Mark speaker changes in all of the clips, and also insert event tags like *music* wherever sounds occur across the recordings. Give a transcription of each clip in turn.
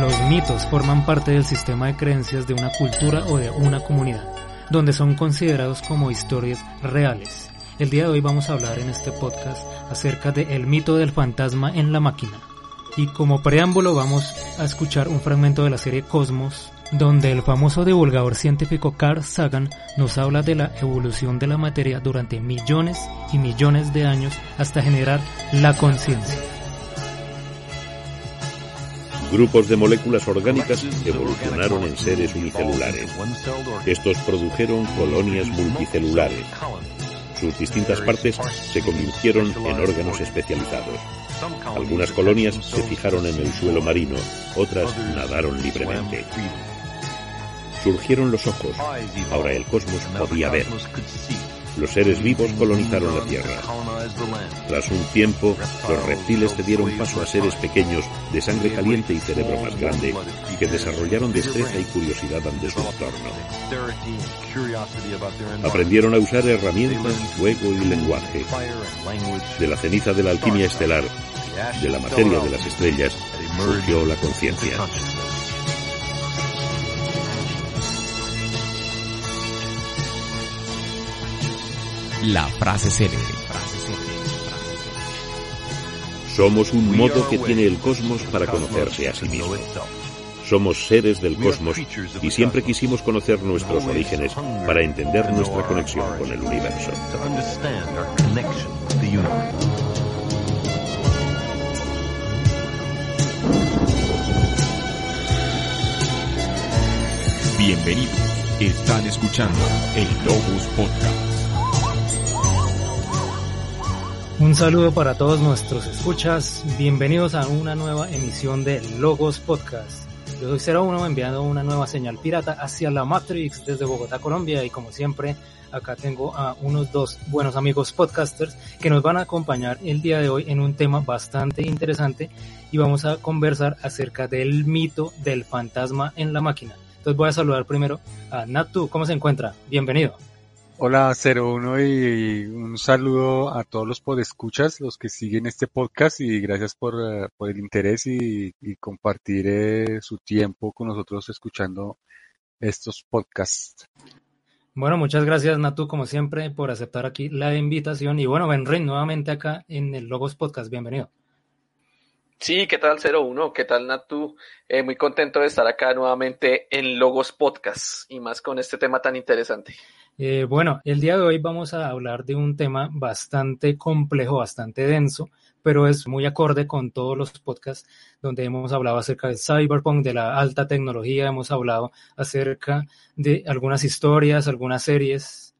Speaker 1: Los mitos forman parte del sistema de creencias de una cultura o de una comunidad, donde son considerados como historias reales. El día de hoy vamos a hablar en este podcast acerca del el mito del fantasma en la máquina. Y como preámbulo vamos a escuchar un fragmento de la serie Cosmos, donde el famoso divulgador científico Carl Sagan nos habla de la evolución de la materia durante millones y millones de años hasta generar la conciencia.
Speaker 2: Grupos de moléculas orgánicas evolucionaron en seres unicelulares. Estos produjeron colonias multicelulares. Sus distintas partes se convirtieron en órganos especializados. Algunas colonias se fijaron en el suelo marino, otras nadaron libremente. Surgieron los ojos. Ahora el cosmos podía ver. Los seres vivos colonizaron la Tierra. Tras un tiempo, los reptiles cedieron paso a seres pequeños, de sangre caliente y cerebro más grande, que desarrollaron destreza y curiosidad ante su entorno. Aprendieron a usar herramientas, fuego y lenguaje. De la ceniza de la alquimia estelar, de la materia de las estrellas, surgió la conciencia.
Speaker 3: La frase célebre.
Speaker 2: Somos un modo que tiene el cosmos para conocerse a sí mismo. Somos seres del cosmos y siempre quisimos conocer nuestros orígenes para entender nuestra conexión con el universo.
Speaker 3: Bienvenidos. Están escuchando el Logos Podcast.
Speaker 1: Un saludo para todos nuestros escuchas. Bienvenidos a una nueva emisión de Logos Podcast. Yo soy Cero Uno enviando una nueva señal pirata hacia la Matrix desde Bogotá, Colombia. Y como siempre, acá tengo a unos dos buenos amigos podcasters que nos van a acompañar el día de hoy en un tema bastante interesante y vamos a conversar acerca del mito del fantasma en la máquina. Entonces voy a saludar primero a Natu. ¿Cómo se encuentra? Bienvenido.
Speaker 4: Hola 01 y un saludo a todos los podescuchas, los que siguen este podcast y gracias por, por el interés y, y compartir eh, su tiempo con nosotros escuchando estos podcasts.
Speaker 1: Bueno, muchas gracias Natu como siempre por aceptar aquí la invitación y bueno, Benrin nuevamente acá en el Logos Podcast, bienvenido.
Speaker 5: Sí, ¿qué tal 01? ¿Qué tal Natu? Eh, muy contento de estar acá nuevamente en Logos Podcast y más con este tema tan interesante.
Speaker 1: Eh, bueno, el día de hoy vamos a hablar de un tema bastante complejo, bastante denso, pero es muy acorde con todos los podcasts donde hemos hablado acerca del cyberpunk, de la alta tecnología, hemos hablado acerca de algunas historias, algunas series,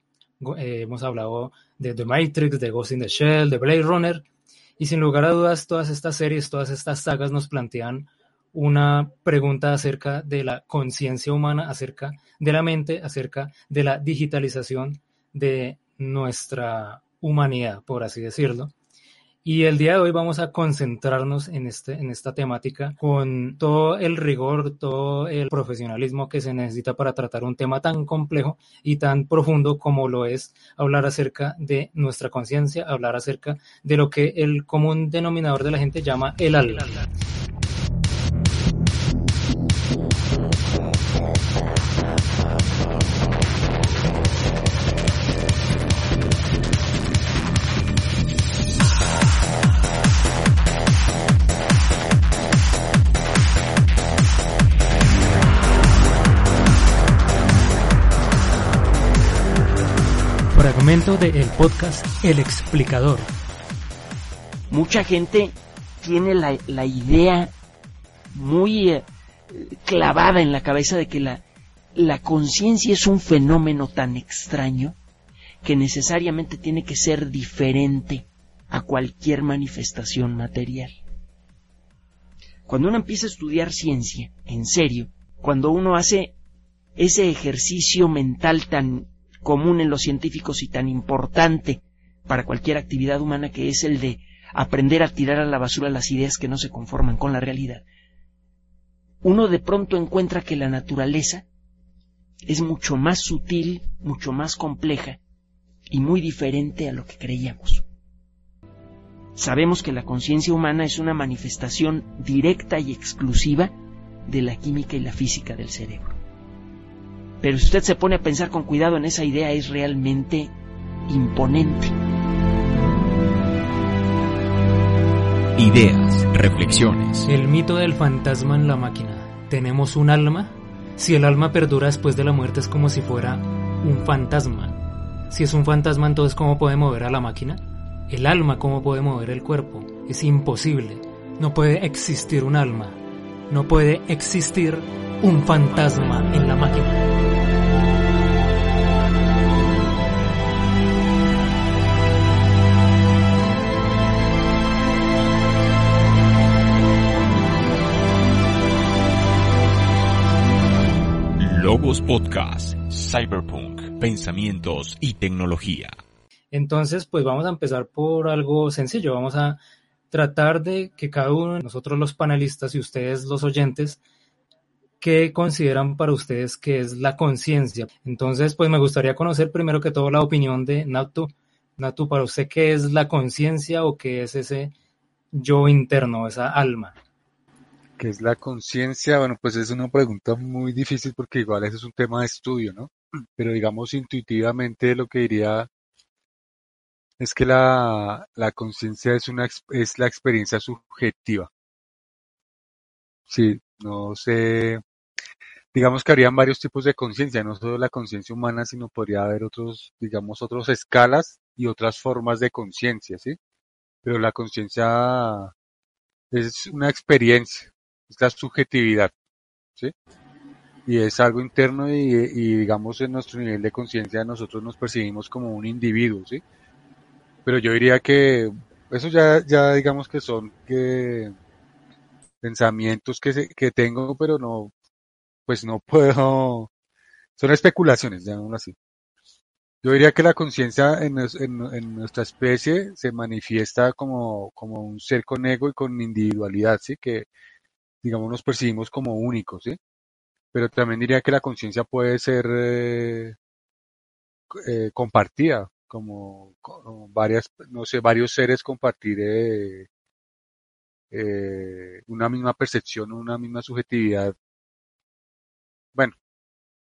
Speaker 1: eh, hemos hablado de The Matrix, de Ghost in the Shell, de Blade Runner, y sin lugar a dudas todas estas series, todas estas sagas nos plantean una pregunta acerca de la conciencia humana, acerca de la mente, acerca de la digitalización de nuestra humanidad, por así decirlo. Y el día de hoy vamos a concentrarnos en, este, en esta temática con todo el rigor, todo el profesionalismo que se necesita para tratar un tema tan complejo y tan profundo como lo es hablar acerca de nuestra conciencia, hablar acerca de lo que el común denominador de la gente llama el alma. Fragmento del el podcast El Explicador.
Speaker 6: Mucha gente tiene la, la idea muy eh, clavada en la cabeza de que la, la conciencia es un fenómeno tan extraño que necesariamente tiene que ser diferente a cualquier manifestación material. Cuando uno empieza a estudiar ciencia, en serio, cuando uno hace ese ejercicio mental tan común en los científicos y tan importante para cualquier actividad humana que es el de aprender a tirar a la basura las ideas que no se conforman con la realidad, uno de pronto encuentra que la naturaleza es mucho más sutil, mucho más compleja y muy diferente a lo que creíamos. Sabemos que la conciencia humana es una manifestación directa y exclusiva de la química y la física del cerebro. Pero si usted se pone a pensar con cuidado en esa idea, es realmente imponente.
Speaker 3: Ideas, reflexiones.
Speaker 1: El mito del fantasma en la máquina. ¿Tenemos un alma? Si el alma perdura después de la muerte es como si fuera un fantasma. Si es un fantasma, entonces ¿cómo puede mover a la máquina? El alma, ¿cómo puede mover el cuerpo? Es imposible. No puede existir un alma. No puede existir un fantasma en la máquina.
Speaker 3: Logos Podcast, Cyberpunk, Pensamientos y Tecnología.
Speaker 1: Entonces, pues vamos a empezar por algo sencillo. Vamos a tratar de que cada uno de nosotros los panelistas y ustedes los oyentes, ¿qué consideran para ustedes que es la conciencia? Entonces, pues me gustaría conocer primero que todo la opinión de Natu. Natu, para usted, ¿qué es la conciencia o qué es ese yo interno, esa alma?
Speaker 4: ¿Qué es la conciencia? Bueno, pues es una pregunta muy difícil porque igual ese es un tema de estudio, ¿no? Pero digamos intuitivamente lo que diría es que la, la conciencia es una es la experiencia subjetiva. Sí, no sé. Digamos que habrían varios tipos de conciencia, no solo la conciencia humana, sino podría haber otros, digamos, otras escalas y otras formas de conciencia, ¿sí? Pero la conciencia es una experiencia, es la subjetividad, ¿sí? Y es algo interno y, digamos en nuestro nivel de conciencia nosotros nos percibimos como un individuo, ¿sí? Pero yo diría que eso ya, ya digamos que son que pensamientos que, se, que tengo, pero no, pues no *laughs* puedo, son especulaciones, llamémoslo así. Yo diría que la conciencia en, en, en, nuestra especie se manifiesta como, como un ser con ego y con individualidad, ¿sí? Que, digamos, nos percibimos como únicos, ¿sí? Pero también diría que la conciencia puede ser eh, eh, compartida, como, varias, no sé, varios seres compartir eh, una misma percepción, una misma subjetividad. Bueno,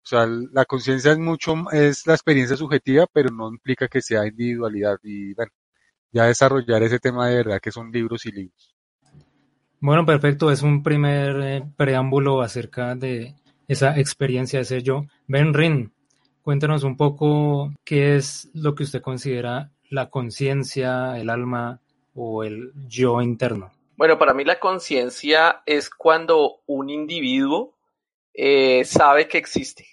Speaker 4: o sea, la conciencia es mucho, es la experiencia subjetiva, pero no implica que sea individualidad. Y bueno, ya desarrollar ese tema de verdad que son libros y libros.
Speaker 1: Bueno, perfecto. Es un primer eh, preámbulo acerca de esa experiencia, ese yo. Ben Rin, cuéntanos un poco qué es lo que usted considera la conciencia, el alma o el yo interno.
Speaker 5: Bueno, para mí la conciencia es cuando un individuo eh, sabe que existe.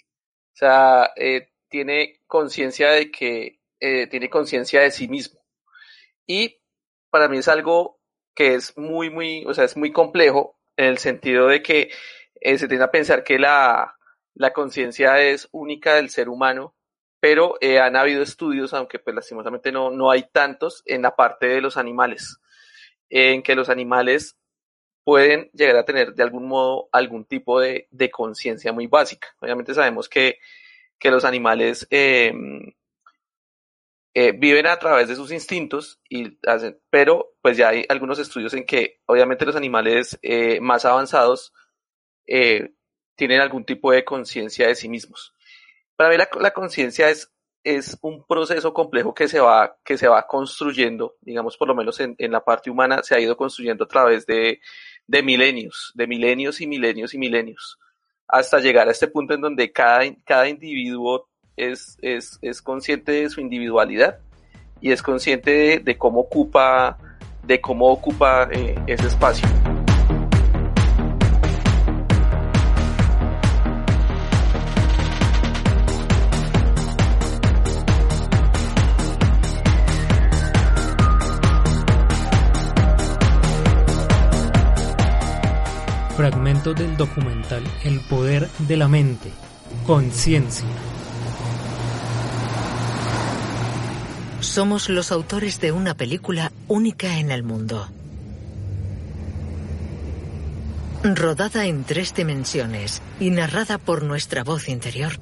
Speaker 5: O sea, eh, tiene conciencia de que tiene conciencia de sí mismo. Y para mí es algo que es muy, muy, o sea, es muy complejo en el sentido de que eh, se tiende a pensar que la, la conciencia es única del ser humano, pero eh, han habido estudios, aunque pues lastimosamente no, no hay tantos, en la parte de los animales, en que los animales pueden llegar a tener de algún modo algún tipo de, de conciencia muy básica. Obviamente sabemos que, que los animales eh, eh, viven a través de sus instintos y hacen, pero pues ya hay algunos estudios en que obviamente los animales eh, más avanzados eh, tienen algún tipo de conciencia de sí mismos. Para mí la, la conciencia es, es un proceso complejo que se va, que se va construyendo, digamos por lo menos en, en la parte humana se ha ido construyendo a través de, de milenios, de milenios y milenios y milenios, hasta llegar a este punto en donde cada, cada individuo es, es, es consciente de su individualidad y es consciente de, cómo ocupa, de cómo ocupa eh, ese espacio.
Speaker 1: Fragmento del documental El poder de la mente. Conciencia.
Speaker 7: Somos los autores de una película única en el mundo. Rodada en tres dimensiones y narrada por nuestra voz interior.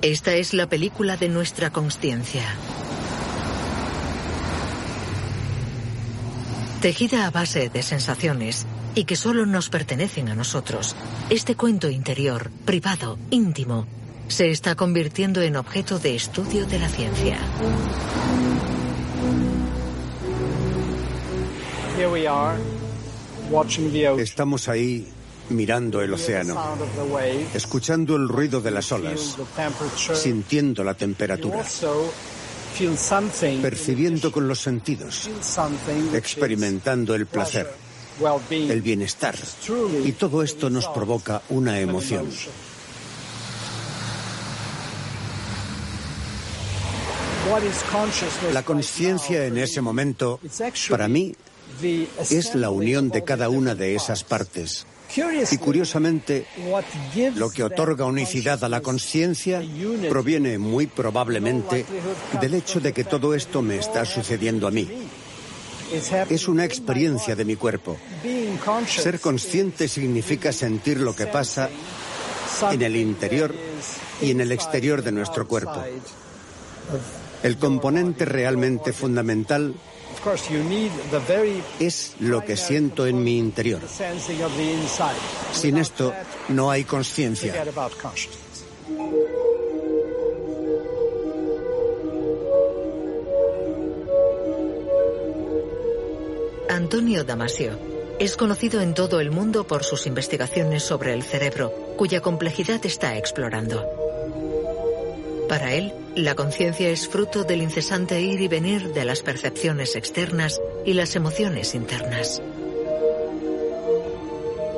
Speaker 7: Esta es la película de nuestra consciencia. Tejida a base de sensaciones, y que solo nos pertenecen a nosotros. Este cuento interior, privado, íntimo, se está convirtiendo en objeto de estudio de la ciencia.
Speaker 8: Estamos ahí mirando el océano, escuchando el ruido de las olas, sintiendo la temperatura, percibiendo con los sentidos, experimentando el placer, el bienestar. Y todo esto nos provoca una emoción. La conciencia en ese momento, para mí, es la unión de cada una de esas partes. Y curiosamente, lo que otorga unicidad a la conciencia proviene muy probablemente del hecho de que todo esto me está sucediendo a mí. Es una experiencia de mi cuerpo. Ser consciente significa sentir lo que pasa en el interior y en el exterior de nuestro cuerpo. El componente realmente fundamental es lo que siento en mi interior. Sin esto no hay conciencia.
Speaker 7: Antonio Damasio es conocido en todo el mundo por sus investigaciones sobre el cerebro, cuya complejidad está explorando. Para él, la conciencia es fruto del incesante ir y venir de las percepciones externas y las emociones internas.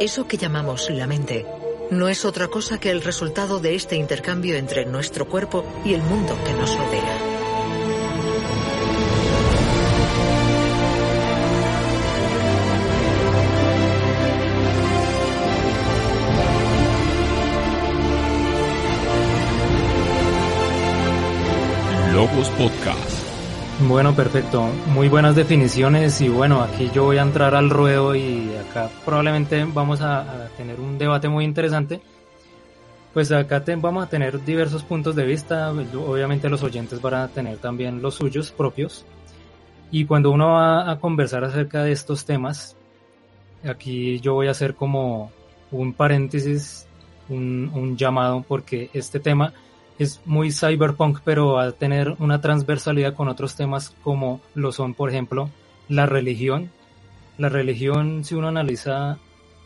Speaker 7: Eso que llamamos la mente no es otra cosa que el resultado de este intercambio entre nuestro cuerpo y el mundo que nos rodea.
Speaker 3: Logos Podcast.
Speaker 1: Bueno, perfecto. Muy buenas definiciones y bueno, aquí yo voy a entrar al ruedo y acá probablemente vamos a, tener un debate muy interesante. Pues acá vamos a tener diversos puntos de vista, obviamente los oyentes van a tener también los suyos propios. Y cuando uno va a conversar acerca de estos temas, aquí yo voy a hacer como un paréntesis, un, un llamado, porque este tema es muy cyberpunk, pero va a tener una transversalidad con otros temas como lo son, por ejemplo, la religión. La religión, si uno analiza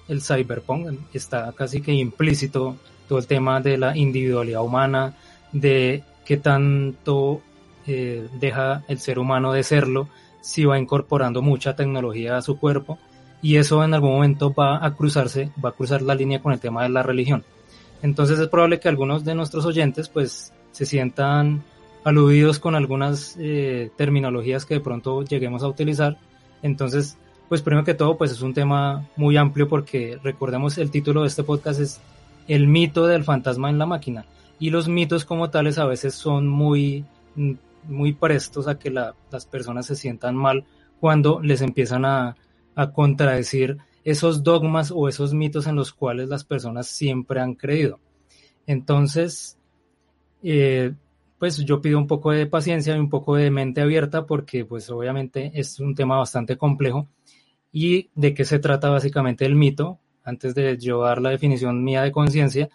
Speaker 1: el cyberpunk, está casi que implícito todo el tema de la individualidad humana, de qué tanto eh, deja el ser humano de serlo, si va incorporando mucha tecnología a su cuerpo, y eso en algún momento va a cruzarse, va a cruzar la línea con el tema de la religión. Entonces es probable que algunos de nuestros oyentes pues se sientan aludidos con algunas eh, terminologías que de pronto lleguemos a utilizar. Entonces, pues primero que todo, pues es un tema muy amplio porque recordemos el título de este podcast es El mito del fantasma en la máquina. Y los mitos como tales a veces son muy, muy prestos a que las personas se sientan mal cuando les empiezan a, a contradecir esos dogmas o esos mitos en los cuales las personas siempre han creído. Entonces, eh, pues yo pido un poco de paciencia y un poco de mente abierta porque pues obviamente es un tema bastante complejo. ¿Y de qué se trata básicamente el mito? Antes de yo la definición mía de conciencia,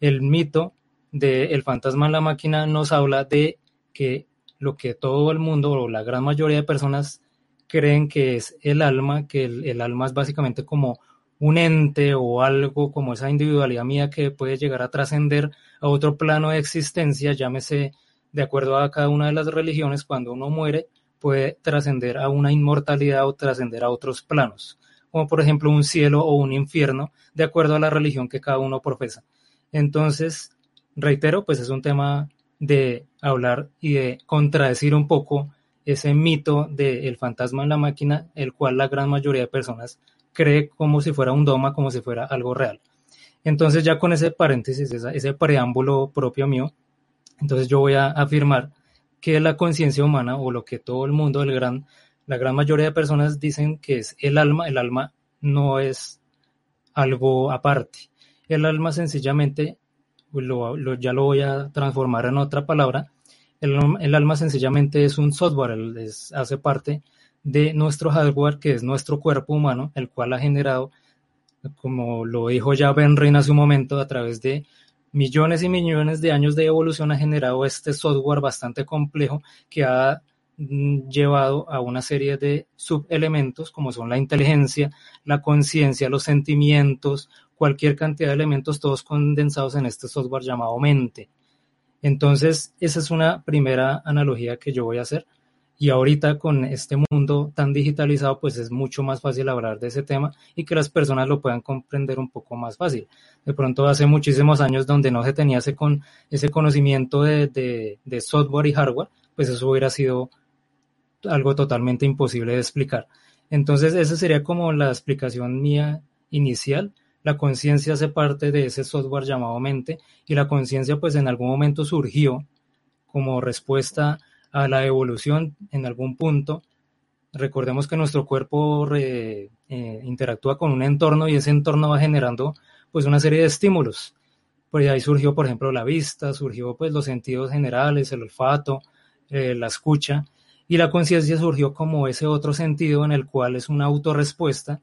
Speaker 1: el mito del el fantasma en la máquina nos habla de que lo que todo el mundo o la gran mayoría de personas creen que es el alma, que el, alma es básicamente como un ente o algo como esa individualidad mía que puede llegar a trascender a otro plano de existencia, llámese de acuerdo a cada una de las religiones, cuando uno muere puede trascender a una inmortalidad o trascender a otros planos, como por ejemplo un cielo o un infierno, de acuerdo a la religión que cada uno profesa. Entonces, reitero, pues es un tema de hablar y de contradecir un poco ese mito del fantasma en la máquina, el cual la gran mayoría de personas cree como si fuera un doma, como si fuera algo real. Entonces ya con ese paréntesis, ese preámbulo propio mío, entonces yo voy a afirmar que la conciencia humana o lo que todo el mundo, el gran, la gran mayoría de personas dicen que es el alma, el alma no es algo aparte. El alma sencillamente, ya lo voy a transformar en otra palabra, el, alma sencillamente es un software, hace parte de nuestro hardware, que es nuestro cuerpo humano, el cual ha generado como lo dijo ya Ben Rin hace un momento, a través de millones y millones de años de evolución ha generado este software bastante complejo que ha mm, llevado a una serie de subelementos como son la inteligencia, la conciencia, los sentimientos, cualquier cantidad de elementos, todos condensados en este software llamado mente. Entonces, esa es una primera analogía que yo voy a hacer. Y ahorita con este mundo tan digitalizado, pues es mucho más fácil hablar de ese tema y que las personas lo puedan comprender un poco más fácil. De pronto hace muchísimos años donde no se tenía ese, con, ese conocimiento de, de software y hardware, pues eso hubiera sido algo totalmente imposible de explicar. Entonces, esa sería como la explicación mía inicial la conciencia hace parte de ese software llamado mente y la conciencia pues en algún momento surgió como respuesta a la evolución en algún punto. Recordemos que nuestro cuerpo eh, interactúa con un entorno y ese entorno va generando pues una serie de estímulos. Pues ahí surgió, por ejemplo, la vista, surgió pues los sentidos generales, el olfato, eh, la escucha, y la conciencia surgió como ese otro sentido en el cual es una autorrespuesta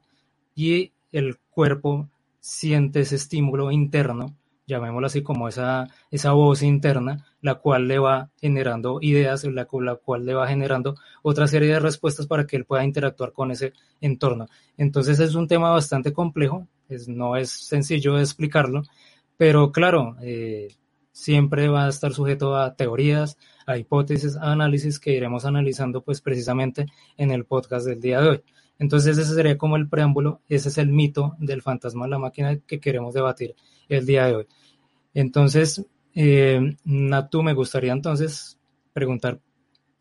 Speaker 1: y el cuerpo siente ese estímulo interno, llamémoslo así como esa, esa voz interna, la cual le va generando ideas, la, cual le va generando otra serie de respuestas para que él pueda interactuar con ese entorno. Entonces es un tema bastante complejo, es, no es sencillo explicarlo, pero claro, eh, siempre va a estar sujeto a teorías, a hipótesis, a análisis que iremos analizando pues precisamente en el podcast del día de hoy. Entonces ese sería como el preámbulo, ese es el mito del fantasma de la máquina que queremos debatir el día de hoy. Entonces, eh, Natu, me gustaría entonces preguntar,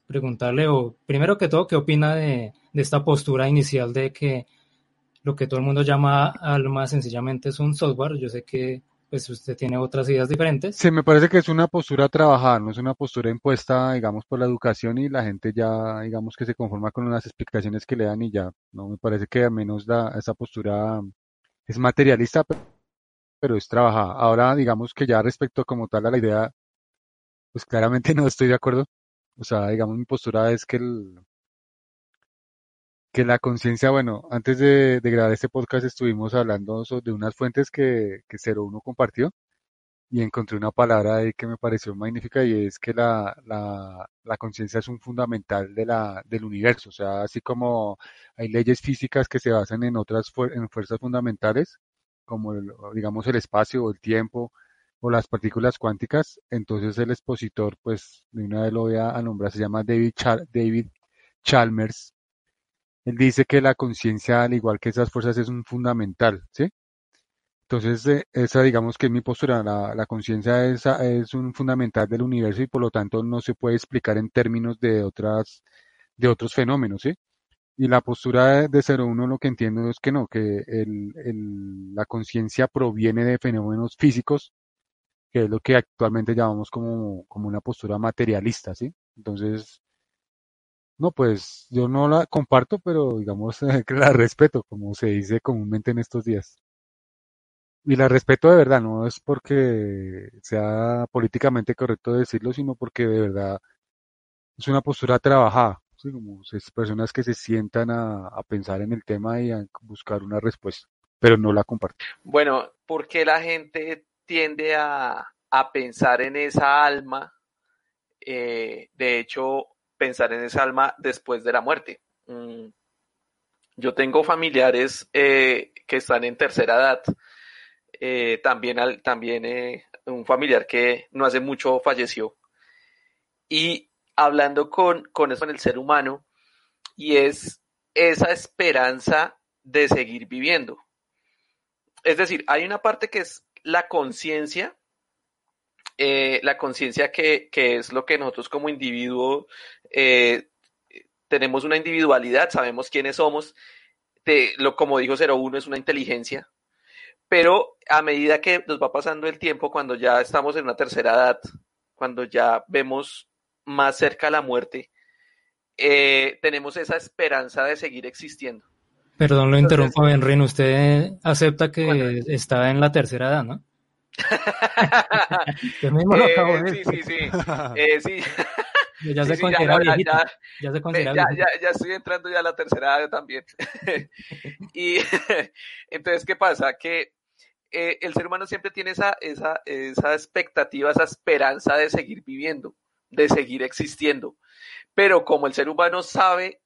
Speaker 1: preguntarle, o primero que todo, ¿qué opina de, de esta postura inicial de que lo que todo el mundo llama alma sencillamente es un software? Yo sé que pues usted tiene otras ideas diferentes.
Speaker 4: Sí, me parece que es una postura trabajada, no es una postura impuesta, digamos, por la educación y la gente ya, digamos, que se conforma con unas explicaciones que le dan y ya, no me parece que al menos la, esa postura es materialista, pero, es trabajada. Ahora, digamos que ya respecto como tal a la idea, pues claramente *laughs* no estoy de acuerdo. O sea, digamos, mi postura es que el, que la conciencia, bueno, antes de, grabar este podcast estuvimos hablando de unas fuentes que, que 01 compartió y encontré una palabra ahí que me pareció magnífica y es que la, la, la conciencia es un fundamental de la, del universo. O sea, así como hay leyes físicas que se basan en otras en fuerzas fundamentales, como digamos el espacio o el tiempo o las partículas cuánticas, entonces el expositor, pues de una vez lo voy a nombrar, se llama David, David Chalmers, él dice que la conciencia, al igual que esas fuerzas, es un fundamental, ¿sí? Entonces, eh, esa digamos que es mi postura, la, conciencia es, es, un fundamental del universo y por lo tanto no se puede explicar en términos de otras, de otros fenómenos, ¿sí? Y la postura de 01 lo que entiendo es que no, que el, el, la conciencia proviene de fenómenos físicos, que es lo que actualmente llamamos como, como una postura materialista, ¿sí? Entonces, no, pues yo no la comparto, pero digamos *laughs* que la respeto, como se dice comúnmente en estos días. Y la respeto de verdad, no es porque sea políticamente correcto decirlo, sino porque de verdad es una postura trabajada, ¿sí? como personas que se sientan a, a pensar en el tema y a buscar una respuesta, pero no la comparto.
Speaker 5: Bueno, porque la gente tiende a, a pensar en esa alma? Eh, de hecho, pensar en esa alma después de la muerte. Mm. Yo tengo familiares eh, que están en tercera edad. Eh, también también eh, un familiar que no hace mucho falleció. Y hablando con, con eso en el ser humano, y es esa esperanza de seguir viviendo. Es decir, hay una parte que es la conciencia, la conciencia que, que, es lo que nosotros como individuo eh, tenemos una individualidad, sabemos quiénes somos, lo, como dijo 01 es una inteligencia, pero a medida que nos va pasando el tiempo, cuando ya estamos en una tercera edad, cuando ya vemos más cerca la muerte, eh, tenemos esa esperanza de seguir existiendo.
Speaker 1: Perdón, lo interrumpo, Benrin, usted acepta que está en la tercera edad, ¿no? *laughs*
Speaker 5: mismo lo acabo de Sí, sí, sí. Eh, sí.
Speaker 1: Ya se considera viejito.
Speaker 5: ya-
Speaker 1: se considera
Speaker 5: ya estoy entrando ya a la tercera edad también. *laughs* y *laughs* entonces, ¿qué pasa? Que eh, el ser humano siempre tiene esa, esa, esa expectativa, esa esperanza de seguir viviendo, de seguir existiendo. Pero como el ser humano sabe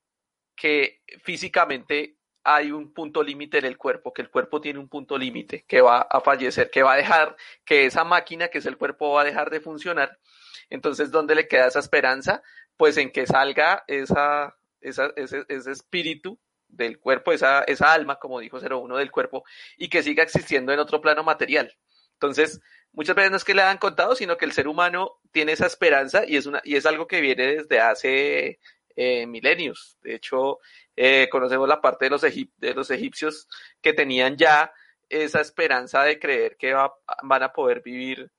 Speaker 5: que físicamente hay un punto límite en el cuerpo, que el cuerpo tiene un punto límite, que va a fallecer, que va a dejar, que esa máquina que es el cuerpo va a dejar de funcionar. Entonces, ¿dónde le queda esa esperanza? Pues en que salga esa, ese, espíritu del cuerpo, esa, alma, como dijo 01 del cuerpo, y que siga existiendo en otro plano material. Entonces, muchas veces no es que le han contado, sino que el ser humano tiene esa esperanza y es algo que viene desde hace eh, milenios. De hecho, eh, conocemos la parte de los, de los egipcios que tenían ya esa esperanza de creer que va- van a poder vivir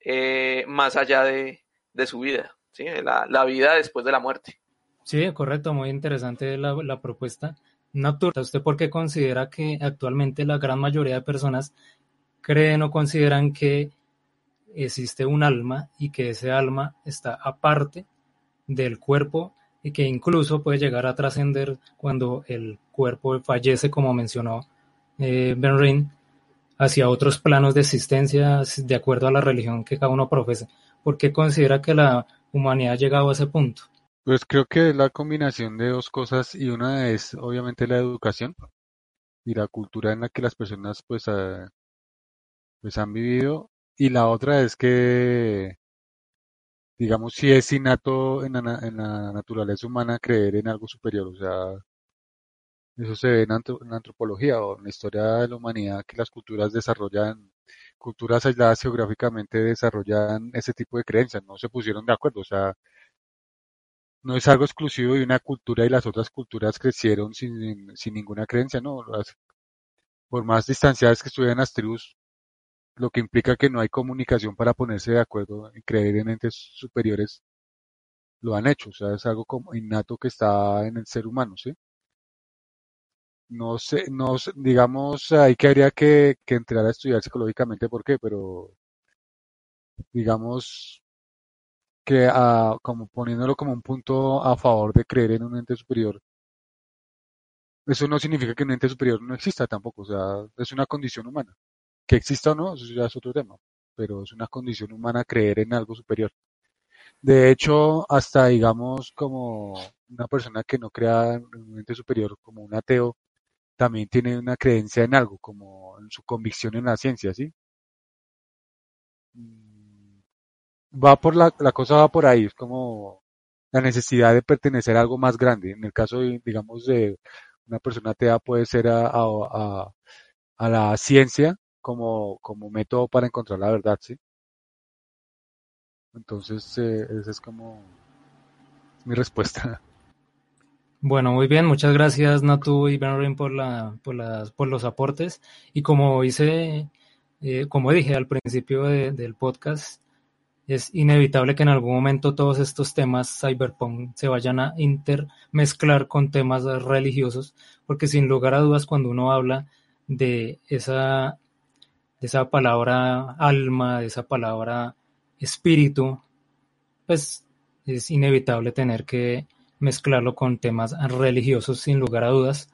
Speaker 5: eh, más allá de, de su vida, ¿sí? la, la vida después de la muerte.
Speaker 1: Sí, correcto, muy interesante la, la propuesta. Nocturna, ¿usted por qué considera que actualmente la gran mayoría de personas creen o consideran que existe un alma y que ese alma está aparte del cuerpo y que incluso puede llegar a trascender cuando el cuerpo fallece, como mencionó eh, Ben Rin, hacia otros planos de existencia de acuerdo a la religión que cada uno profese? ¿Por qué considera que la humanidad ha llegado a ese punto?
Speaker 4: Pues creo que es la combinación de dos cosas y una es obviamente la educación y la cultura en la que las personas pues, ah, pues han vivido y la otra es que digamos si es innato en la, en la naturaleza humana creer en algo superior, o sea, eso se ve en, la antropología o en la historia de la humanidad que las culturas desarrollan, culturas aisladas geográficamente desarrollan ese tipo de creencias, no se pusieron de acuerdo, o sea, no es algo exclusivo de una cultura y las otras culturas crecieron sin, sin ninguna creencia, ¿no? Por más distanciadas que estuvieran las tribus, lo que implica que no hay comunicación para ponerse de acuerdo y creer en entes superiores, lo han hecho, o sea, es algo como innato que está en el ser humano, ¿sí? No sé, no digamos, ahí que habría que, que entrar a estudiar psicológicamente por qué, pero digamos que ah, como poniéndolo como un punto a favor de creer en un ente superior, eso no significa que un ente superior no exista tampoco, o sea, es una condición humana. Que exista o no, eso ya es otro tema, pero es una condición humana creer en algo superior. De hecho, hasta digamos como una persona que no crea en un ente superior, como un ateo, también tiene una creencia en algo, como en su convicción en la ciencia, ¿sí? Mm, Va por la, la cosa va por ahí, es como la necesidad de pertenecer a algo más grande. En el caso, digamos, de una persona atea puede ser a, a- a la ciencia como, como método para encontrar la verdad, ¿sí? Entonces, eh, esa es como mi *laughs* respuesta.
Speaker 1: Bueno, muy bien, muchas gracias Natu y Benrin por la, por las, por los aportes. Y como hice, eh, como dije al principio de- del podcast, es inevitable que en algún momento todos estos temas cyberpunk se vayan a intermezclar con temas religiosos, porque sin lugar a dudas cuando uno habla de esa, de esa palabra alma, de esa palabra espíritu, pues es inevitable tener que mezclarlo con temas religiosos sin lugar a dudas.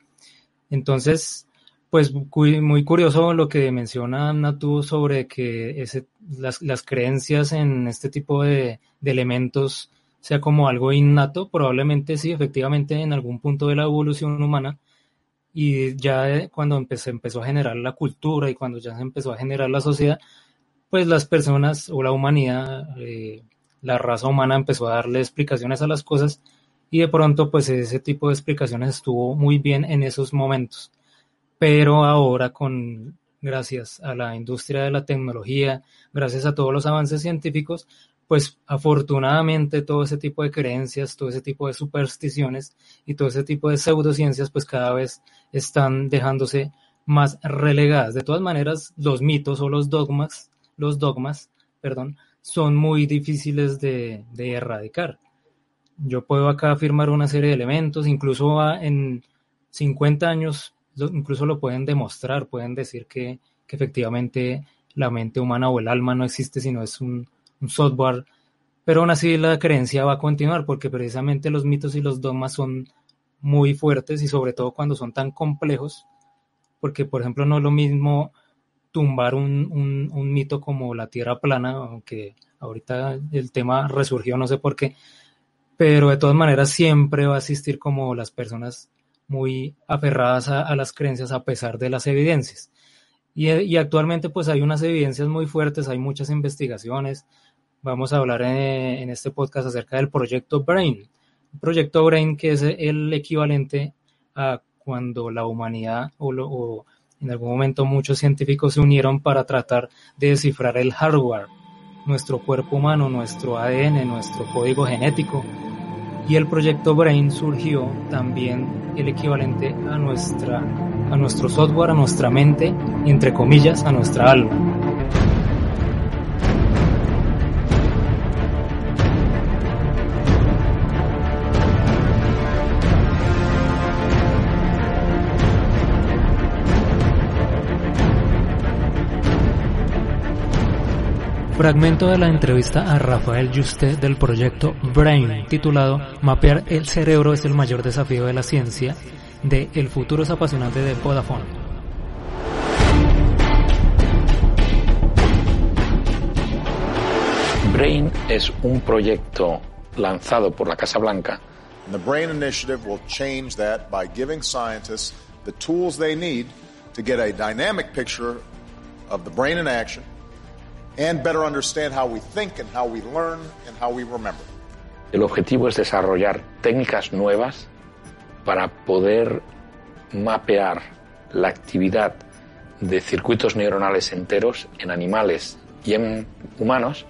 Speaker 1: Entonces, pues muy curioso lo que menciona Natu sobre que ese, las, las creencias en este tipo de, de elementos sea como algo innato, probablemente sí, efectivamente en algún punto de la evolución humana y ya eh, cuando empe- se empezó a generar la cultura y cuando ya se empezó a generar la sociedad, pues las personas o la humanidad, eh, la raza humana empezó a darle explicaciones a las cosas y de pronto pues ese tipo de explicaciones estuvo muy bien en esos momentos. Pero ahora con gracias a la industria de la tecnología, gracias a todos los avances científicos, pues afortunadamente todo ese tipo de creencias, todo ese tipo de supersticiones y todo ese tipo de pseudociencias pues cada vez están dejándose más relegadas. De todas maneras, los mitos o los dogmas, los dogmas, perdón, son muy difíciles de, erradicar. Yo puedo acá afirmar una serie de elementos, incluso en 50 años, incluso lo pueden demostrar, pueden decir que, que efectivamente la mente humana o el alma no existe, sino es un software pero aún así la creencia va a continuar porque precisamente los mitos y los dogmas son muy fuertes y sobre todo cuando son tan complejos, porque por ejemplo no es lo mismo tumbar un, un, mito como la Tierra plana, aunque ahorita el tema resurgió, no sé por qué, pero de todas maneras siempre va a existir como las personas muy aferradas a, las creencias a pesar de las evidencias. Y, actualmente pues hay unas evidencias muy fuertes, hay muchas investigaciones, vamos a hablar en, este podcast acerca del proyecto Brain. Proyecto Brain que es el equivalente a cuando la humanidad o, en algún momento muchos científicos se unieron para tratar de descifrar el hardware, nuestro cuerpo humano, nuestro ADN, nuestro código genético. Y el proyecto Brain surgió también el equivalente a nuestra a nuestro software, a nuestra mente, entre comillas, a nuestra alma. Fragmento de la entrevista a Rafael Juste del proyecto Brain, titulado Mapear el cerebro es el mayor desafío de la ciencia, de El futuro es apasionante de Vodafone.
Speaker 9: Brain es un proyecto lanzado por la Casa Blanca.
Speaker 10: The Brain Initiative will change that by giving scientists the tools they need to get a dynamic picture of the brain in action and better understand how we think and how we learn and how we remember.
Speaker 9: El objetivo es desarrollar técnicas nuevas para poder mapear la actividad de circuitos neuronales enteros en animales y en humanos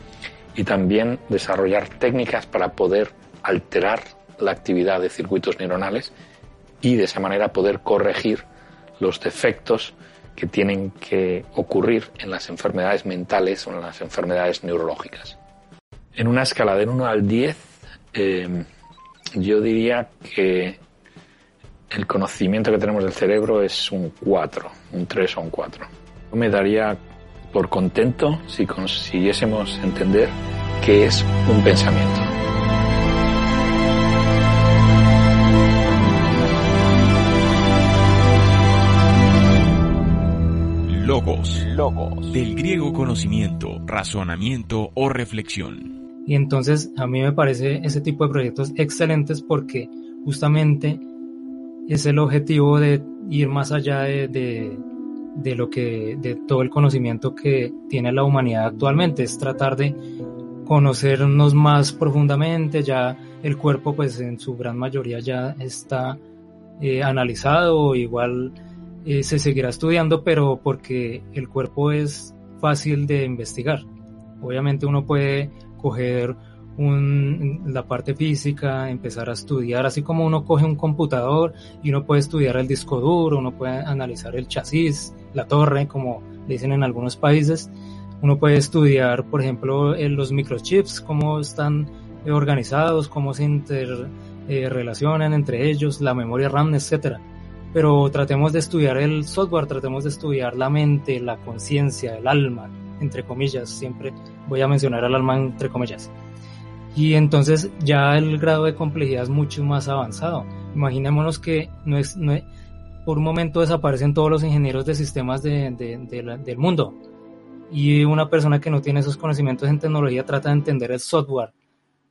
Speaker 9: y también desarrollar técnicas para poder alterar la actividad de circuitos neuronales y de esa manera poder corregir los defectos que tienen que ocurrir en las enfermedades mentales o en las enfermedades neurológicas. En una escala de 1 al 10, eh, yo diría que el conocimiento que tenemos del cerebro es un 4, un 3 o un 4. Yo me daría por contento si consiguiésemos entender qué es un pensamiento.
Speaker 3: Logos. Logos. Del griego conocimiento, razonamiento o reflexión.
Speaker 1: Y entonces a mí me parece ese tipo de proyectos excelentes porque justamente es el objetivo de ir más allá de, de, lo que, de todo el conocimiento que tiene la humanidad actualmente, es tratar de conocernos más profundamente, ya el cuerpo pues en su gran mayoría ya está eh, analizado, igual eh, se seguirá estudiando, pero porque el cuerpo es fácil de investigar. Obviamente uno puede coger la parte física, empezar a estudiar, así como uno coge un computador y uno puede estudiar el disco duro, uno puede analizar el chasis, la torre, como dicen en algunos países. Uno puede estudiar, por ejemplo, los microchips, cómo están organizados, cómo se interrelacionan eh, entre ellos, la memoria RAM, etcétera pero tratemos de estudiar el software, tratemos de estudiar la mente, la conciencia, el alma, entre comillas, siempre voy a mencionar al alma entre comillas. Y entonces ya el grado de complejidad es mucho más avanzado. Imaginémonos que no es, no por un momento desaparecen todos los ingenieros de sistemas de, del mundo y una persona que no tiene esos conocimientos en tecnología trata de entender el software.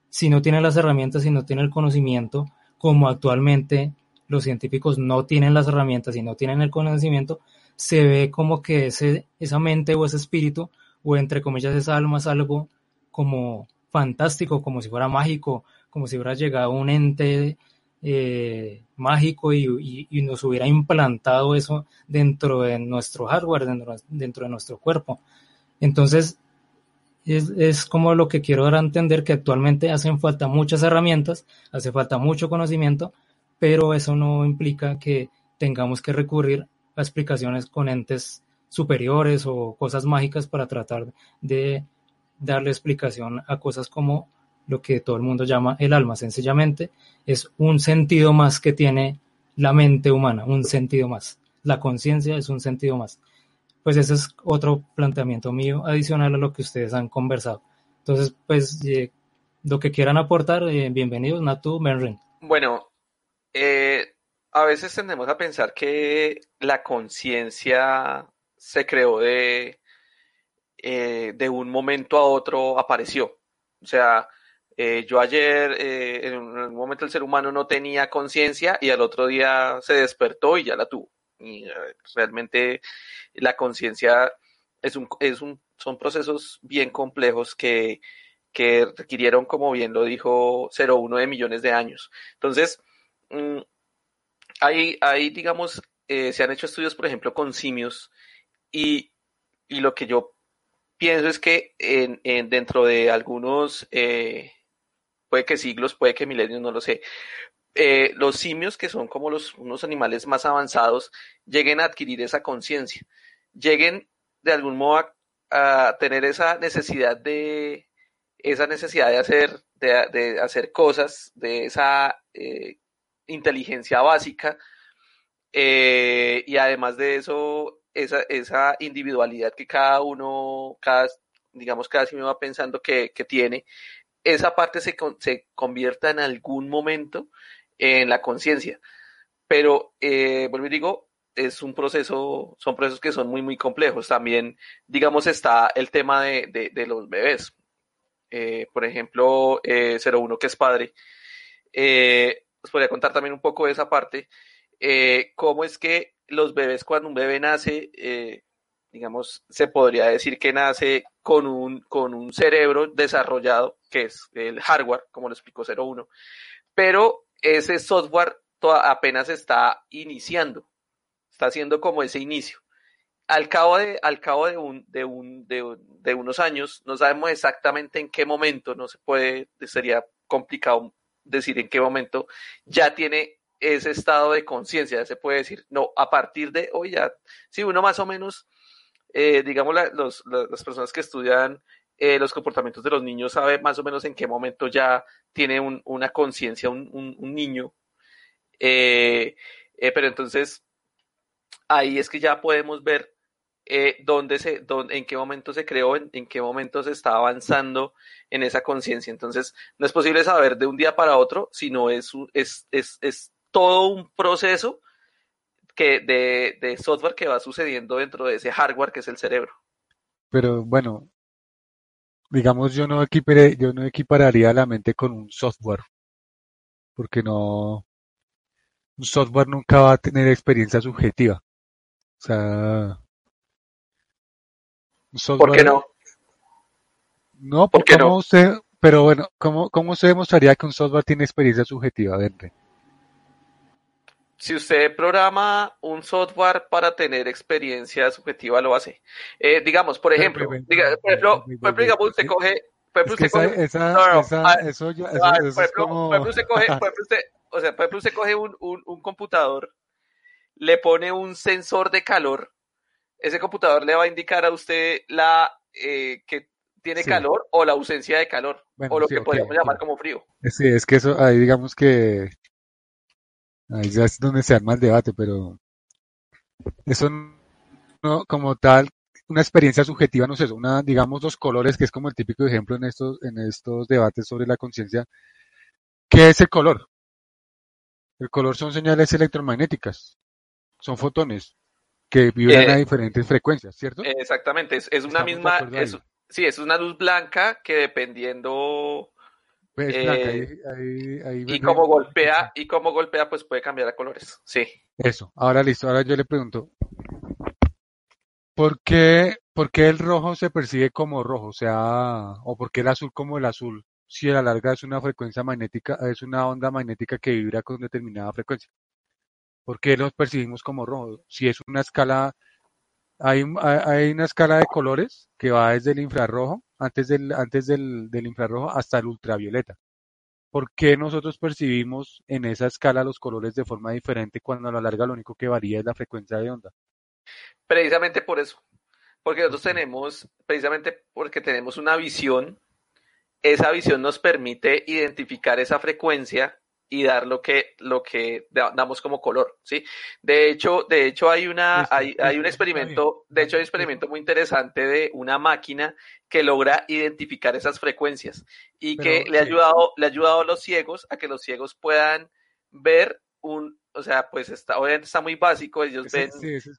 Speaker 1: Si no tiene las herramientas, si no tiene el conocimiento, como actualmente los científicos no tienen las herramientas y no tienen el conocimiento, se ve como que ese, esa mente o ese espíritu, o entre comillas esa alma es algo como fantástico, como si fuera mágico, como si hubiera llegado un ente eh, mágico y, nos hubiera implantado eso dentro de nuestro hardware, dentro, dentro de nuestro cuerpo. Entonces, es, es, como lo que quiero dar a entender que actualmente hacen falta muchas herramientas, hace falta mucho conocimiento, pero eso no implica que tengamos que recurrir a explicaciones con entes superiores o cosas mágicas para tratar de darle explicación a cosas como lo que todo el mundo llama el alma. Sencillamente es un sentido más que tiene la mente humana, un sentido más. La conciencia es un sentido más. Pues ese es otro planteamiento mío adicional a lo que ustedes han conversado. Entonces, pues eh, lo que quieran aportar, eh, bienvenidos, Natu, Menren.
Speaker 5: Bueno, eh, a veces tendemos a pensar que la conciencia se creó de, eh, de un momento a otro apareció. O sea, eh, yo ayer, en un momento el ser humano no tenía conciencia y al otro día se despertó y ya la tuvo. Y realmente la conciencia es un, es un, son procesos bien complejos que, que requirieron, como bien lo dijo 0,1 de millones de años. Entonces, mm, hay, hay, digamos, se han hecho estudios, por ejemplo, con simios y, y lo que yo pienso es que en, en dentro de algunos, eh, puede que siglos, puede que milenios, no lo sé, eh, los simios, que son como los, unos animales más avanzados, lleguen a adquirir esa conciencia, lleguen de algún modo a, tener esa necesidad de, esa necesidad de hacer, de, hacer cosas, de esa eh, inteligencia básica, eh, y además de eso, esa, esa individualidad que cada uno, cada, digamos, cada me va pensando que, que tiene, esa parte se, se, convierta en algún momento en la conciencia. Pero, eh, vuelvo y digo, es un proceso, son procesos que son muy, muy complejos. También, digamos, está el tema de, de, de los bebés. Eh, por ejemplo, eh, 01, que es padre. Eh, os podría contar también un poco de esa parte. Eh, cómo es que los bebés, cuando un bebé nace, eh, digamos, se podría decir que nace con un, con un cerebro desarrollado, que es el hardware, como lo explicó 01, pero ese software apenas está iniciando, está haciendo como ese inicio. Al cabo de, al cabo de, un, de, un, de, de unos años, no sabemos exactamente en qué momento, no se puede, sería complicado decir en qué momento, ya tiene ese estado de conciencia, se puede decir, no, a partir de hoy ya, si uno más o menos, eh, digamos, las personas que estudian eh, los comportamientos de los niños sabe más o menos en qué momento ya tiene un, una conciencia un, niño, eh, pero entonces ahí es que ya podemos ver eh, dónde se, dónde, en qué momento se creó, en, qué momento se está avanzando en esa conciencia. Entonces, no es posible saber de un día para otro, sino es, es, es, es todo un proceso que de, de, software que va sucediendo dentro de ese hardware que es el cerebro.
Speaker 4: Pero bueno, digamos yo no equiparé, yo no equipararía la mente con un software, porque no, un software nunca va a tener experiencia subjetiva. O sea,
Speaker 5: software, ¿por qué no?
Speaker 4: No, ¿por qué no? Usted, pero bueno, ¿cómo, ¿cómo se demostraría que un software tiene experiencia subjetiva, Vente?
Speaker 5: si usted programa un software para tener experiencia subjetiva, lo hace. Eh, digamos, por ejemplo, diga, por ejemplo, por ejemplo, digamos, usted coge, por ejemplo, usted coge,
Speaker 4: eso,
Speaker 5: usted coge, usted, o sea, por ejemplo, usted coge un, un, un computador, le pone un sensor de calor, ese computador le va a indicar a usted la eh, que tiene sí. calor o la ausencia de calor, bueno, o lo sí, que okay, podríamos okay. llamar como frío.
Speaker 4: Sí, es que eso, ahí digamos que Ahí ya es donde se arma el debate, pero eso no, como tal, una experiencia subjetiva, no sé, una, digamos, los colores, que es como el típico ejemplo en estos, en estos debates sobre la conciencia. ¿Qué es el color? El color son señales electromagnéticas, son fotones que vibran eh, a diferentes frecuencias, ¿cierto?
Speaker 5: Exactamente, es, es una misma, es, sí, es una luz blanca que dependiendo
Speaker 4: pues,
Speaker 5: eh,
Speaker 4: blanca, ahí, ahí, ahí
Speaker 5: y como golpea, y como golpea, pues puede cambiar a colores. Sí.
Speaker 4: Eso. Ahora listo. Ahora yo le pregunto, ¿por qué, por qué el rojo se percibe como rojo? O sea, o por qué el azul como el azul? Si a la larga es una frecuencia magnética, es una onda magnética que vibra con determinada frecuencia. ¿Por qué los percibimos como rojos? Si es una escala, hay, hay una escala de colores que va desde el infrarrojo antes del, antes del, del infrarrojo hasta el ultravioleta. ¿Por qué nosotros percibimos en esa escala los colores de forma diferente cuando a la larga lo único que varía es la frecuencia de onda?
Speaker 5: Precisamente por eso. Porque nosotros tenemos, precisamente porque tenemos una visión, esa visión nos permite identificar esa frecuencia y dar lo que, lo que damos como color, ¿sí? De hecho, de hecho hay una, hay, hay un experimento, de hecho hay un experimento muy interesante de una máquina que logra identificar esas frecuencias y que le ha ayudado, le ha ayudado a los ciegos a que los ciegos puedan ver un, o sea, pues está, obviamente está muy básico, ellos ven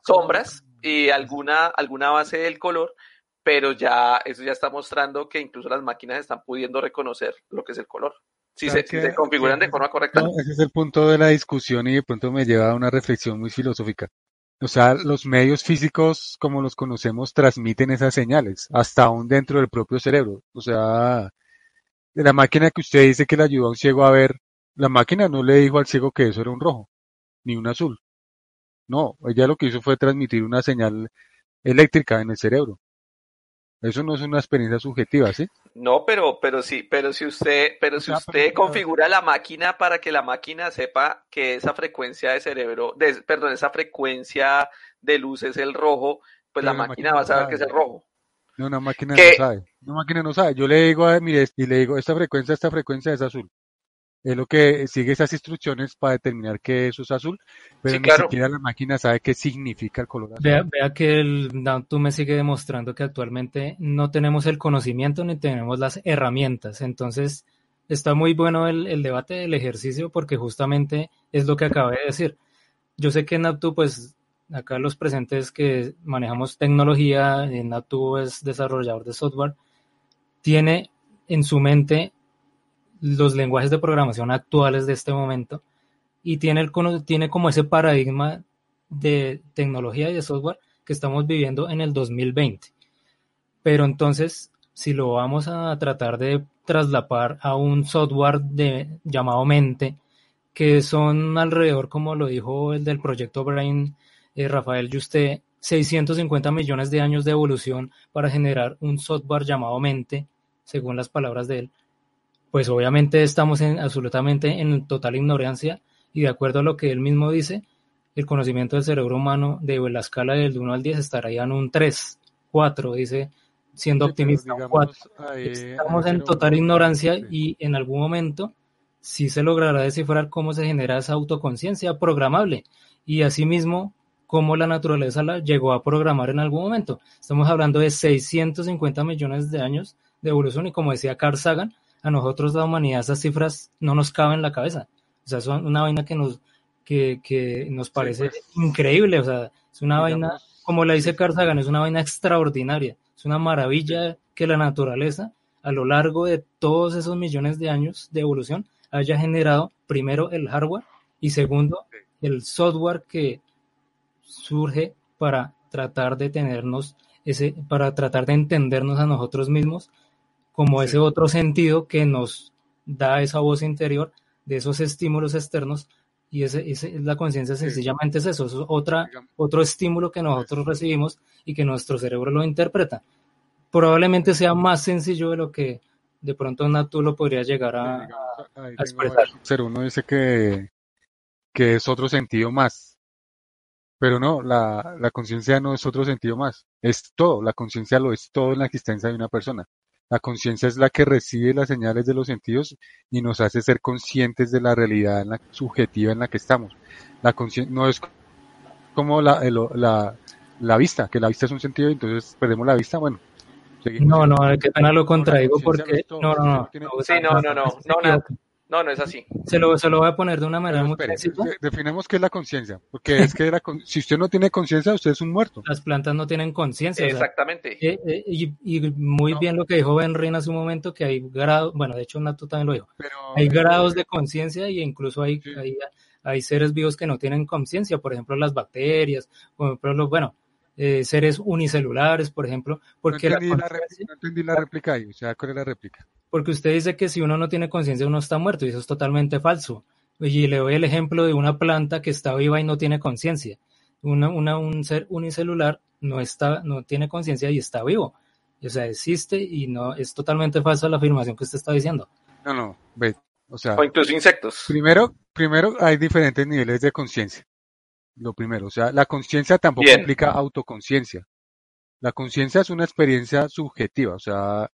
Speaker 5: sombras y alguna, alguna base del color, pero ya eso ya está mostrando que incluso las máquinas están pudiendo reconocer lo que es el color. Si se, se, configuran de forma correcta.
Speaker 4: ese es el punto de la discusión y de pronto me lleva a una reflexión muy filosófica. O sea, los medios físicos como los conocemos transmiten esas señales, hasta aún dentro del propio cerebro. O sea, de la máquina que usted dice que le ayudó a un ciego a ver, la máquina no le dijo al ciego que eso era un rojo, ni un azul. No, ella lo que hizo fue transmitir una señal eléctrica en el cerebro. Eso no es una experiencia subjetiva, ¿sí?
Speaker 5: No, pero, pero sí, pero si usted, pero si usted configura la máquina para que la máquina sepa que esa frecuencia de cerebro, de, perdón, esa frecuencia de luz es el rojo, pues la, máquina, va a saber que es el rojo.
Speaker 4: No, una máquina no sabe. Una máquina no sabe. Yo le digo, a, mire, y le digo, esta frecuencia, esta frecuencia es azul es lo que sigue esas instrucciones para determinar que eso es azul, pero ni siquiera la máquina sabe qué significa el color azul.
Speaker 1: Vea, que el tú me sigue demostrando que actualmente no tenemos el conocimiento ni tenemos las herramientas. Entonces, está muy bueno el, el debate del ejercicio porque justamente es lo que acabé de decir. Yo sé que Naptu, pues acá los presentes que manejamos tecnología, Naptu es desarrollador de software, tiene en su mente los lenguajes de programación actuales de este momento y tiene, el, tiene como ese paradigma de tecnología y de software que estamos viviendo en el 2020. Pero entonces, si lo vamos a tratar de traslapar a un software de, llamado Mente, que son alrededor, como lo dijo el del proyecto Brain, eh, Rafael Juste, 650 millones de años de evolución para generar un software llamado Mente, según las palabras de él, pues obviamente estamos en, absolutamente en total ignorancia y de acuerdo a lo que él mismo dice, el conocimiento del cerebro humano de la escala del 1 al 10 estaría en un 3, 4, dice, siendo optimista, 4. Estamos en total ignorancia y en algún momento sí se logrará descifrar cómo se genera esa autoconciencia programable y asimismo cómo la naturaleza la llegó a programar en algún momento. Estamos hablando de 650 millones de años de evolución y como decía Carl Sagan, a nosotros la humanidad esas cifras no nos caben en la cabeza. O sea, es una vaina que nos, que, que nos parece pues. increíble. O sea, es una vaina, como la dice Carl Sagan, es una vaina extraordinaria. Es una maravilla que la naturaleza, a lo largo de todos esos millones de años de evolución, haya generado primero el hardware y segundo el software que surge para tratar de tenernos ese, para tratar de entendernos a nosotros mismos como ese otro sentido que nos da esa voz interior de esos estímulos externos y ese, ese la conciencia sencillamente es eso, es otra, otro estímulo que nosotros recibimos y que nuestro cerebro lo interpreta. Probablemente sea más sencillo de lo que de pronto tú lo podría llegar a, a, expresar.
Speaker 4: uno dice que, que es otro sentido más, pero no, la, la conciencia no es otro sentido más, es todo, la conciencia lo es todo en la existencia de una persona. La conciencia es la que recibe las señales de los sentidos y nos hace ser conscientes de la realidad en la, subjetiva en la que estamos. La conciencia no es como la, la, la, vista, que la vista es un sentido y entonces perdemos la vista, bueno.
Speaker 1: No, no, qué pena lo contraigo porque... No, no, no.
Speaker 5: Sí, no, no, no, no, no, no, no es así.
Speaker 1: Se lo, se lo voy a poner de una manera muy
Speaker 4: Definemos qué es la conciencia, porque es que si usted no tiene conciencia, usted es un muerto.
Speaker 1: Las plantas no tienen conciencia.
Speaker 5: Exactamente.
Speaker 1: Eh, eh, y, muy bien lo que dijo Ben Rin hace un momento, que hay grados, bueno, de hecho Nato también lo dijo, hay grados de conciencia y incluso hay, hay, seres vivos que no tienen conciencia, por ejemplo las bacterias, por ejemplo, los, bueno, eh, seres unicelulares, por ejemplo, porque
Speaker 4: no entendí, la, no entendí la réplica ahí, o sea, ¿cuál es la réplica?
Speaker 1: porque usted dice que si uno no tiene conciencia uno está muerto y eso es totalmente falso. Y le doy el ejemplo de una planta que está viva y no tiene conciencia. Una, un ser unicelular no, está, no tiene conciencia y está vivo. O sea, existe y no es totalmente falsa la afirmación que usted está diciendo.
Speaker 4: No, no, ve, o sea.
Speaker 5: O incluso insectos.
Speaker 4: Primero, primero hay diferentes niveles de conciencia. Lo primero, o sea, la conciencia tampoco implica autoconciencia. La conciencia es una experiencia subjetiva, o sea,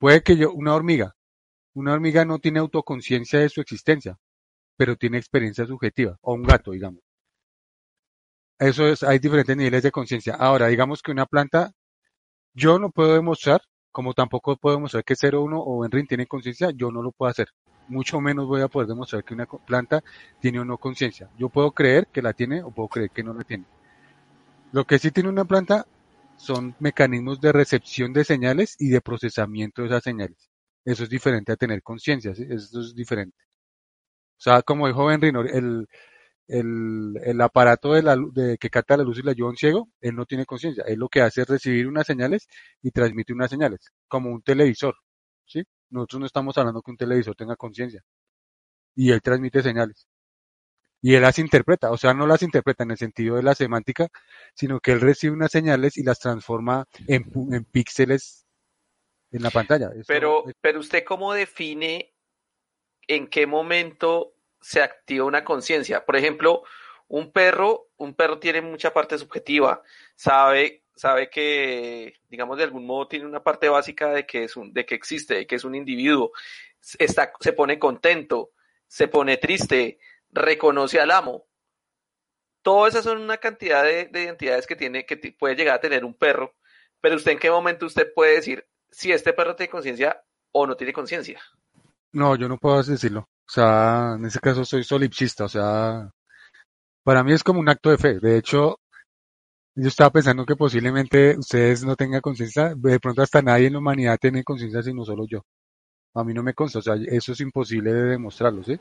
Speaker 4: Puede que yo, una hormiga, una hormiga no tiene autoconciencia de su existencia, pero tiene experiencia subjetiva, o un gato, digamos. Eso es, hay diferentes niveles de conciencia. Ahora, digamos que una planta, yo no puedo demostrar, como tampoco puedo demostrar que 01 o Enrin tiene conciencia, yo no lo puedo hacer. Mucho menos voy a poder demostrar que una planta tiene o no conciencia. Yo puedo creer que la tiene o puedo creer que no la tiene. Lo que sí tiene una planta son mecanismos de recepción de señales y de procesamiento de esas señales. Eso es diferente a tener conciencia, ¿sí? Eso es diferente. O sea, como dijo Henry, el, el, aparato de la, de, que capta la luz y la ayuda a un ciego, él no tiene conciencia. Él lo que hace es recibir unas señales y transmite unas señales, como un televisor. ¿sí? Nosotros no estamos hablando que un televisor tenga conciencia. Y él transmite señales. Y él las interpreta, o sea, no las interpreta en el sentido de la semántica, sino que él recibe unas señales y las transforma en, en píxeles en la pantalla.
Speaker 5: pero, pero usted cómo define en qué momento se activa una conciencia. Por ejemplo, un perro, un perro tiene mucha parte subjetiva, sabe, sabe que, digamos, de algún modo tiene una parte básica de que es un, de que existe, de que es un individuo, está, se pone contento, se pone triste, reconoce al amo. Todas esas son una cantidad de, de identidades que tiene, que puede llegar a tener un perro, pero usted en qué momento usted puede decir si este perro tiene conciencia o no tiene conciencia.
Speaker 4: No, yo no puedo decirlo. O sea, en ese caso soy solipsista, o sea, para mí es como un acto de fe. De hecho, yo estaba pensando que posiblemente ustedes no tengan conciencia, de pronto hasta nadie en la humanidad tiene conciencia sino solo yo. A mí no me consta, o sea, eso es imposible de demostrarlo, ¿sí?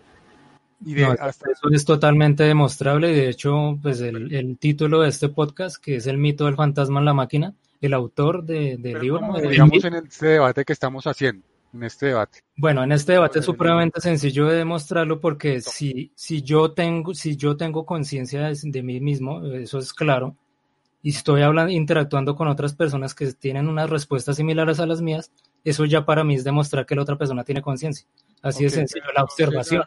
Speaker 1: Y de, hasta... Eso es totalmente demostrable y de hecho, pues el, el, título de este podcast, que es El mito del fantasma en la máquina, el autor de, del libro...
Speaker 4: Como, digamos en este debate que estamos haciendo en este debate?
Speaker 1: Bueno, en este debate es supremamente sencillo de demostrarlo porque si, si yo tengo, si yo tengo conciencia de, de, mí mismo, eso es claro, y estoy hablando, interactuando con otras personas que tienen unas respuestas similares a las mías, eso ya para mí es demostrar que la otra persona tiene conciencia. Así okay, de sencillo, la observación.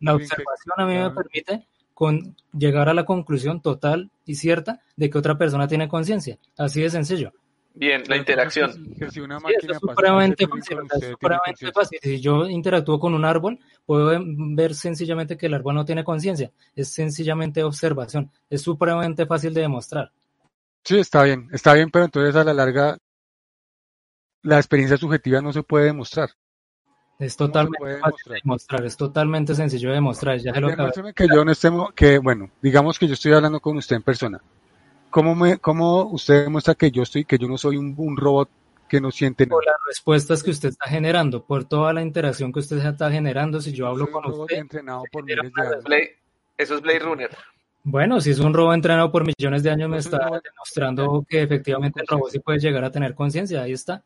Speaker 1: La observación a mí me permite con llegar a la conclusión total y cierta de que otra persona tiene conciencia. Así de sencillo.
Speaker 5: Bien, la interacción.
Speaker 1: Si una sí, es supremamente fácil, es supremamente fácil. Si yo interactúo con un árbol, puedo ver sencillamente que el árbol no tiene conciencia. Es sencillamente observación. Es supremamente fácil de demostrar.
Speaker 4: Sí, está bien, está bien, pero entonces a la larga la experiencia subjetiva no se puede demostrar.
Speaker 1: Es totalmente fácil de demostrar, es totalmente sencillo de demostrar. Ya lo
Speaker 4: que yo no estemos, que bueno, digamos que yo estoy hablando con usted en persona ¿Cómo, me, ¿Cómo usted demuestra que yo estoy, que yo no soy un, un robot que no siente nada?
Speaker 1: Por las respuestas que usted está generando, por toda la interacción que usted está generando, si yo hablo con usted.
Speaker 4: Entrenado por
Speaker 5: miles de años. Blade, eso es Blade Runner.
Speaker 1: Bueno, si es un robot entrenado por millones de años, me está demostrando que efectivamente el robot sí puede llegar a tener conciencia. Ahí está.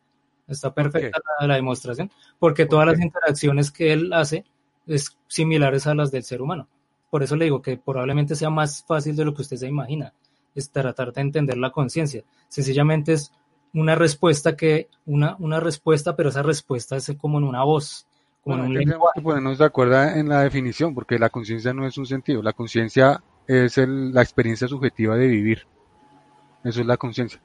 Speaker 1: Está perfecta okay. la, la, demostración. Porque todas las interacciones que él hace es similares a las del ser humano. Por eso le digo que probablemente sea más fácil de lo que usted se imagina es tratar de entender la conciencia. Sencillamente es una respuesta que, una, una respuesta, pero esa respuesta es como en una voz. Como
Speaker 4: bueno,
Speaker 1: en un
Speaker 4: tenemos que ponernos de acuerdo en la definición, porque la conciencia no es un sentido. La conciencia es el, la experiencia subjetiva de vivir. Eso es la conciencia.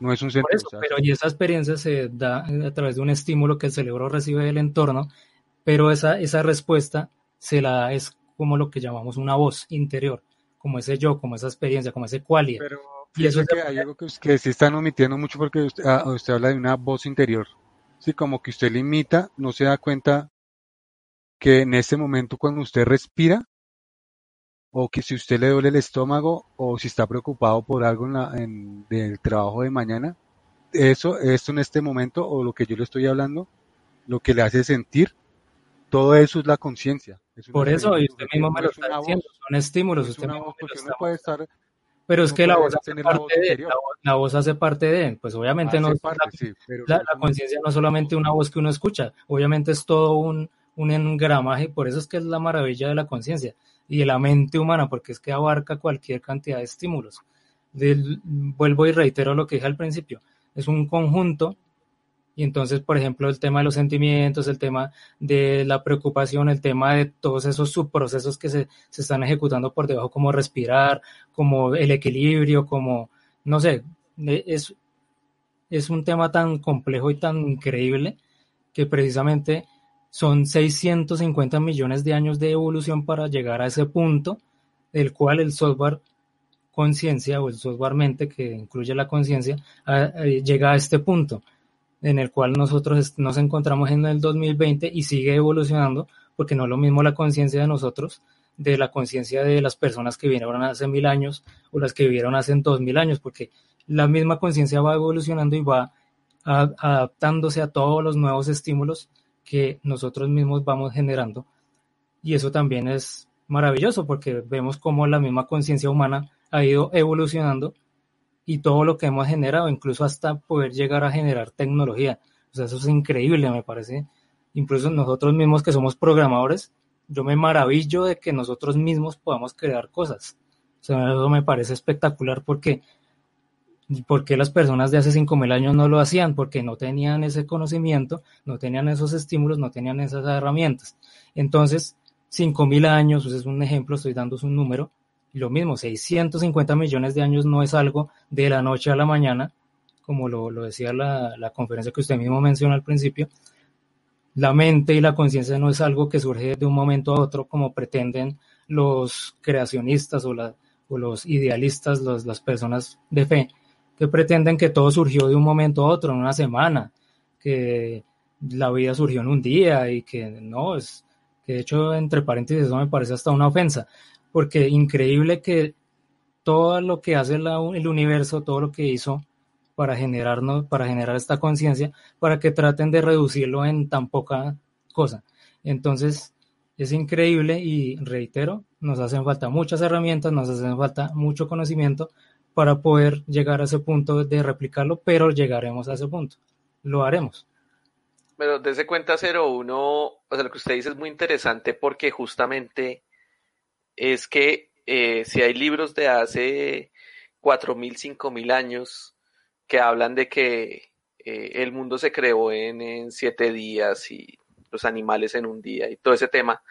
Speaker 4: No es un sentido.
Speaker 1: Eso, pero y esa experiencia se da a través de un estímulo que el cerebro recibe del entorno, pero esa, esa respuesta se la da, es como lo que llamamos una voz interior como ese yo, como esa experiencia, como ese qualia.
Speaker 4: Pero y eso que hay algo que, que se están omitiendo mucho porque usted, ah, usted, habla de una voz interior. Sí, como que usted limita, no se da cuenta que en ese momento cuando usted respira, o que si usted le duele el estómago, o si está preocupado por algo en, la, en del trabajo de mañana, eso, esto en este momento, o lo que yo le estoy hablando, lo que le hace sentir, todo eso es la conciencia.
Speaker 1: Por eso, y usted mismo me lo está diciendo, son estímulos. Usted
Speaker 4: mismo
Speaker 1: voz,
Speaker 4: puede estar,
Speaker 1: pero es que la voz, hace parte de, la, la, voz hace parte de, pues obviamente
Speaker 4: hace
Speaker 1: no
Speaker 4: parte,
Speaker 1: la,
Speaker 4: sí, pero
Speaker 1: la, la conciencia no es solamente una voz que uno escucha, obviamente es todo un, un engramaje, por eso es que es la maravilla de la conciencia y la mente humana, porque es que abarca cualquier cantidad de estímulos. Vuelvo y reitero lo que dije al principio, es un conjunto y entonces, por ejemplo, el tema de los sentimientos, el tema de la preocupación, el tema de todos esos subprocesos que se, se están ejecutando por debajo, como respirar, como el equilibrio, como, no sé, es, es un tema tan complejo y tan increíble que precisamente son 650 millones de años de evolución para llegar a ese punto, del cual el software conciencia o el software mente que incluye la conciencia llega a este punto en el cual nosotros nos encontramos en el 2020 y sigue evolucionando porque no es lo mismo la conciencia de nosotros de la conciencia de las personas que vinieron hace mil años o las que vivieron hace dos mil años porque la misma conciencia va evolucionando y va adaptándose a todos los nuevos estímulos que nosotros mismos vamos generando. Y eso también es maravilloso porque vemos cómo la misma conciencia humana ha ido evolucionando y todo lo que hemos generado, incluso hasta poder llegar a generar tecnología. O sea, eso es increíble, me parece. Incluso nosotros mismos que somos programadores, yo me maravillo de que nosotros mismos podamos crear cosas. O sea, eso me parece espectacular porque porque las personas de hace 5.000 años no lo hacían? Porque no tenían ese conocimiento, no tenían esos estímulos, no tenían esas herramientas. Entonces, 5.000 años, pues es un ejemplo, estoy dando un número, lo mismo, 650 millones de años no es algo de la noche a la mañana, como lo, decía la, la, conferencia que usted mismo mencionó al principio. La mente y la conciencia no es algo que surge de un momento a otro como pretenden los creacionistas o, o los idealistas, las personas de fe, que pretenden que todo surgió de un momento a otro, en una semana, que la vida surgió en un día y que no, es que de hecho, entre paréntesis, eso me parece hasta una ofensa, porque increíble que todo lo que hace el universo, todo lo que hizo para generarnos, para generar esta conciencia, para que traten de reducirlo en tan poca cosa. Entonces, es increíble y reitero, nos hacen falta muchas herramientas, nos hacen falta mucho conocimiento para poder llegar a ese punto de replicarlo, pero llegaremos a ese punto. Lo haremos.
Speaker 5: Pero desde cuenta 01, o sea, lo que usted dice es muy interesante porque justamente es que eh, si hay libros de hace 4.000, 5.000 años que hablan de que eh, el mundo se creó en, en siete días y los animales en un día y todo ese tema,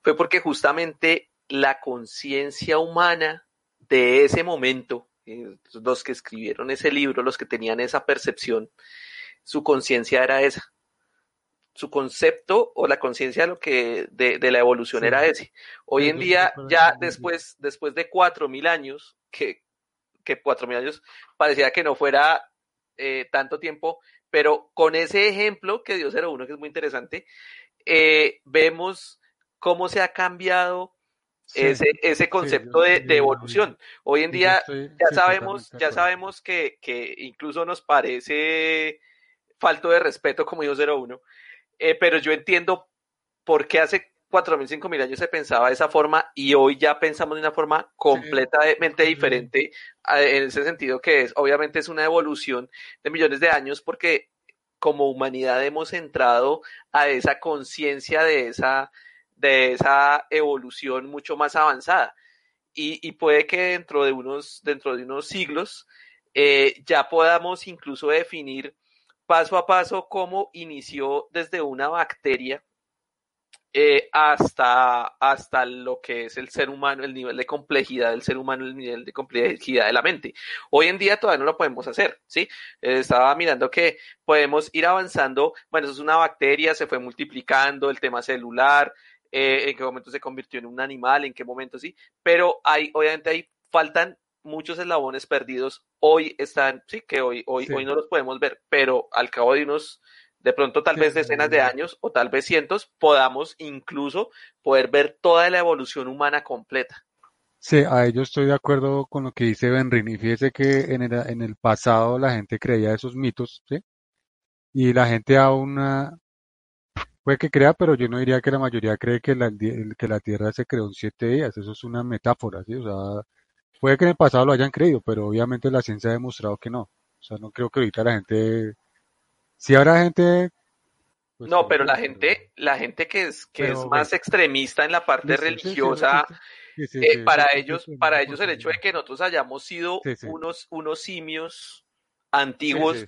Speaker 5: fue porque justamente la conciencia humana de ese momento eh, los que escribieron ese libro, los que tenían esa percepción, su conciencia era esa. Su concepto o la conciencia de lo que de, la evolución era ese. Hoy en día, ya después, después de cuatro mil años, que, que cuatro mil años parecía que no fuera eh, tanto tiempo, pero con ese ejemplo que dio 01, que es muy interesante, eh, vemos cómo se ha cambiado ese, ese concepto de, evolución. Hoy en día ya sabemos, ya sabemos que, que, incluso nos parece falto de respeto, como dijo 01, eh, pero yo entiendo por qué hace 4.000, 5.000 años se pensaba de esa forma y hoy ya pensamos de una forma completamente diferente en ese sentido que es, obviamente es una evolución de millones de años porque como humanidad hemos entrado a esa conciencia de esa de esa evolución mucho más avanzada. Y, puede que dentro de unos, dentro de unos siglos eh, ya podamos incluso definir paso a paso cómo inició desde una bacteria eh, hasta, hasta lo que es el ser humano, el nivel de complejidad del ser humano, el nivel de complejidad de la mente. Hoy en día todavía no lo podemos hacer, ¿sí? Eh, estaba mirando que podemos ir avanzando, bueno, eso es una bacteria, se fue multiplicando, el tema celular, eh, en qué momento se convirtió en un animal, en qué momento sí, pero hay, obviamente ahí faltan muchos eslabones perdidos. Hoy están, sí, que hoy, hoy, hoy no los podemos ver, pero al cabo de unos, de pronto tal vez decenas de años o tal vez cientos, podamos incluso poder ver toda la evolución humana completa.
Speaker 4: Sí, a ello estoy de acuerdo con lo que dice Benrini. Fíjese que en el, en el pasado la gente creía esos mitos, ¿sí? Y la gente aún Puede que crea, pero yo no diría que la mayoría cree que la, que la Tierra se creó en siete días. Eso es una metáfora, ¿sí? O sea, puede que en el pasado lo hayan creído, pero obviamente la ciencia ha demostrado que no. O sea, no creo que ahorita la gente... Si habrá gente...
Speaker 5: Pues, no, pero la gente, la gente que es, que es más extremista en la parte religiosa, para ellos, para ellos el hecho de que nosotros hayamos sido unos, unos simios antiguos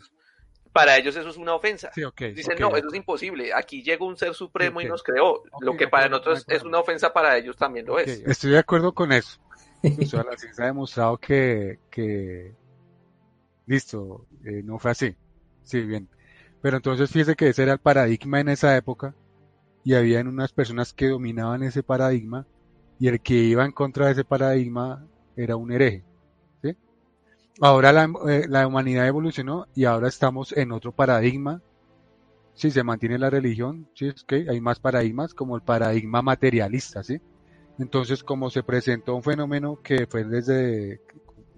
Speaker 5: para ellos eso es una ofensa. Dicen, no, eso es imposible. Aquí llegó un ser supremo y nos creó. lo que para nosotros es una ofensa, para ellos también lo es.
Speaker 4: Estoy de acuerdo con eso. *laughs* o sea, la ciencia ha demostrado que, que listo, eh, no fue así. Sí, bien. Pero entonces fíjese que ese era el paradigma en esa época y habían unas personas que dominaban ese paradigma y el que iba en contra de ese paradigma era un hereje. ¿Sí? Ahora la, eh, la humanidad evolucionó y ahora estamos en otro paradigma. Si se mantiene la religión, sí, es que hay más paradigmas como el paradigma materialista, ¿sí? Entonces, como se presentó un fenómeno que fue desde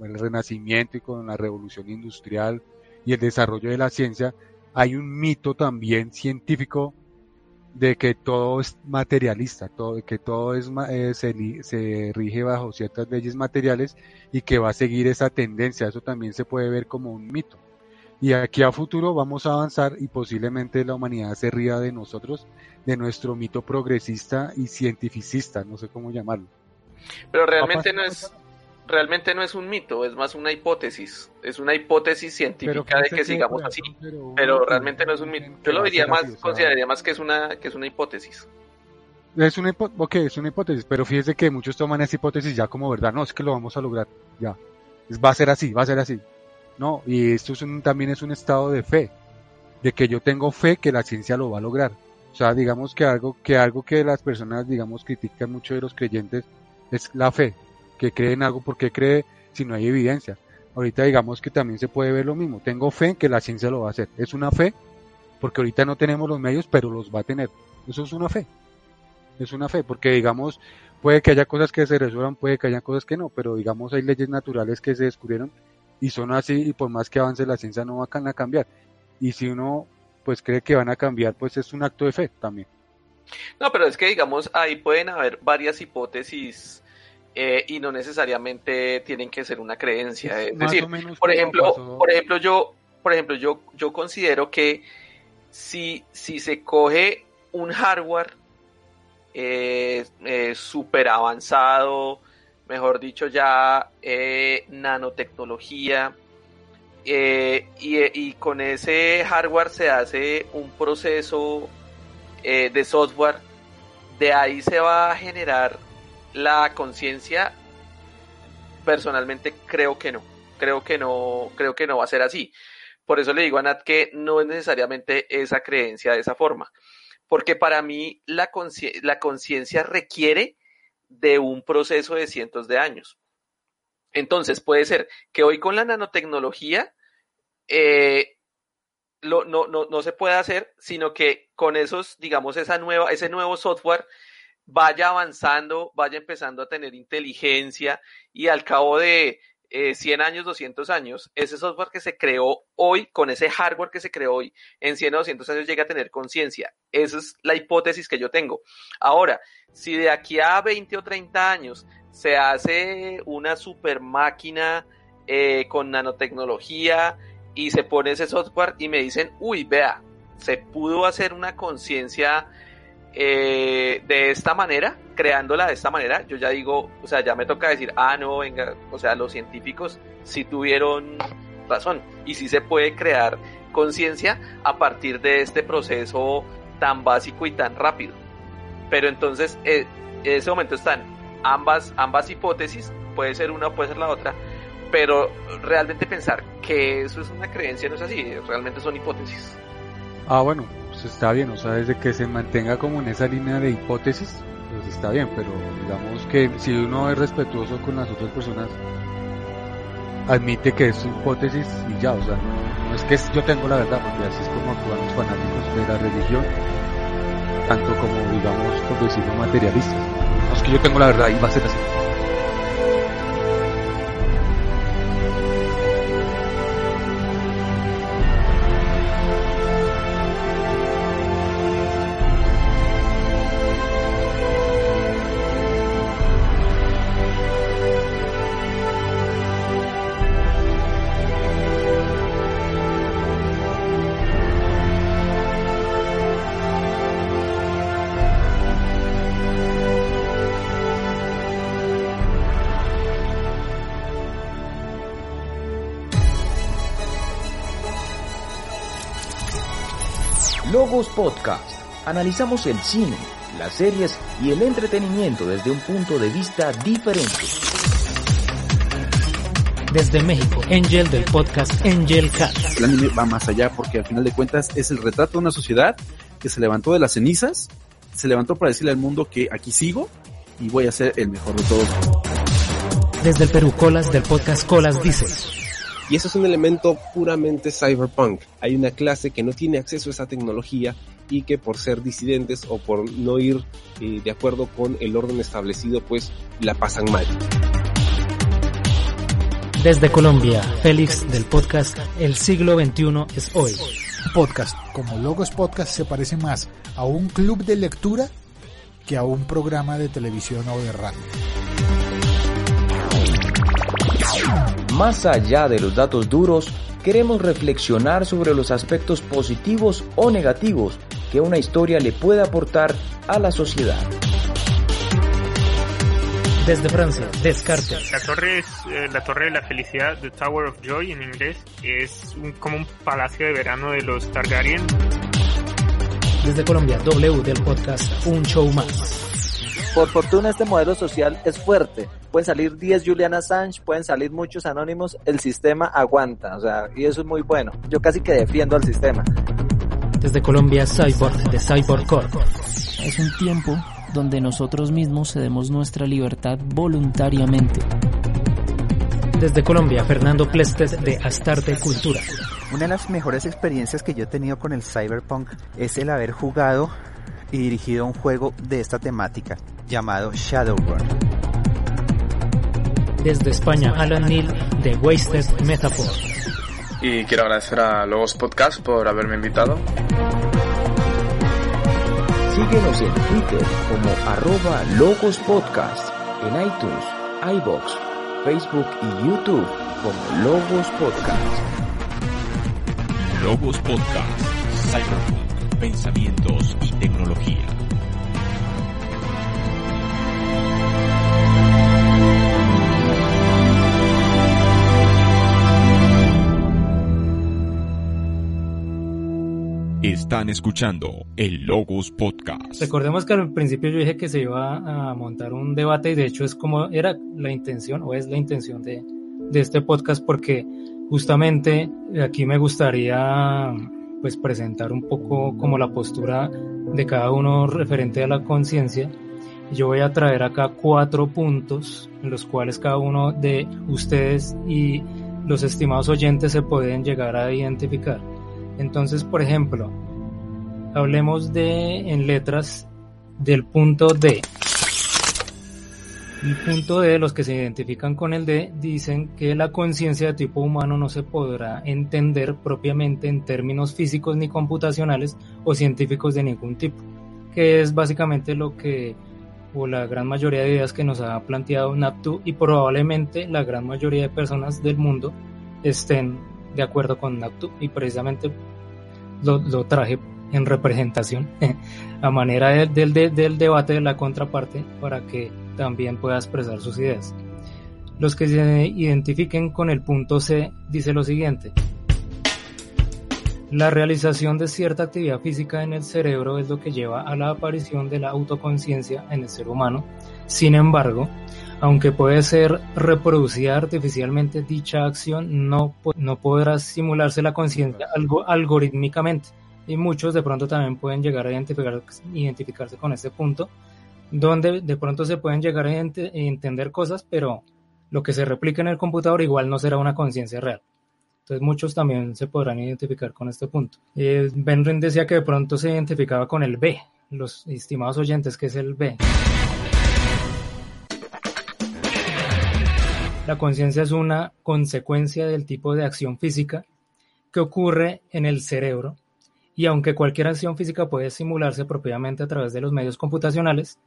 Speaker 4: el Renacimiento y con la Revolución Industrial y el desarrollo de la ciencia, hay un mito también científico de que todo es materialista, todo, que todo es, eh, se, se, rige bajo ciertas leyes materiales y que va a seguir esa tendencia. Eso también se puede ver como un mito. Y aquí a futuro vamos a avanzar y posiblemente la humanidad se ría de nosotros, de nuestro mito progresista y cientificista, no sé cómo llamarlo.
Speaker 5: Pero realmente no es, realmente no es un mito, es más una hipótesis. Es una hipótesis científica de que sigamos así, pero, realmente no es un mito. Yo lo diría más, consideraría más que es una, que es una hipótesis.
Speaker 4: Es una, okay, es una hipótesis, pero fíjese que muchos toman esa hipótesis ya como verdad. No, es que lo vamos a lograr, ya. Va a ser así, va a ser así. No, y esto es también es un estado de fe, de que yo tengo fe que la ciencia lo va a lograr. O sea, digamos que algo que algo que las personas, digamos, critican mucho de los creyentes es la fe, que cree en algo porque cree si no hay evidencia. Ahorita digamos que también se puede ver lo mismo. Tengo fe en que la ciencia lo va a hacer. Es una fe porque ahorita no tenemos los medios, pero los va a tener. Eso es una fe. Es una fe, porque digamos, puede que haya cosas que se resuelvan, puede que haya cosas que no, pero digamos hay leyes naturales que se descubrieron y son así y por más que avance la ciencia no van a cambiar. Y si uno pues cree que van a cambiar, pues es un acto de fe también.
Speaker 5: No, pero es que digamos ahí pueden haber varias hipótesis eh, y no necesariamente tienen que ser una creencia. Es, decir, por ejemplo, por ejemplo, yo, por ejemplo, yo, yo considero que si, si se coge un hardware eh, eh súper avanzado, mejor dicho, ya eh, nanotecnología, y, y, con ese hardware se hace un proceso de software, de ahí se va a generar la conciencia, personalmente creo que no. Creo que no, creo que no va a ser así. Por eso le digo a Nat que no es necesariamente esa creencia de esa forma. Porque para mí la conciencia requiere de un proceso de cientos de años. Entonces puede ser que hoy con la nanotecnología eh, no, no, no, se pueda hacer, sino que con esos, digamos, esa nueva, ese nuevo software vaya avanzando, vaya empezando a tener inteligencia y al cabo de 100 eh, años, 200 años, ese software que se creó hoy, con ese hardware que se creó hoy, en 100 o 200 años llega a tener conciencia. Esa es la hipótesis que yo tengo. Ahora, si de aquí a 20 o 30 años se hace una super máquina eh, con nanotecnología y se pone ese software y me dicen, uy, vea, se pudo hacer una conciencia eh, de esta manera, creándola de esta manera, yo ya digo, o sea, ya me toca decir, ah, no, venga, o sea, los científicos sí tuvieron razón y sí se puede crear conciencia a partir de este proceso tan básico y tan rápido. Pero entonces, eh, en ese momento están ambas, ambas hipótesis, puede ser una puede ser la otra, pero realmente pensar que eso es una creencia no es así, realmente son hipótesis.
Speaker 4: Ah, bueno, pues está bien, o sea, desde que se mantenga como en esa línea de hipótesis, pues está bien, pero digamos que si uno es respetuoso con las otras personas, admite que es su hipótesis y ya, o sea, no, es que yo tengo la verdad, porque así es como actúan los fanáticos de la religión, tanto como, digamos, por decirlo, materialistas. No es que yo tengo la verdad y va a ser así.
Speaker 11: Podcast. Analizamos el cine, las series y el entretenimiento desde un punto de vista diferente.
Speaker 1: Desde México, Angel del podcast Angel Cat.
Speaker 12: El anime va más allá porque al final de cuentas es el retrato de una sociedad que se levantó de las cenizas se levantó para decirle al mundo que aquí sigo y voy a ser el mejor de todos.
Speaker 1: Desde el Perú, Colas del podcast Colas dice.
Speaker 13: Y eso es un elemento puramente cyberpunk. Hay una clase que no tiene acceso a esa tecnología y que por ser disidentes o por no ir eh, de acuerdo con el orden establecido, pues la pasan mal.
Speaker 1: Desde Colombia, Félix del podcast El siglo XXI es hoy.
Speaker 14: Podcast, como Logos Podcast, se parece más a un club de lectura que a un programa de televisión o de radio.
Speaker 11: Más allá de los datos duros, queremos reflexionar sobre los aspectos positivos o negativos que una historia le puede aportar a la sociedad.
Speaker 1: Desde Francia, Descartes.
Speaker 15: La torre es eh, la torre de la felicidad, the Tower of Joy en inglés, es un, como un palacio de verano de los Targaryen.
Speaker 1: Desde Colombia, W del podcast Un Show Más.
Speaker 16: Por fortuna este modelo social es fuerte. Pueden salir 10 Julian Assange, pueden salir muchos anónimos, el sistema aguanta, o sea, y eso es muy bueno. Yo casi que defiendo al sistema.
Speaker 1: Desde Colombia, Cyborg de Cyborg Corp.
Speaker 17: Es un tiempo donde nosotros mismos cedemos nuestra libertad voluntariamente.
Speaker 1: Desde Colombia, Fernando Plestes de Astarte Cultura.
Speaker 18: Una de las mejores experiencias que yo he tenido con el Cyberpunk es el haber jugado y dirigido un juego de esta temática llamado Shadowrun.
Speaker 1: Desde España, Alan Neal de Wasted Metaphor.
Speaker 19: Y quiero agradecer a Logos Podcast por haberme invitado.
Speaker 11: Síguenos en Twitter como arroba Logos Podcast, en iTunes, iBox, Facebook y YouTube como Logos Podcast.
Speaker 3: Logos Podcast, Cyberpunk, pensamientos y tecnología. Están escuchando el Logos Podcast.
Speaker 1: Recordemos que al principio yo dije que se iba a montar un debate y de hecho es como era la intención o es la intención de, de este podcast porque justamente aquí me gustaría pues presentar un poco como la postura de cada uno referente a la conciencia. Yo voy a traer acá cuatro puntos en los cuales cada uno de ustedes y los estimados oyentes se pueden llegar a identificar. Entonces, por ejemplo, hablemos de en letras del punto D. El punto D, los que se identifican con el D, dicen que la conciencia de tipo humano no se podrá entender propiamente en términos físicos ni computacionales o científicos de ningún tipo, que es básicamente lo que, o la gran mayoría de ideas que nos ha planteado NAPTU y probablemente la gran mayoría de personas del mundo estén de acuerdo con NAPTU y precisamente lo, lo traje en representación *laughs* a manera del, del debate de la contraparte para que también pueda expresar sus ideas. Los que se identifiquen con el punto C dice lo siguiente. La realización de cierta actividad física en el cerebro es lo que lleva a la aparición de la autoconciencia en el ser humano. Sin embargo, aunque puede ser reproducida artificialmente, dicha acción no, no podrá simularse la conciencia algo algorítmicamente. Y muchos de pronto también pueden llegar a identificar, identificarse con este punto, donde de pronto se pueden llegar a ent entender cosas, pero lo que se replica en el computador igual no será una conciencia real. Entonces muchos también se podrán identificar con este punto. Eh, Benrin decía que de pronto se identificaba con el B, los estimados oyentes, que es el B. La conciencia es una consecuencia del tipo de acción física que ocurre en el cerebro y aunque cualquier acción física puede simularse propiamente a través de los medios computacionales,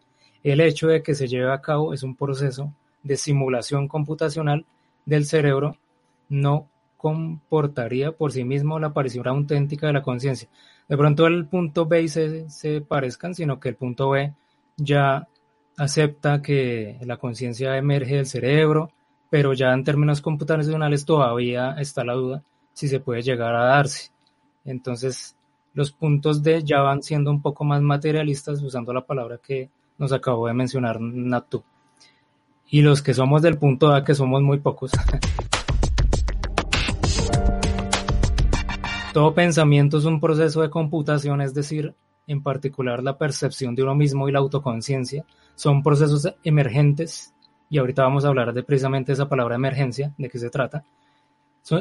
Speaker 1: el hecho de que se lleve a cabo es un proceso de simulación computacional del cerebro no comportaría por sí mismo la aparición auténtica de la conciencia. De pronto el punto B y C se parezcan, sino que el punto B ya acepta que la conciencia emerge del cerebro, pero ya en términos computacionales todavía está la duda si se puede llegar a darse. Entonces, los puntos D ya van siendo un poco más materialistas, usando la palabra que nos acabó de mencionar Natu. Y los que somos del punto A, que somos muy pocos. *laughs* Todo pensamiento es un proceso de computación, es decir, en particular la percepción de uno mismo y la autoconciencia, son procesos emergentes, y ahorita vamos a hablar de precisamente esa palabra emergencia, de qué se trata.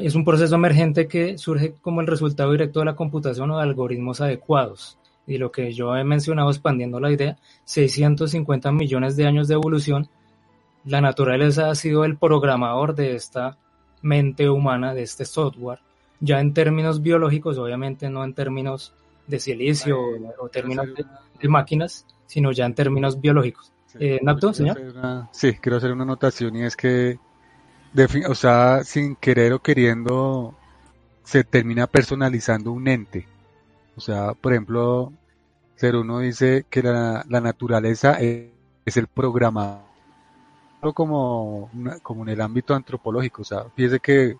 Speaker 1: Es un proceso emergente que surge como el resultado directo de la computación o de algoritmos adecuados. Y lo que yo he mencionado expandiendo la idea, 650 millones de años de evolución, la naturaleza ha sido el programador de esta mente humana, de este software, ya en términos biológicos, obviamente no en términos de silicio o, términos de, máquinas, sino ya en términos biológicos. Eh, señor?
Speaker 4: sí, quiero hacer una anotación y es que, o sea, sin querer o queriendo, se termina personalizando un ente. O sea, por ejemplo, ser uno dice que la, naturaleza es, el programa como, como en el ámbito antropológico. O sea, fíjese que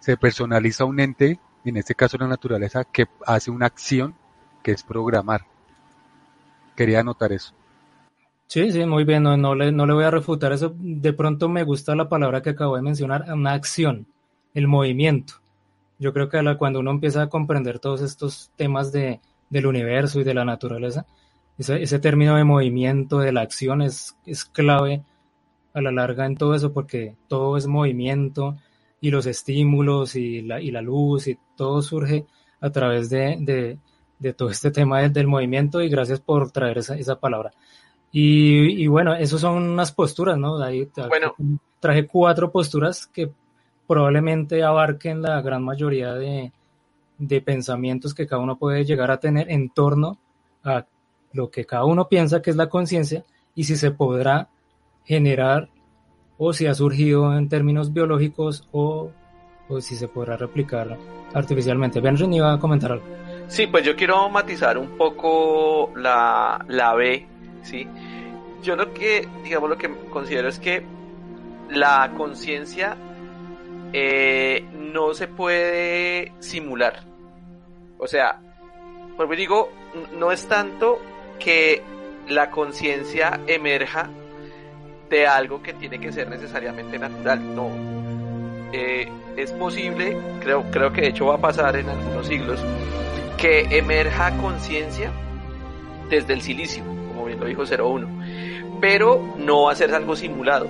Speaker 4: se personaliza un ente en este caso la naturaleza, que hace una acción que es programar. Quería anotar eso.
Speaker 1: Sí, sí, muy bien, no, le, no le voy a refutar eso. De pronto me gusta la palabra que acabo de mencionar, una acción, el movimiento. Yo creo que cuando uno empieza a comprender todos estos temas de, del universo y de la naturaleza, ese, ese término de movimiento, de la acción, es, es clave a la larga en todo eso, porque todo es movimiento, y los estímulos y la, y la luz y todo surge a través de, de, todo este tema del, movimiento y gracias por traer esa, esa palabra. Y, y bueno, esas son unas posturas, ¿no? Ahí, bueno. Traje cuatro posturas que probablemente abarquen la gran mayoría de, de pensamientos que cada uno puede llegar a tener en torno a lo que cada uno piensa que es la conciencia y si se podrá generar o si ha surgido en términos biológicos o, o si se podrá replicar artificialmente. Benjamin iba a comentar algo.
Speaker 5: Sí, pues yo quiero matizar un poco la, la B, ¿sí? Yo lo que, digamos, lo que considero es que la conciencia eh, no se puede simular. O sea, por digo, no es tanto que la conciencia emerja de algo que tiene que ser necesariamente natural. No. Eh, es posible, creo, creo que de hecho va a pasar en algunos siglos, que emerja conciencia desde el silicio, como bien lo dijo 01, pero no va a ser algo simulado.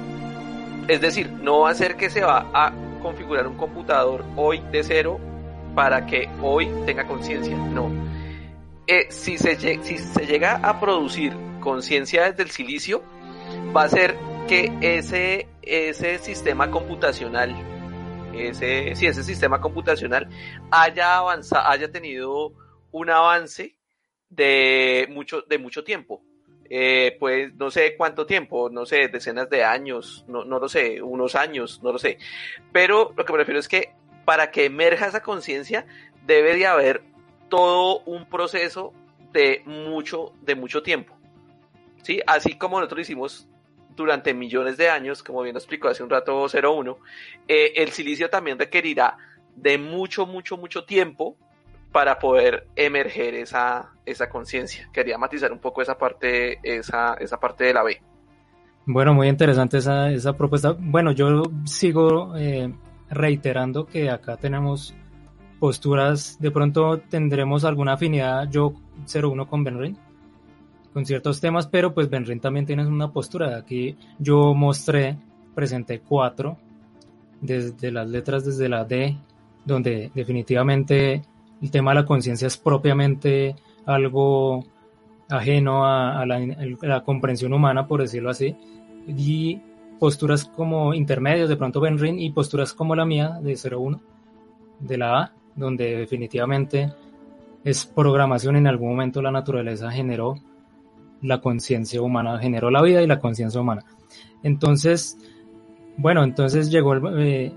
Speaker 5: Es decir, no va a ser que se va a configurar un computador hoy de cero para que hoy tenga conciencia. No. Eh, si, se, si se llega a producir conciencia desde el silicio, va a ser que ese, ese sistema computacional, ese, si ese sistema computacional haya avanzado, haya tenido un avance de mucho, de mucho tiempo. Eh, pues no sé cuánto tiempo, no sé, decenas de años, no, no lo sé, unos años, no lo sé. Pero lo que me refiero es que para que emerja esa conciencia debe de haber todo un proceso de mucho, de mucho tiempo. ¿Sí? Así como nosotros hicimos durante millones de años, como bien lo explicó hace un rato 01, eh, el silicio también requerirá de mucho, mucho, mucho tiempo para poder emerger esa, esa conciencia. Quería matizar un poco esa parte, esa, esa parte de la B.
Speaker 1: Bueno, muy interesante esa, esa propuesta. Bueno, yo sigo eh, reiterando que acá tenemos posturas, de pronto tendremos alguna afinidad yo 01 con Benrin, con ciertos temas, pero pues Benrin también tiene una postura. Aquí yo mostré, presenté cuatro, desde las letras desde la D, donde definitivamente el tema de la conciencia es propiamente algo ajeno a, la, comprensión humana, por decirlo así, y posturas como intermedios, de pronto Benrin, y posturas como la mía, de 01, de la A, donde definitivamente es programación, en algún momento la naturaleza generó la conciencia humana, generó la vida y la conciencia humana. Entonces, bueno, entonces llegó el,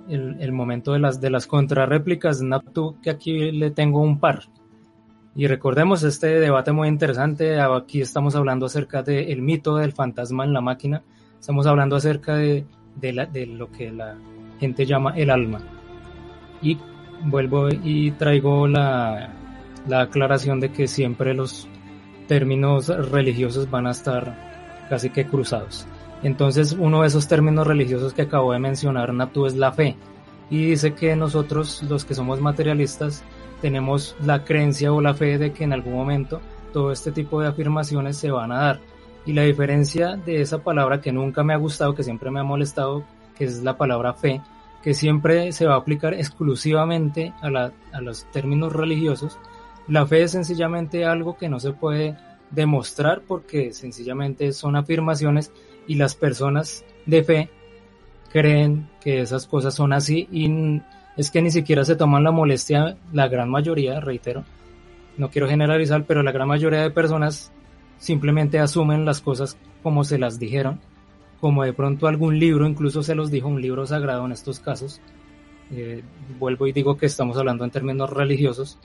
Speaker 1: eh, momento de las, de las contrarréplicas, Naptu, que aquí le tengo un par. Y recordemos este debate muy interesante, aquí estamos hablando acerca del mito del fantasma en la máquina, estamos hablando acerca de, de lo que la gente llama el alma. Y vuelvo y traigo la, la aclaración de que siempre los términos religiosos van a estar casi que cruzados. Entonces, uno de esos términos religiosos que acabo de mencionar, Natu, es la fe. Y dice que nosotros, los que somos materialistas, tenemos la creencia o la fe de que en algún momento todo este tipo de afirmaciones se van a dar. Y la diferencia de esa palabra que nunca me ha gustado, que siempre me ha molestado, que es la palabra fe, que siempre se va a aplicar exclusivamente a, la, a los términos religiosos, la fe es sencillamente algo que no se puede demostrar porque sencillamente son afirmaciones y las personas de fe creen que esas cosas son así y es que ni siquiera se toman la molestia, la gran mayoría, reitero, no quiero generalizar, pero la gran mayoría de personas simplemente asumen las cosas como se las dijeron, como de pronto algún libro, incluso se los dijo un libro sagrado en estos casos. Eh, vuelvo y digo que estamos hablando en términos religiosos,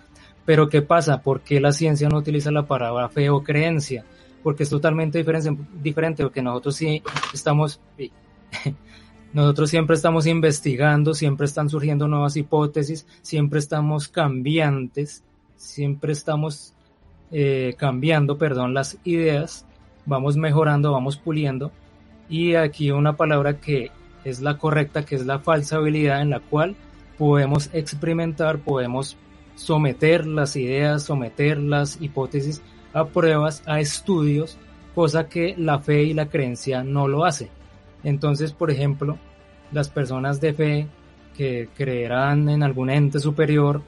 Speaker 1: pero ¿qué pasa? ¿Por qué la ciencia no utiliza la palabra fe o creencia? Porque es totalmente diferente, diferente porque nosotros sí estamos, *laughs* nosotros siempre estamos investigando, siempre están surgiendo nuevas hipótesis, siempre estamos cambiantes, siempre estamos eh, cambiando, perdón, las ideas, vamos mejorando, vamos puliendo. Y aquí una palabra que es la correcta, que es la falsa habilidad en la cual podemos experimentar, podemos someter las ideas, someter las hipótesis a pruebas, a estudios, cosa que la fe y la creencia no lo hace. Entonces, por ejemplo, las personas de fe que creerán en algún ente superior,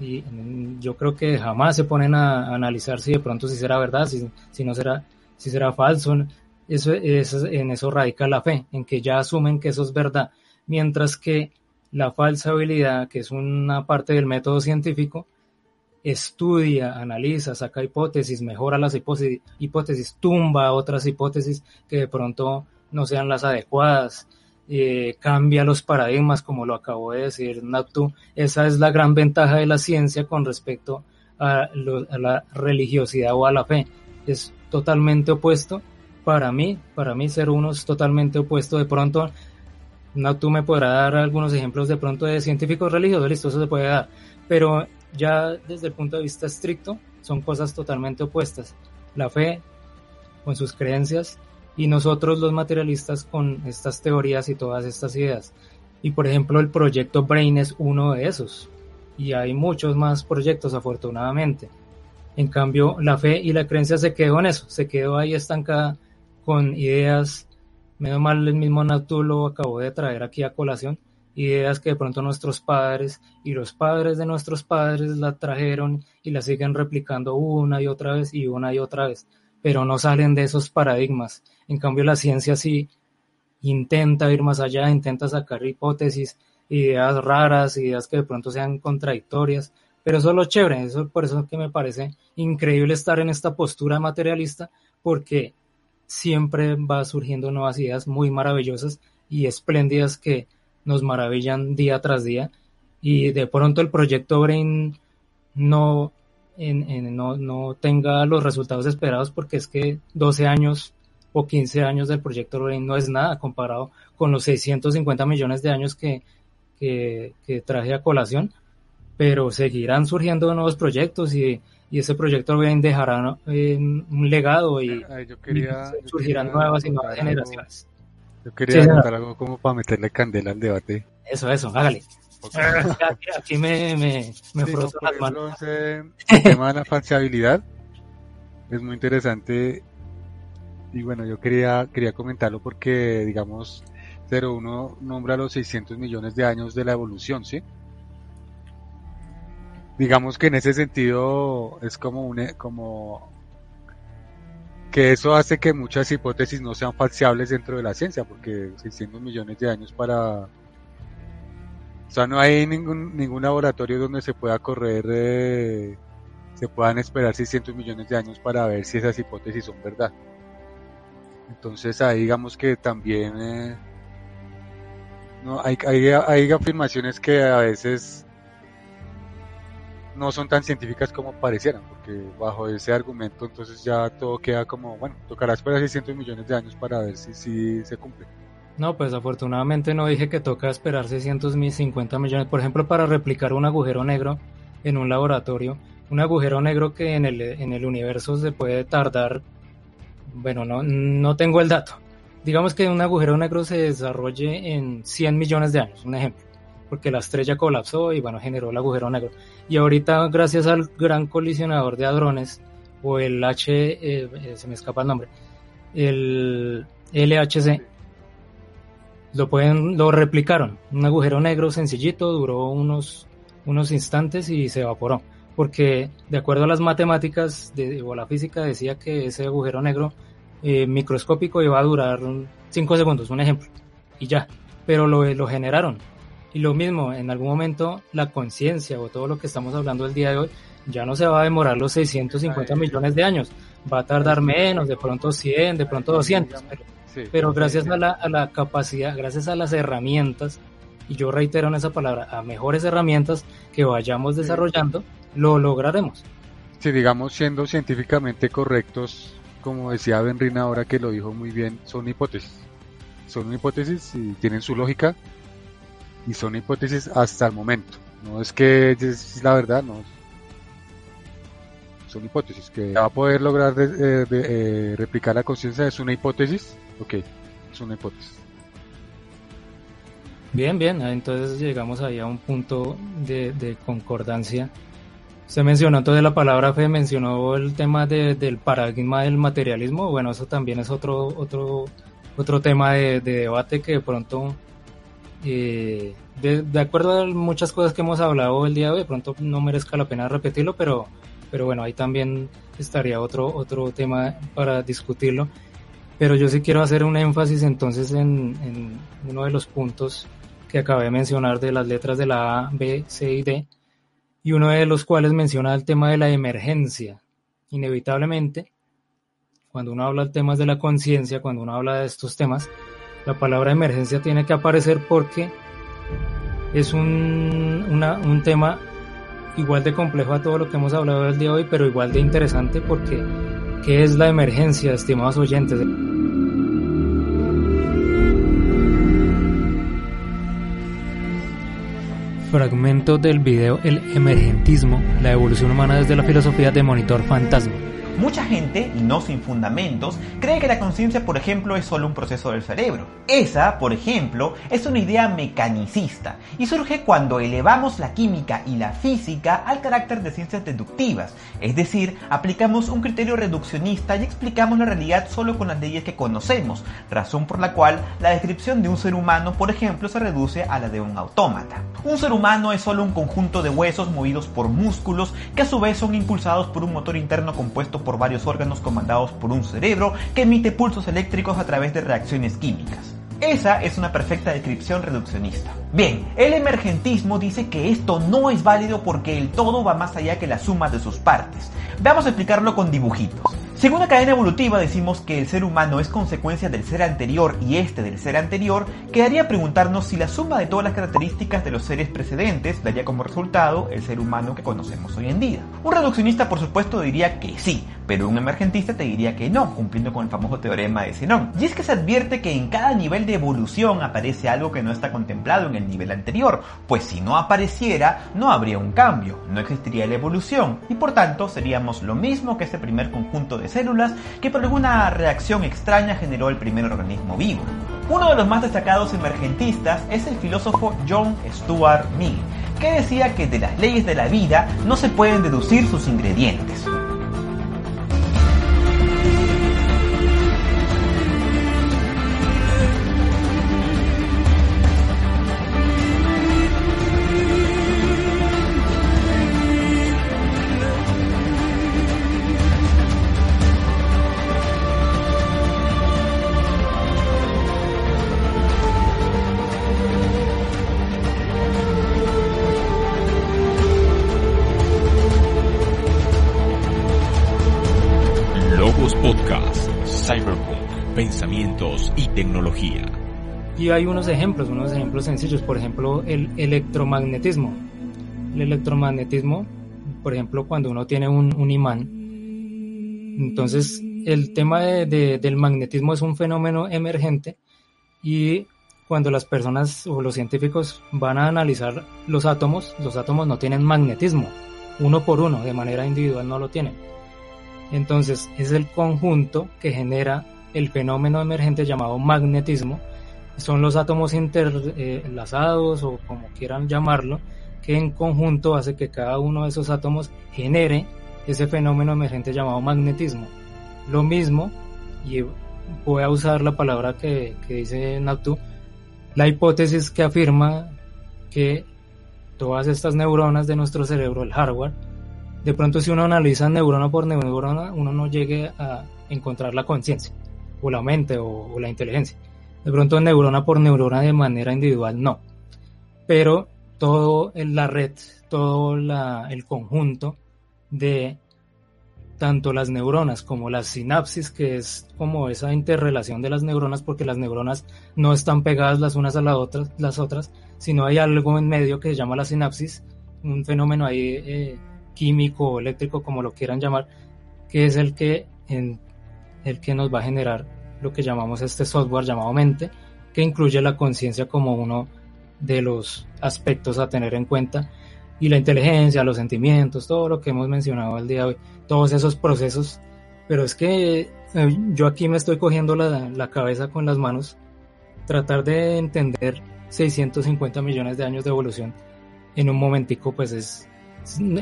Speaker 1: y yo creo que jamás se ponen a, analizar si de pronto si será verdad, si, si no será, si será falso. Eso, eso, en eso radica la fe, en que ya asumen que eso es verdad. Mientras que la falsa habilidad, que es una parte del método científico, estudia, analiza, saca hipótesis, mejora las hipótesis, tumba otras hipótesis que de pronto no sean las adecuadas, eh, cambia los paradigmas, como lo acabo de decir Natu. Esa es la gran ventaja de la ciencia con respecto a, la religiosidad o a la fe. Es totalmente opuesto. Para mí, para mí ser uno es totalmente opuesto. De pronto no, tú me podrás dar algunos ejemplos de pronto de científicos religiosos, listo, eso se puede dar, pero ya desde el punto de vista estricto son cosas totalmente opuestas. La fe con sus creencias y nosotros los materialistas con estas teorías y todas estas ideas. Y por ejemplo el proyecto Brain es uno de esos. Y hay muchos más proyectos afortunadamente. En cambio la fe y la creencia se quedó en eso, se quedó ahí estancada con ideas Menos mal el mismo Natu lo acabó de traer aquí a colación, ideas que de pronto nuestros padres y los padres de nuestros padres la trajeron y la siguen replicando una y otra vez y una y otra vez, pero no salen de esos paradigmas. En cambio la ciencia sí intenta ir más allá, intenta sacar hipótesis, ideas raras, ideas que de pronto sean contradictorias, pero eso es lo chévere, eso por eso que me parece increíble estar en esta postura materialista, porque siempre va surgiendo nuevas ideas muy maravillosas y espléndidas que nos maravillan día tras día. Y de pronto el proyecto Brain no, no, no tenga los resultados esperados porque es que 12 años o 15 años del proyecto Brain no es nada comparado con los 650 millones de años que, que, que traje a colación, pero seguirán surgiendo nuevos proyectos y y ese proyecto bien dejará un legado y, surgirán nuevas y nuevas generaciones.
Speaker 4: Yo quería contar algo como para meterle candela al debate.
Speaker 1: Eso, eso, hágale. Aquí, me, me, me las manos.
Speaker 4: el tema de la falseabilidad es muy interesante y bueno, yo quería, quería comentarlo porque, digamos, 01 nombra los 600 millones de años de la evolución, ¿sí? digamos que en ese sentido es como un como que eso hace que muchas hipótesis no sean falseables dentro de la ciencia porque 600 millones de años para o sea no hay ningún ningún laboratorio donde se pueda correr eh, se puedan esperar 600 millones de años para ver si esas hipótesis son verdad. Entonces ahí digamos que también eh, no hay, hay, hay afirmaciones que a veces no son tan científicas como parecieran, porque bajo ese argumento entonces ya todo queda como, bueno, tocará esperar 600 millones de años para ver si, se cumple.
Speaker 1: No, pues afortunadamente no dije que toca esperar 650 millones, por ejemplo, para replicar un agujero negro en un laboratorio, un agujero negro que en el, en el universo se puede tardar, bueno, no, no tengo el dato. Digamos que un agujero negro se desarrolle en 100 millones de años, un ejemplo porque la estrella colapsó y bueno, generó el agujero negro. Y ahorita, gracias al gran colisionador de hadrones, o el H, eh, eh, se me escapa el nombre, el LHC, lo pueden, lo replicaron. Un agujero negro sencillito, duró unos, unos instantes y se evaporó. Porque de acuerdo a las matemáticas de, o la física decía que ese agujero negro eh, microscópico iba a durar 5 segundos, un ejemplo, y ya. Pero lo, lo generaron. Y lo mismo, en algún momento la conciencia o todo lo que estamos hablando el día de hoy ya no se va a demorar los 650 millones de años, va a tardar menos, de pronto 100, de pronto 200, pero, gracias a la, a la capacidad, gracias a las herramientas, y yo reitero en esa palabra, a mejores herramientas que vayamos desarrollando, lo lograremos.
Speaker 4: Si digamos siendo científicamente correctos, como decía Benrin ahora que lo dijo muy bien, son hipótesis. Son hipótesis y tienen su lógica y son hipótesis hasta el momento. No es que es la verdad, no, son hipótesis. Que va a poder lograr eh, eh, replicar la conciencia es una hipótesis. Ok, es una hipótesis.
Speaker 1: Bien, bien, entonces llegamos ahí a un punto de, concordancia. Se mencionó entonces la palabra fe, mencionó el tema del paradigma del materialismo. Bueno, eso también es otro, otro, otro tema de, debate que de pronto, eh, de, acuerdo a muchas cosas que hemos hablado el día de hoy, pronto no merezca la pena repetirlo, pero pero bueno, ahí también estaría otro, otro tema para discutirlo. Pero yo sí quiero hacer un énfasis entonces en, uno de los puntos que acabé de mencionar de las letras de la A, B, C y D, y uno de los cuales menciona el tema de la emergencia. Inevitablemente, cuando uno habla de temas de la conciencia, cuando uno habla de estos temas, la palabra emergencia tiene que aparecer porque es un, un tema igual de complejo a todo lo que hemos hablado el día de hoy, pero igual de interesante porque ¿qué es la emergencia, estimados oyentes? Fragmento del video El emergentismo, la evolución humana desde la filosofía de Monitor Fantasma.
Speaker 20: Mucha gente, y no sin fundamentos, cree que la conciencia, por ejemplo, es solo un proceso del cerebro. Esa, por ejemplo, es una idea mecanicista y surge cuando elevamos la química y la física al carácter de ciencias deductivas, es decir, aplicamos un criterio reduccionista y explicamos la realidad solo con las leyes que conocemos, razón por la cual la descripción de un ser humano, por ejemplo, se reduce a la de un autómata. Un ser humano es solo un conjunto de huesos movidos por músculos que a su vez son impulsados por un motor interno compuesto por varios órganos comandados por un cerebro que emite pulsos eléctricos a través de reacciones químicas. Esa es una perfecta descripción reduccionista. Bien, el emergentismo dice que esto no es válido porque el todo va más allá que la suma de sus partes. Vamos a explicarlo con dibujitos. Según la cadena evolutiva decimos que el ser humano es consecuencia del ser anterior y este del ser anterior, quedaría preguntarnos si la suma de todas las características de los seres precedentes daría como resultado el ser humano que conocemos hoy en día. Un reduccionista por supuesto diría que sí, pero un emergentista te diría que no, cumpliendo con el famoso teorema de Zenón. Y es que se advierte que en cada nivel de evolución aparece algo que no está contemplado en el nivel anterior, pues si no apareciera no habría un cambio, no existiría la evolución y por tanto seríamos lo mismo que ese primer conjunto de células que por alguna reacción extraña generó el primer organismo vivo. Uno de los más destacados emergentistas es el filósofo John Stuart Mill, que decía que de las leyes de la vida no se pueden deducir sus ingredientes.
Speaker 1: Hay unos ejemplos, unos ejemplos sencillos, por ejemplo, el electromagnetismo. El electromagnetismo, por ejemplo, cuando uno tiene un, imán, entonces el tema del magnetismo es un fenómeno emergente y cuando las personas o los científicos van a analizar los átomos, los átomos no tienen magnetismo, uno por uno, de manera individual no lo tienen. Entonces es el conjunto que genera el fenómeno emergente llamado magnetismo son los átomos interlazados o como quieran llamarlo, que en conjunto hace que cada uno de esos átomos genere ese fenómeno emergente llamado magnetismo. Lo mismo, y voy a usar la palabra que, que dice Natu, la hipótesis que afirma que todas estas neuronas de nuestro cerebro, el hardware, de pronto si uno analiza neurona por neurona, uno no llegue a encontrar la conciencia, o la mente, o, la inteligencia. De pronto neurona por neurona de manera individual, no. Pero todo la red, todo el conjunto de tanto las neuronas como las sinapsis, que es como esa interrelación de las neuronas, porque las neuronas no están pegadas las unas a las otras, las otras sino hay algo en medio que se llama la sinapsis, un fenómeno ahí eh, químico o eléctrico, como lo quieran llamar, que es el que, en, el que nos va a generar lo que llamamos este software llamado mente, que incluye la conciencia como uno de los aspectos a tener en cuenta y la inteligencia, los sentimientos, todo lo que hemos mencionado el día de hoy, todos esos procesos. Pero es que eh, yo aquí me estoy cogiendo la, la cabeza con las manos, tratar de entender 650 millones de años de evolución en un momentico, pues es,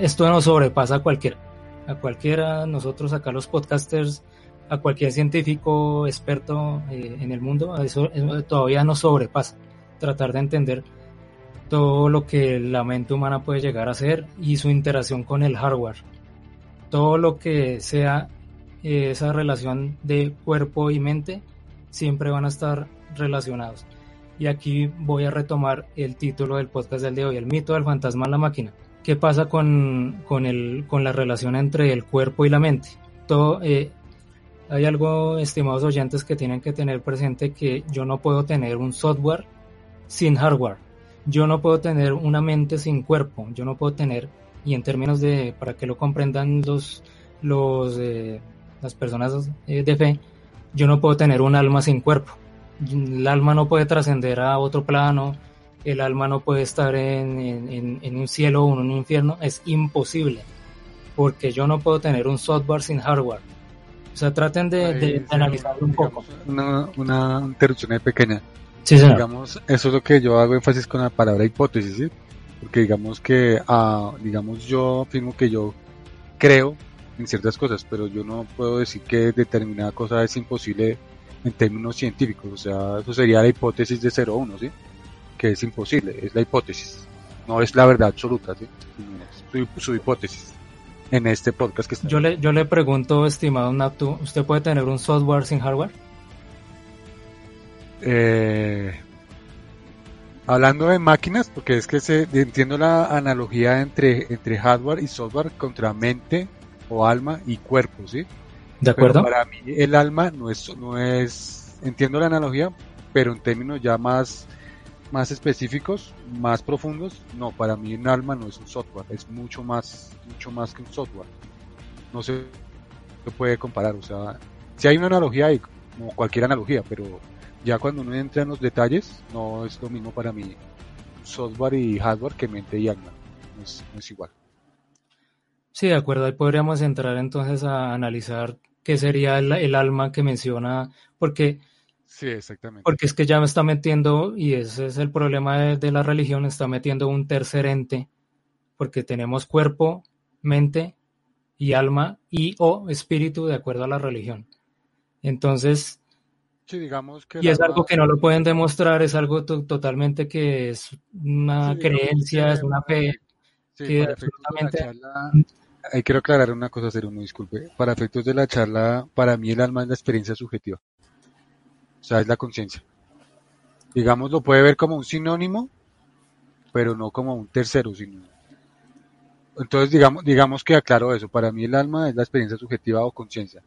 Speaker 1: esto no sobrepasa a cualquiera. A cualquiera, nosotros acá los podcasters, a cualquier científico experto eh, en el mundo, eso, eso todavía no sobrepasa. Tratar de entender todo lo que la mente humana puede llegar a hacer y su interacción con el hardware. Todo lo que sea eh, esa relación de cuerpo y mente siempre van a estar relacionados. Y aquí voy a retomar el título del podcast del día de hoy, el mito del fantasma en la máquina. ¿Qué pasa con, con, el, con la relación entre el cuerpo y la mente? Todo, eh, hay algo, estimados oyentes, que tienen que tener presente que yo no puedo tener un software sin hardware. Yo no puedo tener una mente sin cuerpo, yo no puedo tener, y en términos de, para que lo comprendan los, los, eh, las personas eh, de fe, yo no puedo tener un alma sin cuerpo. El alma no puede trascender a otro plano, el alma no puede estar en, en, en, un cielo o en un infierno, es imposible, porque yo no puedo tener un software sin hardware. O sea, traten de, de, analizarlo un poco.
Speaker 4: Una, una interrupción pequeña.
Speaker 1: Sí,
Speaker 4: digamos, eso es lo que yo hago énfasis con la palabra hipótesis, ¿sí? Porque digamos que, ah, digamos, yo afirmo que yo creo en ciertas cosas, pero yo no puedo decir que determinada cosa es imposible en términos científicos. O sea, eso sería la hipótesis de 0-1, ¿sí? Que es imposible, es la hipótesis. No es la verdad absoluta, ¿sí? Su, su hipótesis en este podcast que está.
Speaker 1: Yo le, yo le pregunto, estimado Natu, ¿usted puede tener un software sin hardware?
Speaker 4: Eh, hablando de máquinas, porque es que se, entiendo la analogía entre, entre hardware y software contra mente o alma y cuerpo, ¿sí?
Speaker 1: De acuerdo.
Speaker 4: para mí el alma no es, no es, entiendo la analogía, pero en términos ya más, más específicos, más profundos, no, para mí un alma no es un software, es mucho más, mucho más que un software. No se puede comparar, o sea, si hay una analogía ahí, como cualquier analogía, pero ya cuando uno entra en los detalles, no es lo mismo para mí software y hardware que mente y alma. No es, igual.
Speaker 1: Sí, de acuerdo. Ahí podríamos entrar entonces a analizar qué sería el, alma que menciona, porque
Speaker 4: Sí, exactamente.
Speaker 1: Porque es que ya me está metiendo, y ese es el problema de, de, la religión, está metiendo un tercer ente, porque tenemos cuerpo, mente y alma y o espíritu de acuerdo a la religión. Entonces,
Speaker 4: digamos que
Speaker 1: y es algo que no lo pueden demostrar, es algo totalmente que es una creencia, es una fe.
Speaker 4: que absolutamente... Ahí quiero aclarar una cosa, ser uno disculpe. Para efectos de la charla, para mí el alma es la experiencia subjetiva. O sea, es la conciencia. Digamos, lo puede ver como un sinónimo, pero no como un tercero sinónimo. Entonces, digamos, digamos que aclaro eso. Para mí el alma es la experiencia subjetiva o conciencia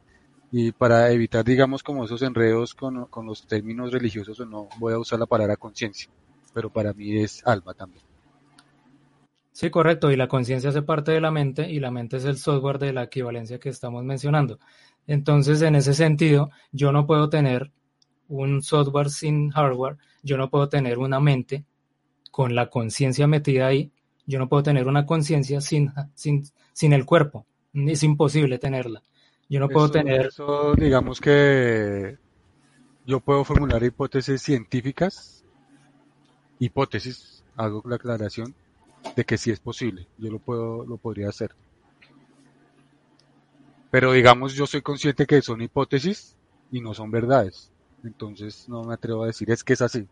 Speaker 4: y para evitar, digamos, como esos enredos con, con los términos religiosos o no, voy a usar la palabra conciencia, pero para mí es alma también.
Speaker 1: Sí, correcto, y la conciencia hace parte de la mente y la mente es el software de la equivalencia que estamos mencionando. Entonces, en ese sentido, yo no puedo tener un software sin hardware, yo no puedo tener una mente con la conciencia metida ahí, yo no puedo tener una conciencia sin, sin, sin el cuerpo, es imposible tenerla. Yo no puedo tener.
Speaker 4: Eso, digamos que yo puedo formular hipótesis científicas, hipótesis, hago la aclaración de que sí es posible, yo lo puedo, lo podría hacer. Pero digamos, yo soy consciente que son hipótesis y no son verdades. Entonces no me atrevo a decir es que es así.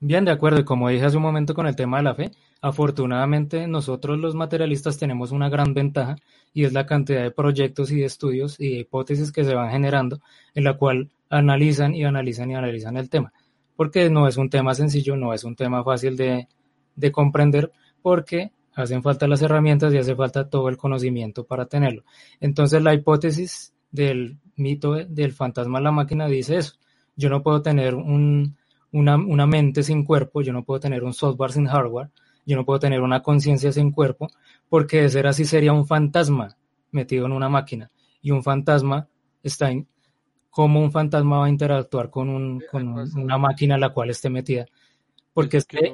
Speaker 1: Bien, de acuerdo. Y como dije hace un momento con el tema de la fe, afortunadamente nosotros los materialistas tenemos una gran ventaja y es la cantidad de proyectos y de estudios y de hipótesis que se van generando en la cual analizan y analizan y analizan el tema. Porque no es un tema sencillo, no es un tema fácil de, de comprender porque hacen falta las herramientas y hace falta todo el conocimiento para tenerlo. Entonces la hipótesis del mito del fantasma la máquina dice eso. Yo no puedo tener un, una, una mente sin cuerpo, yo no puedo tener un software sin hardware, yo no puedo tener una conciencia sin cuerpo, porque de ser así sería un fantasma metido en una máquina. Y un fantasma está en, ¿cómo un fantasma va a interactuar con, un, con una máquina en la cual esté metida? Porque es que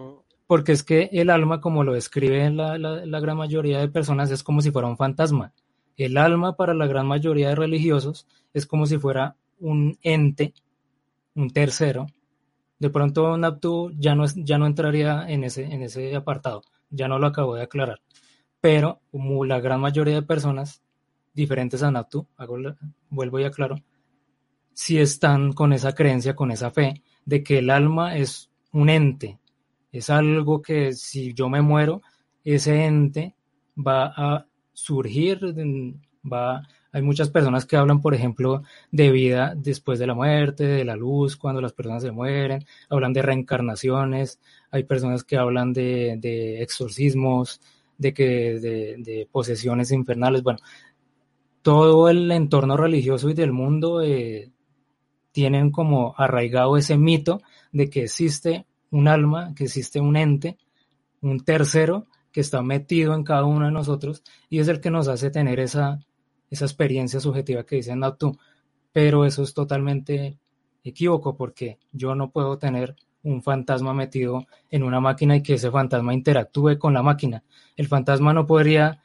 Speaker 1: porque es que el alma, como lo describe la, la, gran mayoría de personas, es como si fuera un fantasma. El alma para la gran mayoría de religiosos es como si fuera un ente, un tercero. De pronto Naptu ya no, ya no entraría en ese, en ese apartado, ya no lo acabo de aclarar. Pero como la gran mayoría de personas diferentes a Naptu, vuelvo y aclaro, si están con esa creencia, con esa fe de que el alma es un ente, es algo que si yo me muero, ese ente va a surgir, va, hay muchas personas que hablan, por ejemplo, de vida después de la muerte, de la luz, cuando las personas se mueren, hablan de reencarnaciones, hay personas que hablan de, exorcismos, de que de, posesiones infernales, bueno, todo el entorno religioso y del mundo eh, tienen como arraigado ese mito de que existe un alma, que existe un ente, un tercero que está metido en cada uno de nosotros y es el que nos hace tener esa, esa experiencia subjetiva que dicen no tú. Pero eso es totalmente equívoco porque yo no puedo tener un fantasma metido en una máquina y que ese fantasma interactúe con la máquina. El fantasma no podría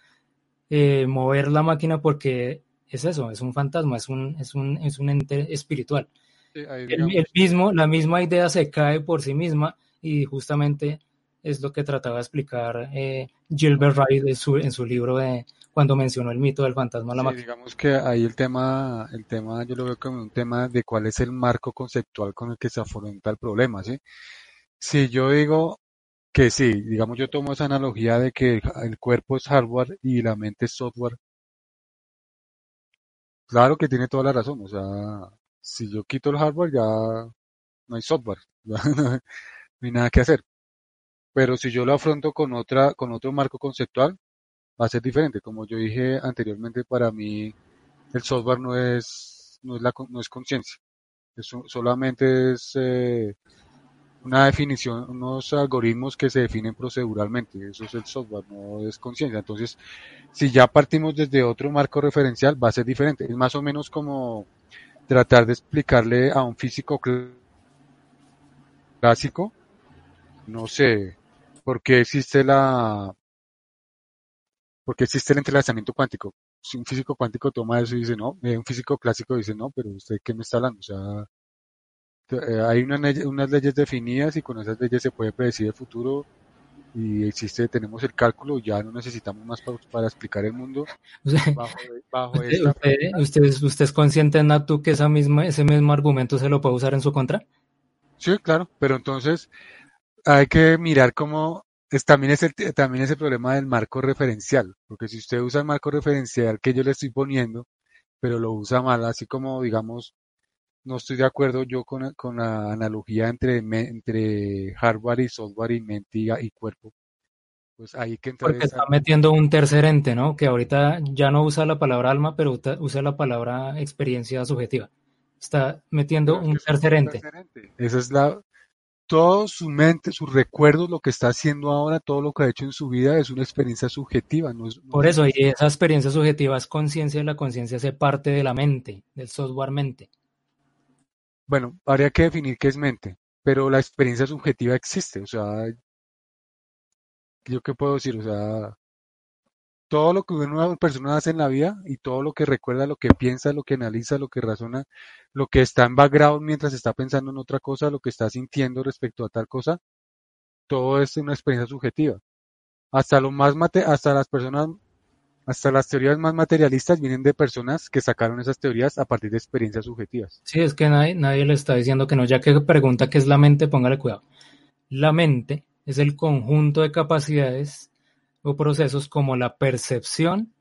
Speaker 1: eh, mover la máquina porque es eso, es un fantasma, es un, es un, es un ente espiritual el, mismo, la misma idea se cae por sí misma y justamente es lo que trataba de explicar eh, Gilbert Wright en su, en su libro de cuando mencionó el mito del fantasma la
Speaker 4: máquina. Digamos que ahí el tema, el tema yo lo veo como un tema de cuál es el marco conceptual con el que se afronta el problema, ¿sí? Si yo digo que sí, digamos yo tomo esa analogía de que el cuerpo es hardware y la mente es software, claro que tiene toda la razón, o sea, si yo quito el hardware ya no hay software, *laughs* no hay nada que hacer. Pero si yo lo afronto con otra, con otro marco conceptual, va a ser diferente. Como yo dije anteriormente, para mí el software no es, no es la, no es conciencia. solamente es eh, una definición, unos algoritmos que se definen proceduralmente. Eso es el software, no es conciencia. Entonces, si ya partimos desde otro marco referencial, va a ser diferente. Es más o menos como tratar de explicarle a un físico clásico, no sé, por qué existe la, por existe el entrelazamiento cuántico. Si un físico cuántico toma eso y dice no, eh, un físico clásico dice no, pero usted qué me está hablando, o sea, eh, hay unas leyes definidas y con esas leyes se puede predecir el futuro y existe, tenemos el cálculo, ya no necesitamos más para, explicar el mundo.
Speaker 1: bajo, usted, usted, es consciente, Natu, que esa misma, ese mismo argumento se lo puede usar en su contra?
Speaker 4: Sí, claro, pero entonces hay que mirar cómo es, también, es el, también es el problema del marco referencial, porque si usted usa el marco referencial que yo le estoy poniendo, pero lo usa mal, así como digamos no estoy de acuerdo yo con, con la analogía entre, entre hardware y software y mente y, cuerpo. Pues ahí que
Speaker 1: Porque está metiendo un tercer ente, ¿no? Que ahorita ya no usa la palabra alma, pero usa la palabra experiencia subjetiva. Está metiendo un tercer ente.
Speaker 4: Esa es la... Todo su mente, sus recuerdos, lo que está haciendo ahora, todo lo que ha hecho en su vida es una experiencia subjetiva. No
Speaker 1: Por eso, y esa experiencia subjetiva es conciencia y la conciencia hace parte de la mente, del software mente.
Speaker 4: Bueno, habría que definir qué es mente, pero la experiencia subjetiva existe, o sea, ¿yo qué puedo decir? O sea, todo lo que una persona hace en la vida y todo lo que recuerda, lo que piensa, lo que analiza, lo que razona, lo que está en background mientras está pensando en otra cosa, lo que está sintiendo respecto a tal cosa, todo es una experiencia subjetiva. Hasta lo más mate, hasta las personas, hasta las teorías más materialistas vienen de personas que sacaron esas teorías a partir de experiencias subjetivas.
Speaker 1: Sí, es que nadie, nadie le está diciendo que no, ya que pregunta qué es la mente, póngale cuidado. La mente es el conjunto de capacidades o procesos como la percepción,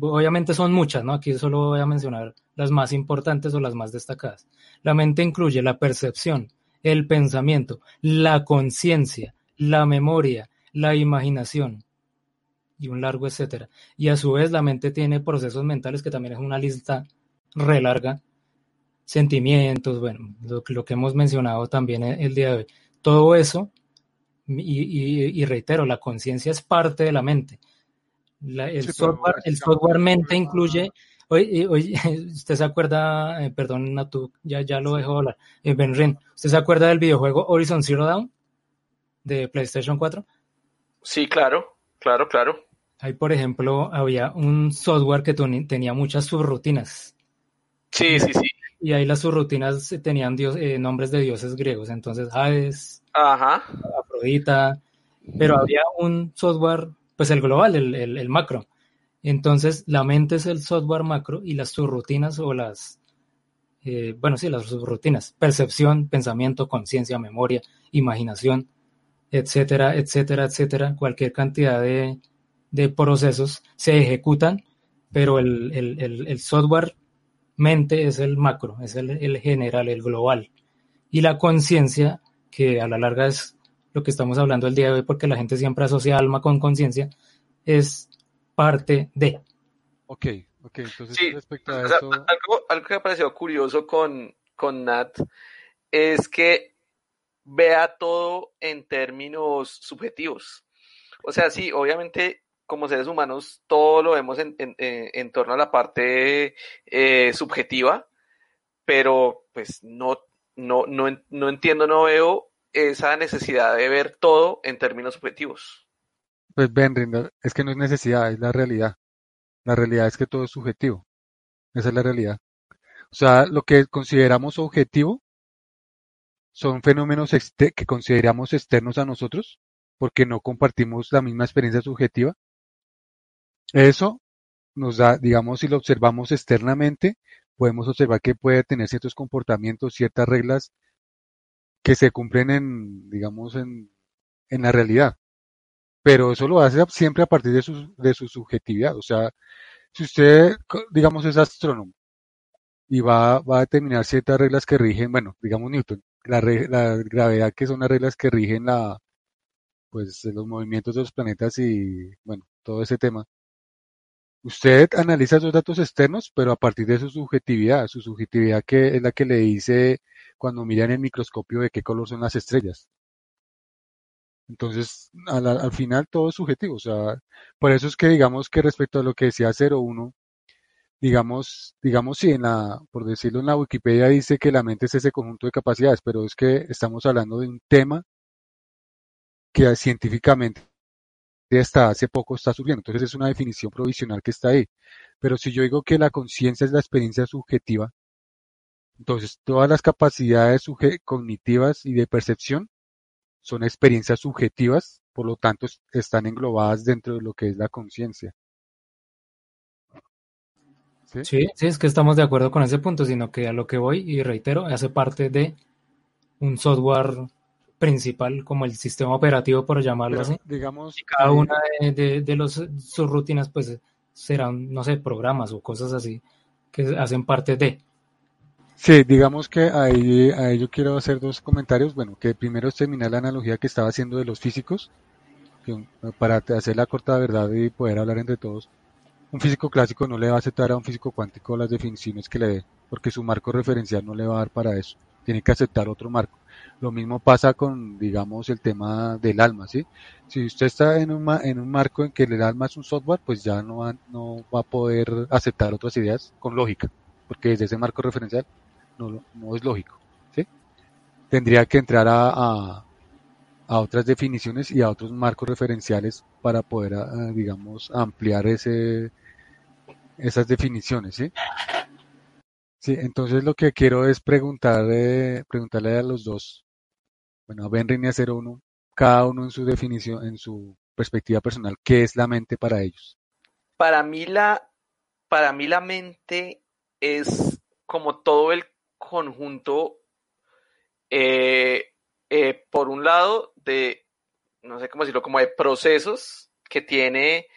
Speaker 1: obviamente son muchas, ¿no? Aquí solo voy a mencionar las más importantes o las más destacadas. La mente incluye la percepción, el pensamiento, la conciencia, la memoria, la imaginación y un largo etcétera. Y a su vez la mente tiene procesos mentales que también es una lista re larga, sentimientos, bueno, lo, lo que hemos mencionado también el día de hoy. Todo eso y, reitero, la conciencia es parte de la mente. el, software, el software mente incluye, oye, *laughs* usted se acuerda, eh, perdón, Natu, ya, ya lo dejo hablar, eh, Benrin, ¿usted se acuerda del videojuego Horizon Zero Dawn de PlayStation 4?
Speaker 5: Sí, claro, claro, claro.
Speaker 1: Ahí, por ejemplo, había un software que tenía muchas subrutinas.
Speaker 5: Sí, sí, sí.
Speaker 1: Y ahí las subrutinas tenían dios, eh, nombres de dioses griegos. Entonces, Hades,
Speaker 5: Ajá.
Speaker 1: Afrodita, pero había un software, pues el global, el, el, macro. Entonces, la mente es el software macro y las subrutinas o las, eh, bueno, sí, las subrutinas, percepción, pensamiento, conciencia, memoria, imaginación, etcétera, etcétera, etcétera, cualquier cantidad de, de procesos se ejecutan, pero el, el, el, software mente es el macro, es el, el general, el global. Y la conciencia que a la larga es lo que estamos hablando el día de hoy, porque la gente siempre asocia alma con conciencia, es parte de.
Speaker 4: Ok, ok, entonces respecto a eso...
Speaker 5: algo, que me ha parecido curioso con, con Nat es que vea todo en términos subjetivos. O sea, sí, obviamente como seres humanos todo lo vemos en, en, en torno a la parte eh, subjetiva, pero pues no no, no, no entiendo, no veo esa necesidad de ver todo en términos subjetivos.
Speaker 4: Pues Ben, es que no es necesidad, es la realidad. La realidad es que todo es subjetivo. Esa es la realidad. O sea, lo que consideramos objetivo son fenómenos que consideramos externos a nosotros porque no compartimos la misma experiencia subjetiva. Eso nos da, digamos, si lo observamos externamente, podemos observar que puede tener ciertos comportamientos, ciertas reglas que se cumplen en, digamos, en, en la realidad. Pero eso lo hace siempre a partir de su, de su subjetividad. O sea, si usted, digamos, es astrónomo y va, va a determinar ciertas reglas que rigen, bueno, digamos Newton, la, la gravedad que son las reglas que rigen la, pues, los movimientos de los planetas y, bueno, todo ese tema. Usted analiza esos datos externos, pero a partir de su subjetividad, su subjetividad que es la que le dice cuando mira en el microscopio de qué color son las estrellas. Entonces, al, al final todo es subjetivo. O sea, por eso es que digamos que respecto a lo que decía 01, digamos, digamos si en la, por decirlo en la Wikipedia dice que la mente es ese conjunto de capacidades, pero es que estamos hablando de un tema que científicamente hasta hace poco está surgiendo. Entonces es una definición provisional que está ahí. Pero si yo digo que la conciencia es la experiencia subjetiva, entonces todas las capacidades cognitivas y de percepción son experiencias subjetivas, por lo tanto están englobadas dentro de lo que es la conciencia.
Speaker 1: ¿Sí? ¿Sí? es que estamos de acuerdo con ese punto, sino que a lo que voy, y reitero, hace parte de un software principal, como el sistema operativo, por llamarlo así.
Speaker 4: Digamos,
Speaker 1: y cada una de, de, los, sus rutinas, pues serán, no sé, programas o cosas así que hacen parte de.
Speaker 4: Sí, digamos que ahí, ahí yo quiero hacer dos comentarios. Bueno, que primero es terminar la analogía que estaba haciendo de los físicos, para hacer la corta verdad y poder hablar entre todos. Un físico clásico no le va a aceptar a un físico cuántico las definiciones que le dé, porque su marco referencial no le va a dar para eso. Tiene que aceptar otro marco. Lo mismo pasa con, digamos, el tema del alma, ¿sí? Si usted está en un, en un marco en que el alma es un software, pues ya no va, no va a poder aceptar otras ideas con lógica, porque desde ese marco referencial no, no es lógico, ¿sí? Tendría que entrar a, a, otras definiciones y a otros marcos referenciales para poder, ah, digamos, ampliar ese, esas definiciones, ¿sí? Sí, entonces lo que quiero es preguntarle, preguntarle a los dos, bueno, a Benrin y a 01, cada uno en su definición, en su perspectiva personal, ¿qué es la mente para ellos?
Speaker 5: Para mí la, para mí la mente es como todo el conjunto, eh, eh, por un lado, de, no sé cómo decirlo, como de procesos que tiene,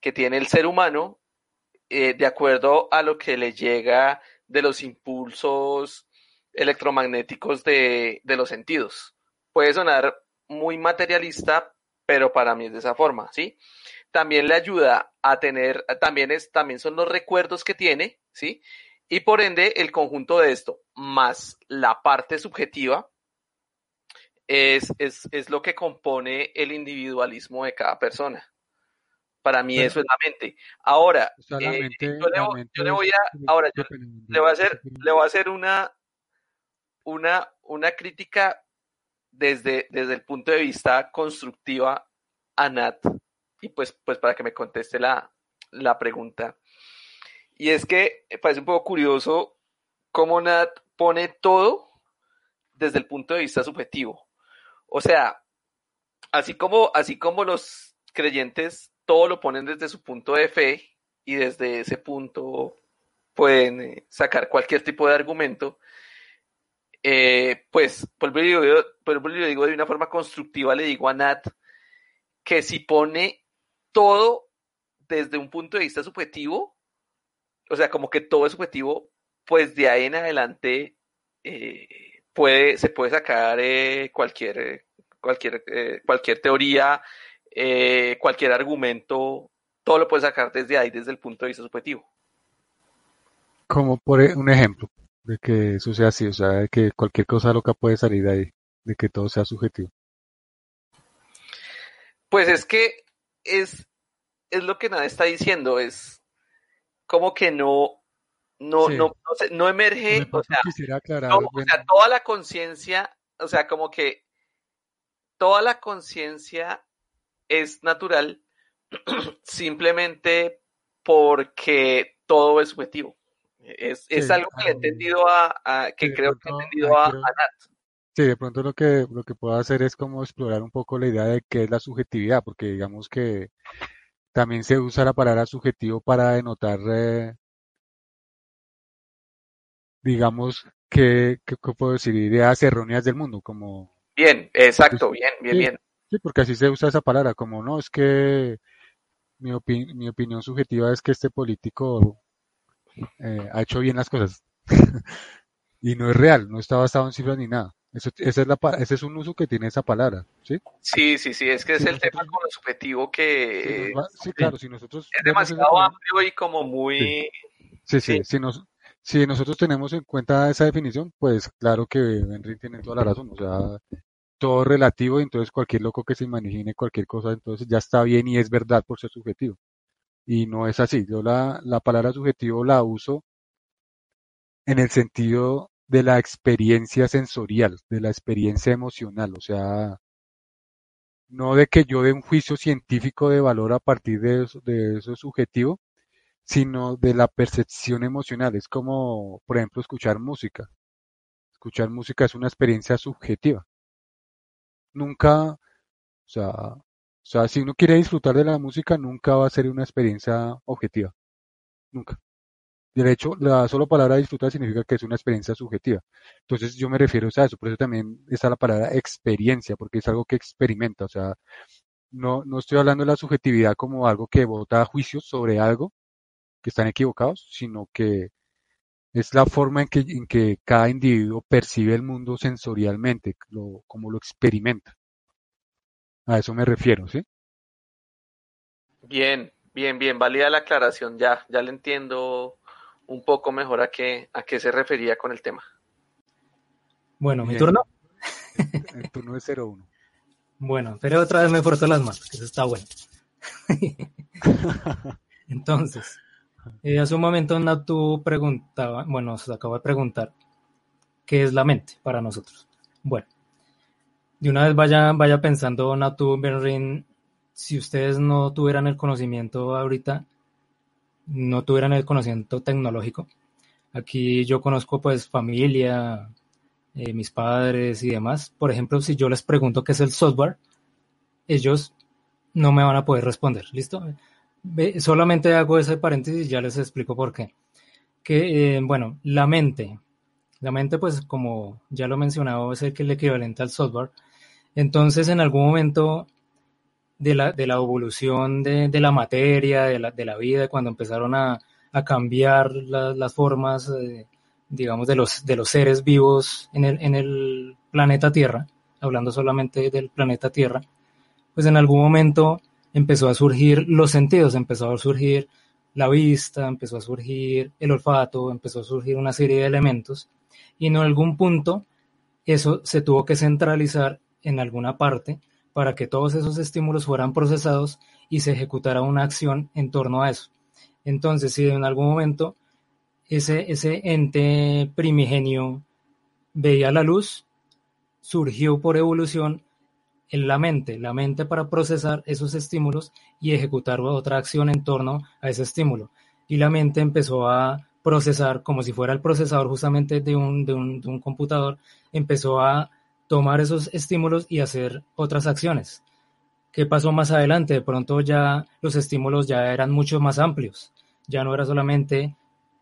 Speaker 5: que tiene el ser humano eh, de acuerdo a lo que le llega de los impulsos electromagnéticos de, de los sentidos. Puede sonar muy materialista, pero para mí es de esa forma, ¿sí? También le ayuda a tener, también es, también son los recuerdos que tiene, ¿sí? Y por ende, el conjunto de esto, más la parte subjetiva, es, es, es lo que compone el individualismo de cada persona. Para mí eso es la mente. Ahora, eh, yo, le, voy a, ahora le voy a hacer, le voy a hacer una, una, una crítica desde, desde el punto de vista constructiva a Nat y pues, pues para que me conteste la, la pregunta. Y es que parece un poco curioso cómo Nat pone todo desde el punto de vista subjetivo. O sea, así como, así como los creyentes todo lo ponen desde su punto de fe y desde ese punto pueden eh, sacar cualquier tipo de argumento, eh, pues, por yo digo, de una forma constructiva, le digo a Nat que si pone todo desde un punto de vista subjetivo, o sea, como que todo es subjetivo, pues de ahí en adelante eh, puede, se puede sacar cualquier, cualquier, cualquier teoría eh, cualquier argumento, todo lo puedes sacar desde ahí, desde el punto de vista subjetivo.
Speaker 4: Como por e, un ejemplo de que eso sea así, o sea, de que cualquier cosa loca puede salir de ahí, de que todo sea subjetivo.
Speaker 5: Pues es que es, es lo que nada está diciendo, es como que no, no, no, no, emerge, o sea, o sea, toda la conciencia, o sea, como que toda la conciencia es natural *clears throat* simplemente porque todo es subjetivo. Es, es algo que he entendido a, que creo que he entendido a, Nat.
Speaker 4: Sí, de pronto lo que, lo que puedo hacer es como explorar un poco la idea de qué es la subjetividad, porque digamos que también se usa la palabra subjetivo para denotar, eh, digamos, que, que, puedo decir, ideas erróneas del mundo, como...
Speaker 5: Bien, exacto, bien, bien, bien.
Speaker 4: Sí, porque así se usa esa palabra, como no, es que mi, mi opinión subjetiva es que este político eh, ha hecho bien las cosas. *laughs* y no es real, no está basado en cifras ni nada. Eso, esa es la, ese es un uso que tiene esa palabra, ¿sí?
Speaker 5: Sí, sí, sí, es que es el tema con lo subjetivo que...
Speaker 4: Sí, claro, si nosotros...
Speaker 5: Es demasiado amplio y como muy...
Speaker 4: Sí, sí, Si, nos, si nosotros tenemos en cuenta esa definición, pues claro que Henry tiene toda la razón, o sea, todo relativo y entonces cualquier loco que se imagine cualquier cosa, entonces ya está bien y es verdad por ser subjetivo. Y no es así. Yo la, la palabra subjetivo la uso en el sentido de la experiencia sensorial, de la experiencia emocional, o sea, no de que yo dé un juicio científico de valor a partir de eso, de eso subjetivo, sino de la percepción emocional. Es como, por ejemplo, escuchar música. Escuchar música es una experiencia subjetiva nunca, o sea, sea, si uno quiere disfrutar de la música, nunca va a ser una experiencia objetiva. Nunca. De hecho, la sola palabra disfrutar significa que es una experiencia subjetiva. Entonces yo me refiero a eso, por eso también está la palabra experiencia, porque es algo que experimenta. O sea, no, no estoy hablando de la subjetividad como algo que vota juicios sobre algo que están equivocados, sino que es la forma en que, en que cada individuo percibe el mundo sensorialmente, como lo experimenta. A eso me refiero, ¿sí?
Speaker 5: Bien, bien, bien, válida la aclaración, ya, ya le entiendo un poco mejor a qué, a qué se refería con el tema.
Speaker 1: Bueno, mi turno. *laughs*
Speaker 4: El, turno es 01.
Speaker 1: Bueno, pero otra vez me forzó las manos, que eso está bueno. *laughs* Entonces, eh, hace un momento Natu preguntaba, bueno, se acaba de preguntar, ¿qué es la mente para nosotros? Bueno, de una vez vaya, vaya pensando Natu Benrin si ustedes no tuvieran el conocimiento ahorita, no tuvieran el conocimiento tecnológico. Aquí yo conozco pues familia, eh, mis padres y demás. Por ejemplo, si yo les pregunto qué es el software, ellos no me van a poder responder. ¿Listo? solamente hago ese paréntesis y ya les explico por qué. Que, eh, bueno, la mente. La mente, pues, como ya lo he mencionado, es el, que el equivalente al software. Entonces, en algún momento de la, evolución de, la materia, de la, de vida, cuando empezaron a, cambiar las formas, eh, digamos, de los, seres vivos en el planeta Tierra, hablando solamente del planeta Tierra, pues en algún momento empezó a surgir los sentidos, empezó a surgir la vista, empezó a surgir el olfato, empezó a surgir una serie de elementos y en algún punto eso se tuvo que centralizar en alguna parte para que todos esos estímulos fueran procesados y se ejecutara una acción en torno a eso. Entonces, si en algún momento ese, ese ente primigenio veía la luz, surgió por evolución en la mente, la mente para procesar esos estímulos y ejecutar otra acción en torno a ese estímulo. Y la mente empezó a procesar como si fuera el procesador justamente de un, de un, de un computador, empezó a tomar esos estímulos y hacer otras acciones. ¿Qué pasó más adelante? De pronto ya los estímulos ya eran mucho más amplios. Ya no era solamente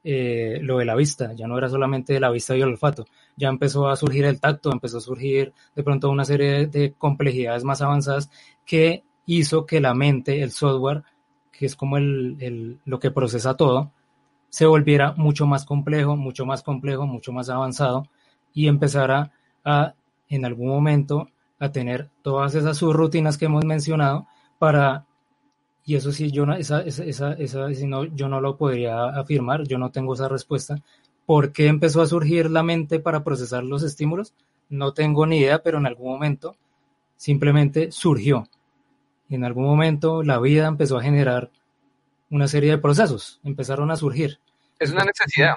Speaker 1: eh, lo de la vista, ya no era solamente la vista y el olfato, ya empezó a surgir el tacto, empezó a surgir de pronto una serie de complejidades más avanzadas que hizo que la mente, el software, que es como el, el, lo que procesa todo, se volviera mucho más complejo, mucho más complejo, mucho más avanzado y empezara a, en algún momento, a tener todas esas subrutinas que hemos mencionado para y eso sí, yo no, esa, esa, esa, no, yo no lo podría afirmar, yo no tengo esa respuesta. ¿Por qué empezó a surgir la mente para procesar los estímulos? No tengo ni idea, pero en algún momento simplemente surgió. En algún momento la vida empezó a generar una serie de procesos, empezaron a surgir.
Speaker 5: Es una necesidad.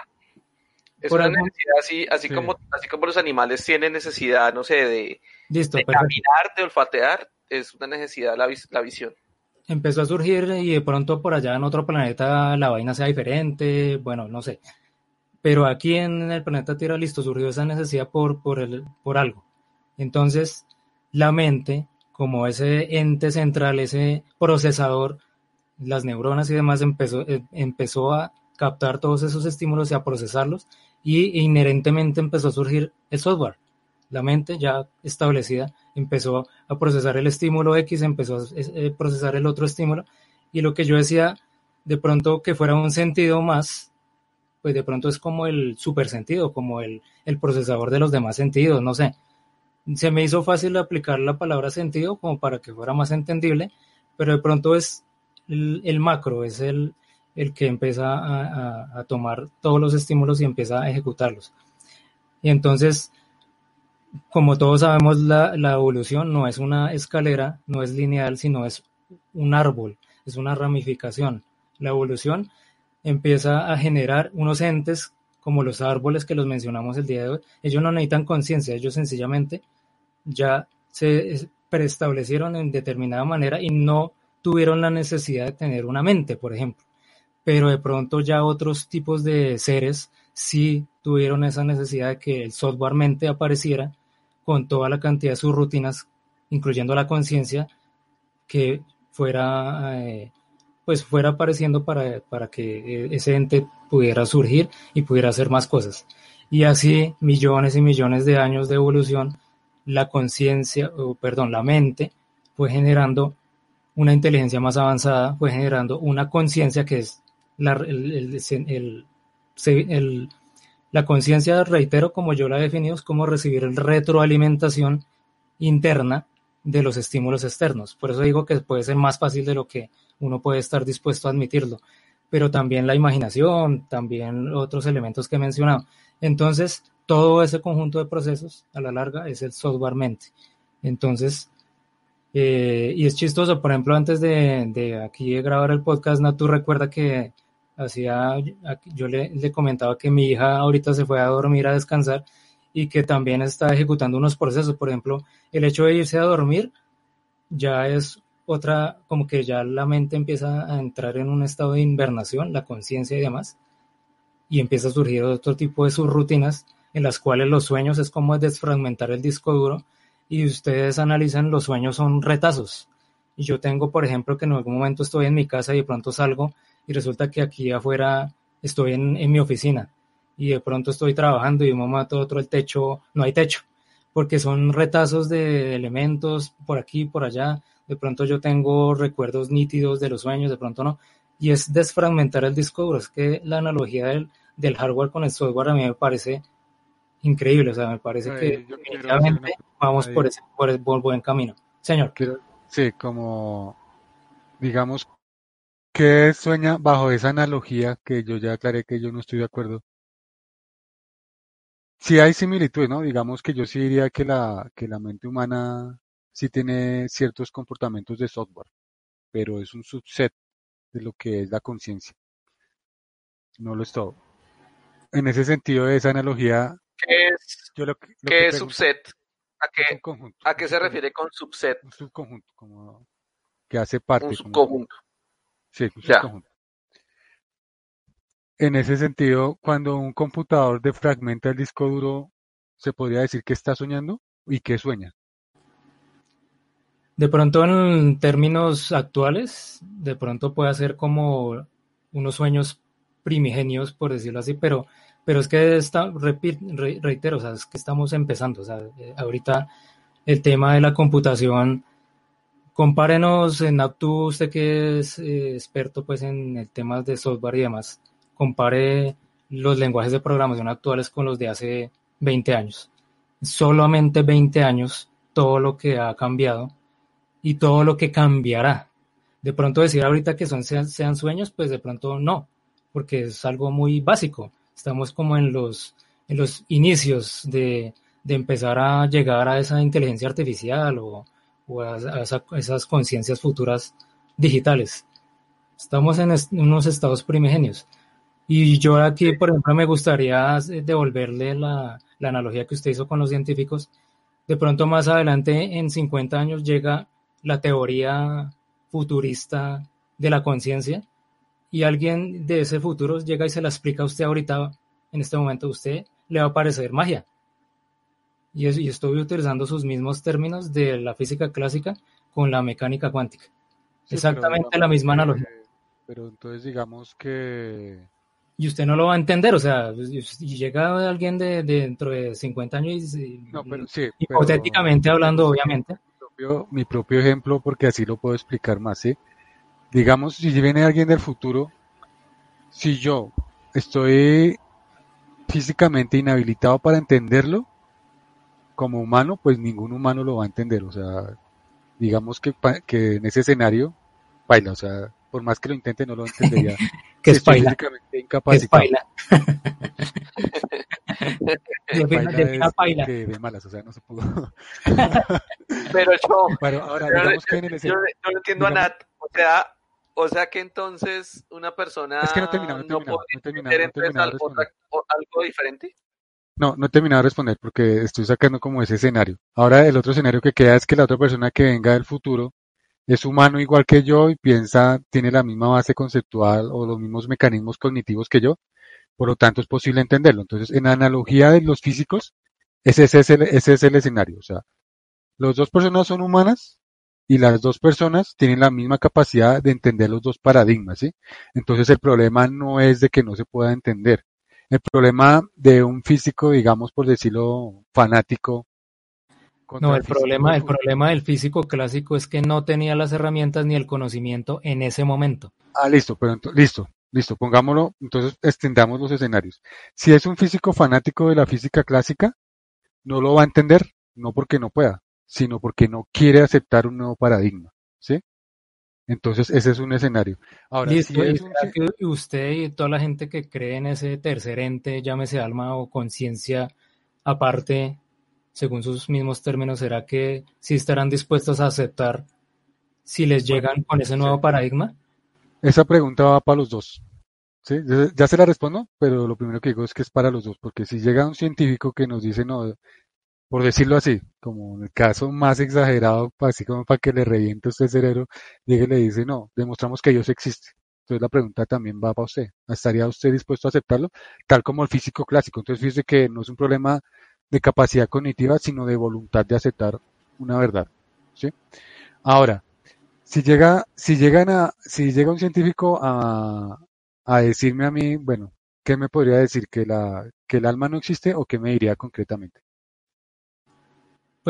Speaker 5: Es una necesidad así, así, como, así como los animales tienen necesidad, no sé, de, de caminar, de olfatear, es una necesidad la, la visión
Speaker 1: empezó a surgir y de pronto por allá en otro planeta la vaina sea diferente, bueno, no sé. Pero aquí en el planeta Tierra, listo, surgió esa necesidad por, por, el, por algo. Entonces, la mente, como ese ente central, ese procesador, las neuronas y demás, empezó, eh, empezó a captar todos esos estímulos y a procesarlos y inherentemente empezó a surgir el software. La mente ya establecida empezó a procesar el estímulo X, empezó a eh, procesar el otro estímulo, y lo que yo decía, de pronto que fuera un sentido más, pues de pronto es como el supersentido, como el, el procesador de los demás sentidos, no sé. Se me hizo fácil aplicar la palabra sentido como para que fuera más entendible, pero de pronto es el, macro, es el, el que empieza a, tomar todos los estímulos y empieza a ejecutarlos. Y entonces, como todos sabemos, la, evolución no es una escalera, no es lineal, sino es un árbol, es una ramificación. La evolución empieza a generar unos entes como los árboles que los mencionamos el día de hoy. Ellos no necesitan conciencia, ellos sencillamente ya se preestablecieron en determinada manera y no tuvieron la necesidad de tener una mente, por ejemplo. Pero de pronto ya otros tipos de seres sí tuvieron esa necesidad de que el software mente apareciera con toda la cantidad de sus rutinas, incluyendo la conciencia, que fuera, eh, pues fuera apareciendo para, para que eh, ese ente pudiera surgir y pudiera hacer más cosas. Y así, millones y millones de años de evolución, la conciencia, o perdón, la mente fue generando una inteligencia más avanzada, fue generando una conciencia que es la, el, el, el, la conciencia, reitero, como yo la he definido, es como recibir retroalimentación interna de los estímulos externos. Por eso digo que puede ser más fácil de lo que uno puede estar dispuesto a admitirlo. Pero también la imaginación, también otros elementos que he mencionado. Entonces, todo ese conjunto de procesos a la larga es el software mente. Entonces, eh, y es chistoso, por ejemplo, antes de, de aquí grabar el podcast, Natu recuerda que hacía, yo le, comentaba que mi hija ahorita se fue a dormir a descansar y que también está ejecutando unos procesos. Por ejemplo, el hecho de irse a dormir ya es otra, como que ya la mente empieza a entrar en un estado de invernación, la conciencia y demás, y empieza a surgir otro tipo de subrutinas en las cuales los sueños es como desfragmentar el disco duro y ustedes analizan los sueños son retazos. Y yo tengo, por ejemplo, que en algún momento estoy en mi casa y de pronto salgo y resulta que aquí afuera estoy en, en mi oficina y de pronto estoy trabajando y un momento otro el techo, no hay techo, porque son retazos de elementos por aquí, por allá. De pronto yo tengo recuerdos nítidos de los sueños, de pronto no. Y es desfragmentar el disco duro. Es que la analogía del, del hardware con el software a mí me parece increíble. O sea, me parece
Speaker 4: Ay,
Speaker 1: que definitivamente vamos
Speaker 4: Ay.
Speaker 1: por ese, por el buen camino. Señor.
Speaker 4: Sí, como, digamos, que sueña bajo esa analogía que yo ya aclaré que yo no estoy de acuerdo. Sí hay similitudes, ¿no? Digamos que yo sí diría que la, que la mente humana sí tiene ciertos comportamientos de software, pero es un subset de lo que es la conciencia. No lo es todo. En ese sentido, esa analogía,
Speaker 5: ¿Qué es,
Speaker 4: yo lo que, lo
Speaker 5: qué
Speaker 4: que
Speaker 5: es subset? ¿A qué,
Speaker 4: es un conjunto,
Speaker 5: ¿A qué se refiere con subset?
Speaker 4: un subconjunto, como que hace parte.
Speaker 5: Un
Speaker 4: como-
Speaker 5: subconjunto.
Speaker 4: Sí,
Speaker 5: Ya.
Speaker 4: En ese sentido, cuando un computador defragmenta el disco duro, ¿se podría decir que está soñando? ¿Y qué sueña?
Speaker 1: De pronto en términos actuales, de pronto puede ser como unos sueños primigenios, por decirlo así, pero, pero es que está, reitero, o sea, es que estamos empezando, o sea, eh, ahorita el tema de la computación, compárenos en Aptu, usted que es eh, experto pues en el tema de software y demás, compare los lenguajes de programación actuales con los de hace 20 años. Solamente 20 años, todo lo que ha cambiado y todo lo que cambiará. De pronto decir ahorita que son sean, sean sueños, pues de pronto no, porque es algo muy básico. Estamos como en los, en los inicios de, de empezar a llegar a esa inteligencia artificial o, o a, a esa- esas conciencias futuras digitales. Estamos en unos estados primigenios. Y yo aquí, por ejemplo, me gustaría eh, devolverle la, la analogía que usted hizo con los científicos. De pronto más adelante, en 50 años, llega la teoría futurista de la conciencia y alguien de ese futuro llega y se la explica a usted ahorita, en este momento, a usted le va a parecer magia. Y, es- y estoy utilizando sus mismos términos de la física clásica con la mecánica cuántica.
Speaker 4: Sí,
Speaker 1: Exactamente
Speaker 4: pero
Speaker 1: la misma analogía.
Speaker 4: Pero entonces digamos que
Speaker 1: Y usted no lo va a entender, o sea, y llega alguien de, de dentro de 50 años y,
Speaker 4: No, pero sí,
Speaker 1: hipotéticamente hablando, obviamente,
Speaker 4: propio- mi propio ejemplo, porque así lo puedo explicar más, ¿sí? Digamos, si viene alguien del futuro, si yo estoy físicamente inhabilitado para entenderlo, como humano, pues ningún humano lo va a entender. O sea, digamos que, que en ese escenario, baila, o sea, por más que lo intente, no lo entendería. *laughs*
Speaker 1: Que es
Speaker 4: físicamente
Speaker 1: Que es paila. *laughs*
Speaker 4: que de malas, o sea, no se pudo. *laughs*
Speaker 5: Pero yo,
Speaker 4: Bueno, ahora
Speaker 5: yo,
Speaker 4: digamos
Speaker 5: yo-
Speaker 4: que en el
Speaker 5: yo-
Speaker 4: escenario-
Speaker 5: yo no entiendo a
Speaker 4: digamos-
Speaker 5: Nat. O sea, o sea que entonces una persona
Speaker 4: Es que no he terminado, no
Speaker 5: podría
Speaker 4: no
Speaker 5: entender
Speaker 4: no
Speaker 5: o- algo diferente.
Speaker 4: No, no he terminado de responder porque estoy sacando como ese escenario. Ahora el otro escenario que queda es que la otra persona que venga del futuro es humano igual que yo y piensa, tiene la misma base conceptual o los mismos mecanismos cognitivos que yo, por lo tanto es posible entenderlo. Entonces, en analogía de los físicos, ese, es el, es el escenario. O sea, las dos personas son humanas y las dos personas tienen la misma capacidad de entender los dos paradigmas, ¿sí? Entonces el problema no es de que no se pueda entender. El problema de un físico, digamos, por decirlo fanático.
Speaker 1: No, el problema,
Speaker 4: del
Speaker 1: el problema del físico clásico es que no tenía las herramientas ni el conocimiento en ese momento.
Speaker 4: Ah, listo, pero listo, listo, pongámoslo, entonces extendamos los escenarios. Si es un físico fanático de la física clásica, no lo va a entender, no porque no pueda, sino porque no quiere aceptar un nuevo paradigma, ¿sí? Entonces ese es un escenario. Ahora,
Speaker 1: Listo,
Speaker 4: si
Speaker 1: ¿y
Speaker 4: es un
Speaker 1: que usted y toda la gente que cree en ese tercer ente, llámese alma o conciencia aparte, según sus mismos términos, será que sí estarán dispuestos a aceptar si les llegan con ese nuevo paradigma?
Speaker 4: Esa pregunta va para los dos. ya se la respondo, pero lo primero que digo es que es para los dos, porque si llega un científico que nos dice, no, por decirlo así, como en el caso más exagerado, así como para que le reviente usted el cerebro, llegue y le dice, no, demostramos que Dios existe. Entonces la pregunta también va para usted. ¿Estaría usted dispuesto a aceptarlo? Tal como el físico clásico. Entonces fíjese que no es un problema de capacidad cognitiva, sino de voluntad de aceptar una verdad. ¿sí? Ahora, si llega, si llegan a, si llega un científico a, a decirme a mí, bueno, ¿qué me podría decir? ¿Que, la, ¿Que el alma no existe o qué me diría concretamente?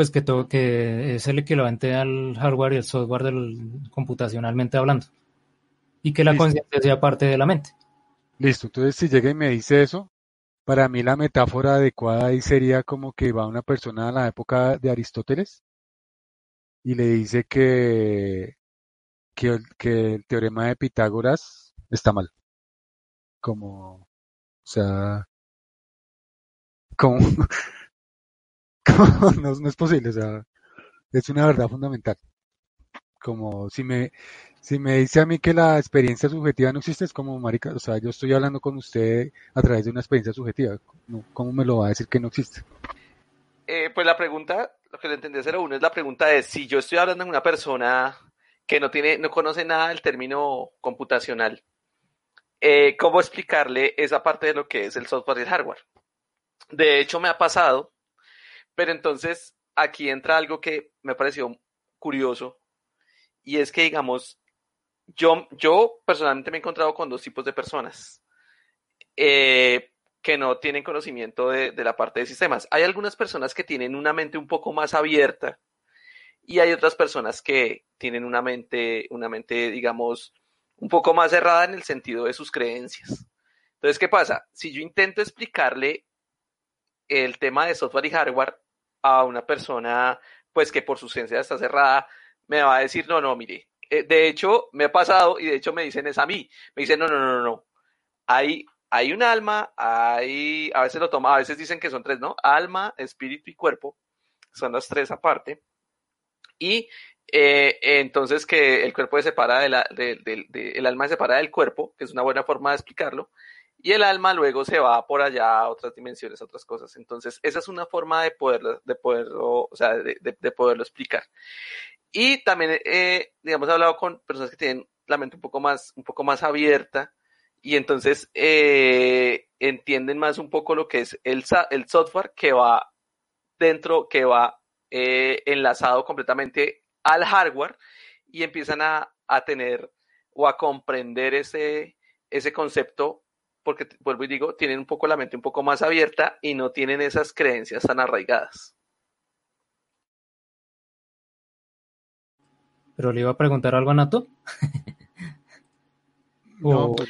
Speaker 1: Pues que todo, que es el equivalente al hardware y el software del, computacionalmente hablando. Y que la conciencia sea parte de la mente.
Speaker 4: Listo, entonces si llega y me dice eso, para mí la metáfora adecuada ahí sería como que va una persona a la época de Aristóteles y le dice que, que, el, que el teorema de Pitágoras está mal. Como, o sea, como *laughs* *laughs* no, no es posible, o sea, es una verdad fundamental. Como si me, si me dice a mí que la experiencia subjetiva no existe, es como, marica, o sea, yo estoy hablando con usted a través de una experiencia subjetiva. ¿Cómo me lo va a decir que no existe?
Speaker 5: Eh, pues la pregunta, lo que le entendí a uno es la pregunta es, si yo estoy hablando con una persona que no tiene, no conoce nada del término computacional, eh, ¿cómo explicarle esa parte de lo que es el software y el hardware? De hecho, me ha pasado, pero entonces aquí entra algo que me pareció curioso, y es que, digamos, yo, yo personalmente me he encontrado con dos tipos de personas eh, que no tienen conocimiento de, de, la parte de sistemas. Hay algunas personas que tienen una mente un poco más abierta y hay otras personas que tienen una mente, una mente, digamos, un poco más cerrada en el sentido de sus creencias. Entonces, ¿qué pasa? Si yo intento explicarle el tema de software y hardware a una persona, pues que por su ciencia está cerrada, me va a decir, no, no, mire, eh, de hecho, me ha pasado y de hecho me dicen es a mí. Me dicen, no, no, no, no, Hay, hay un alma, hay, a veces lo toma, a veces dicen que son tres, ¿no? Alma, espíritu y cuerpo. Son las tres aparte. Y eh, entonces que el cuerpo se separa de la, de, alma se separa del cuerpo, que es una buena forma de explicarlo. Y el alma luego se va por allá a otras dimensiones, a otras cosas. Entonces, esa es una forma de poderlo, de poderlo, o sea, de, de poderlo explicar. Y también, eh, digamos, he hablado con personas que tienen la mente un poco más, un poco más abierta y entonces eh, entienden más un poco lo que es el, el software que va dentro, que va eh, enlazado completamente al hardware y empiezan a, a, tener o a comprender ese, ese concepto porque, vuelvo y digo, tienen un poco la mente un poco más abierta y no tienen esas creencias tan arraigadas.
Speaker 1: Pero le iba a preguntar algo a Nato. *laughs*
Speaker 5: no, pues,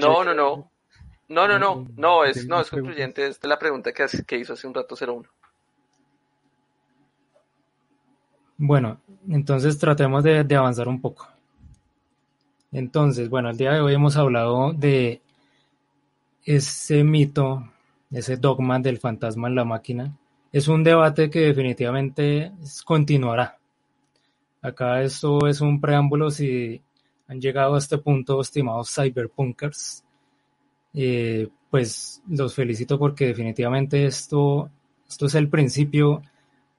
Speaker 5: no, no, no. No, no, no, no, es, no, es concluyente. Esta es la pregunta que, que hizo hace un rato 01.
Speaker 1: Bueno, entonces tratemos de, de, avanzar un poco. Entonces, bueno, el día de hoy hemos hablado de ese mito, ese dogma del fantasma en la máquina. Es un debate que definitivamente continuará. Acá esto es un preámbulo si han llegado a este punto, estimados cyberpunkers. Eh, pues los felicito porque definitivamente esto, esto es el principio.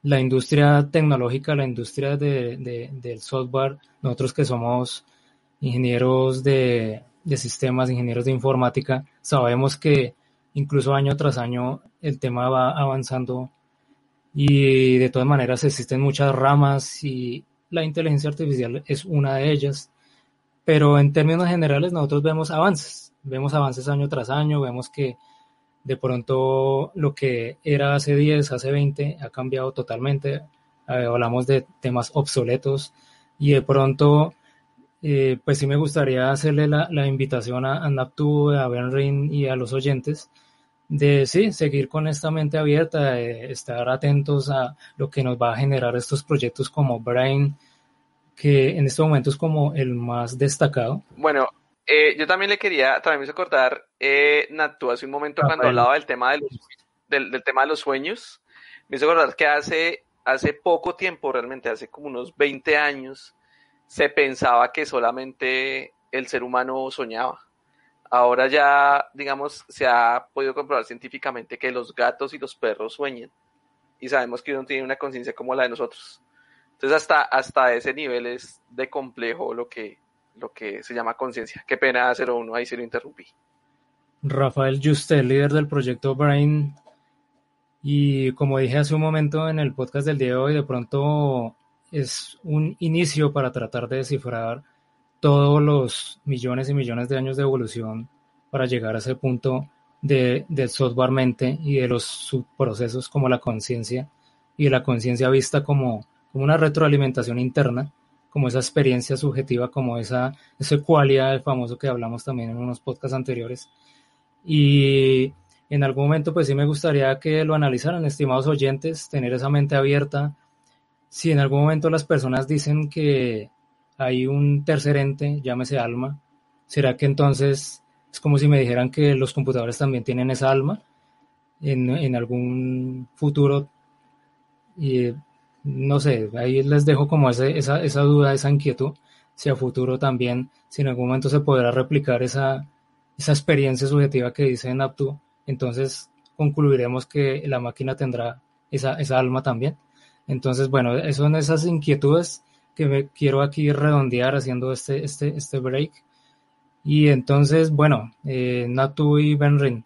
Speaker 1: La industria tecnológica, la industria de, de, del software, nosotros que somos ingenieros de, de sistemas, ingenieros de informática, sabemos que incluso año tras año el tema va avanzando y de todas maneras existen muchas ramas y la inteligencia artificial es una de ellas, pero en términos generales nosotros vemos avances, vemos avances año tras año, vemos que de pronto lo que era hace 10, hace 20 ha cambiado totalmente, eh, hablamos de temas obsoletos y de pronto eh, pues sí me gustaría hacerle la, la invitación a, a Naptu, a Benrin y a los oyentes de sí, seguir con esta mente abierta, de estar atentos a lo que nos va a generar estos proyectos como Brain, que en este momento es como el más destacado.
Speaker 5: Bueno, eh, yo también le quería, también me hizo acordar, eh, Natu, hace un momento cuando hablaba del tema de los, del, del, tema de los sueños, me hizo acordar que hace, hace poco tiempo, realmente hace como unos 20 años, se pensaba que solamente el ser humano soñaba Ahora ya, digamos, se ha podido comprobar científicamente que los gatos y los perros sueñan. y sabemos que no tiene una conciencia como la de nosotros. Entonces hasta, hasta ese nivel es de complejo lo que, lo que se llama conciencia. Qué pena 01, ahí se lo interrumpí.
Speaker 1: Rafael Juste, líder del proyecto Brain. Y como dije hace un momento en el podcast del día de hoy, de pronto es un inicio para tratar de descifrar todos los millones y millones de años de evolución para llegar a ese punto de, del software mente y de los subprocesos como la conciencia y la conciencia vista como, como una retroalimentación interna, como esa experiencia subjetiva, como esa, ese cualidad famoso que hablamos también en unos podcasts anteriores, y en algún momento pues sí me gustaría que lo analizaran, estimados oyentes, tener esa mente abierta. Si en algún momento las personas dicen que hay un tercer ente, llámese alma, ¿será que entonces es como si me dijeran que los computadores también tienen esa alma en, en algún futuro? Y no sé, ahí les dejo como esa, esa duda, esa inquietud, si a futuro también, si en algún momento se podrá replicar esa, esa experiencia subjetiva que dice Naptu, entonces concluiremos que la máquina tendrá esa, esa alma también. Entonces, bueno, son esas inquietudes que me quiero aquí redondear haciendo este, este, este break. Y entonces, bueno, eh, Natu y Benrin.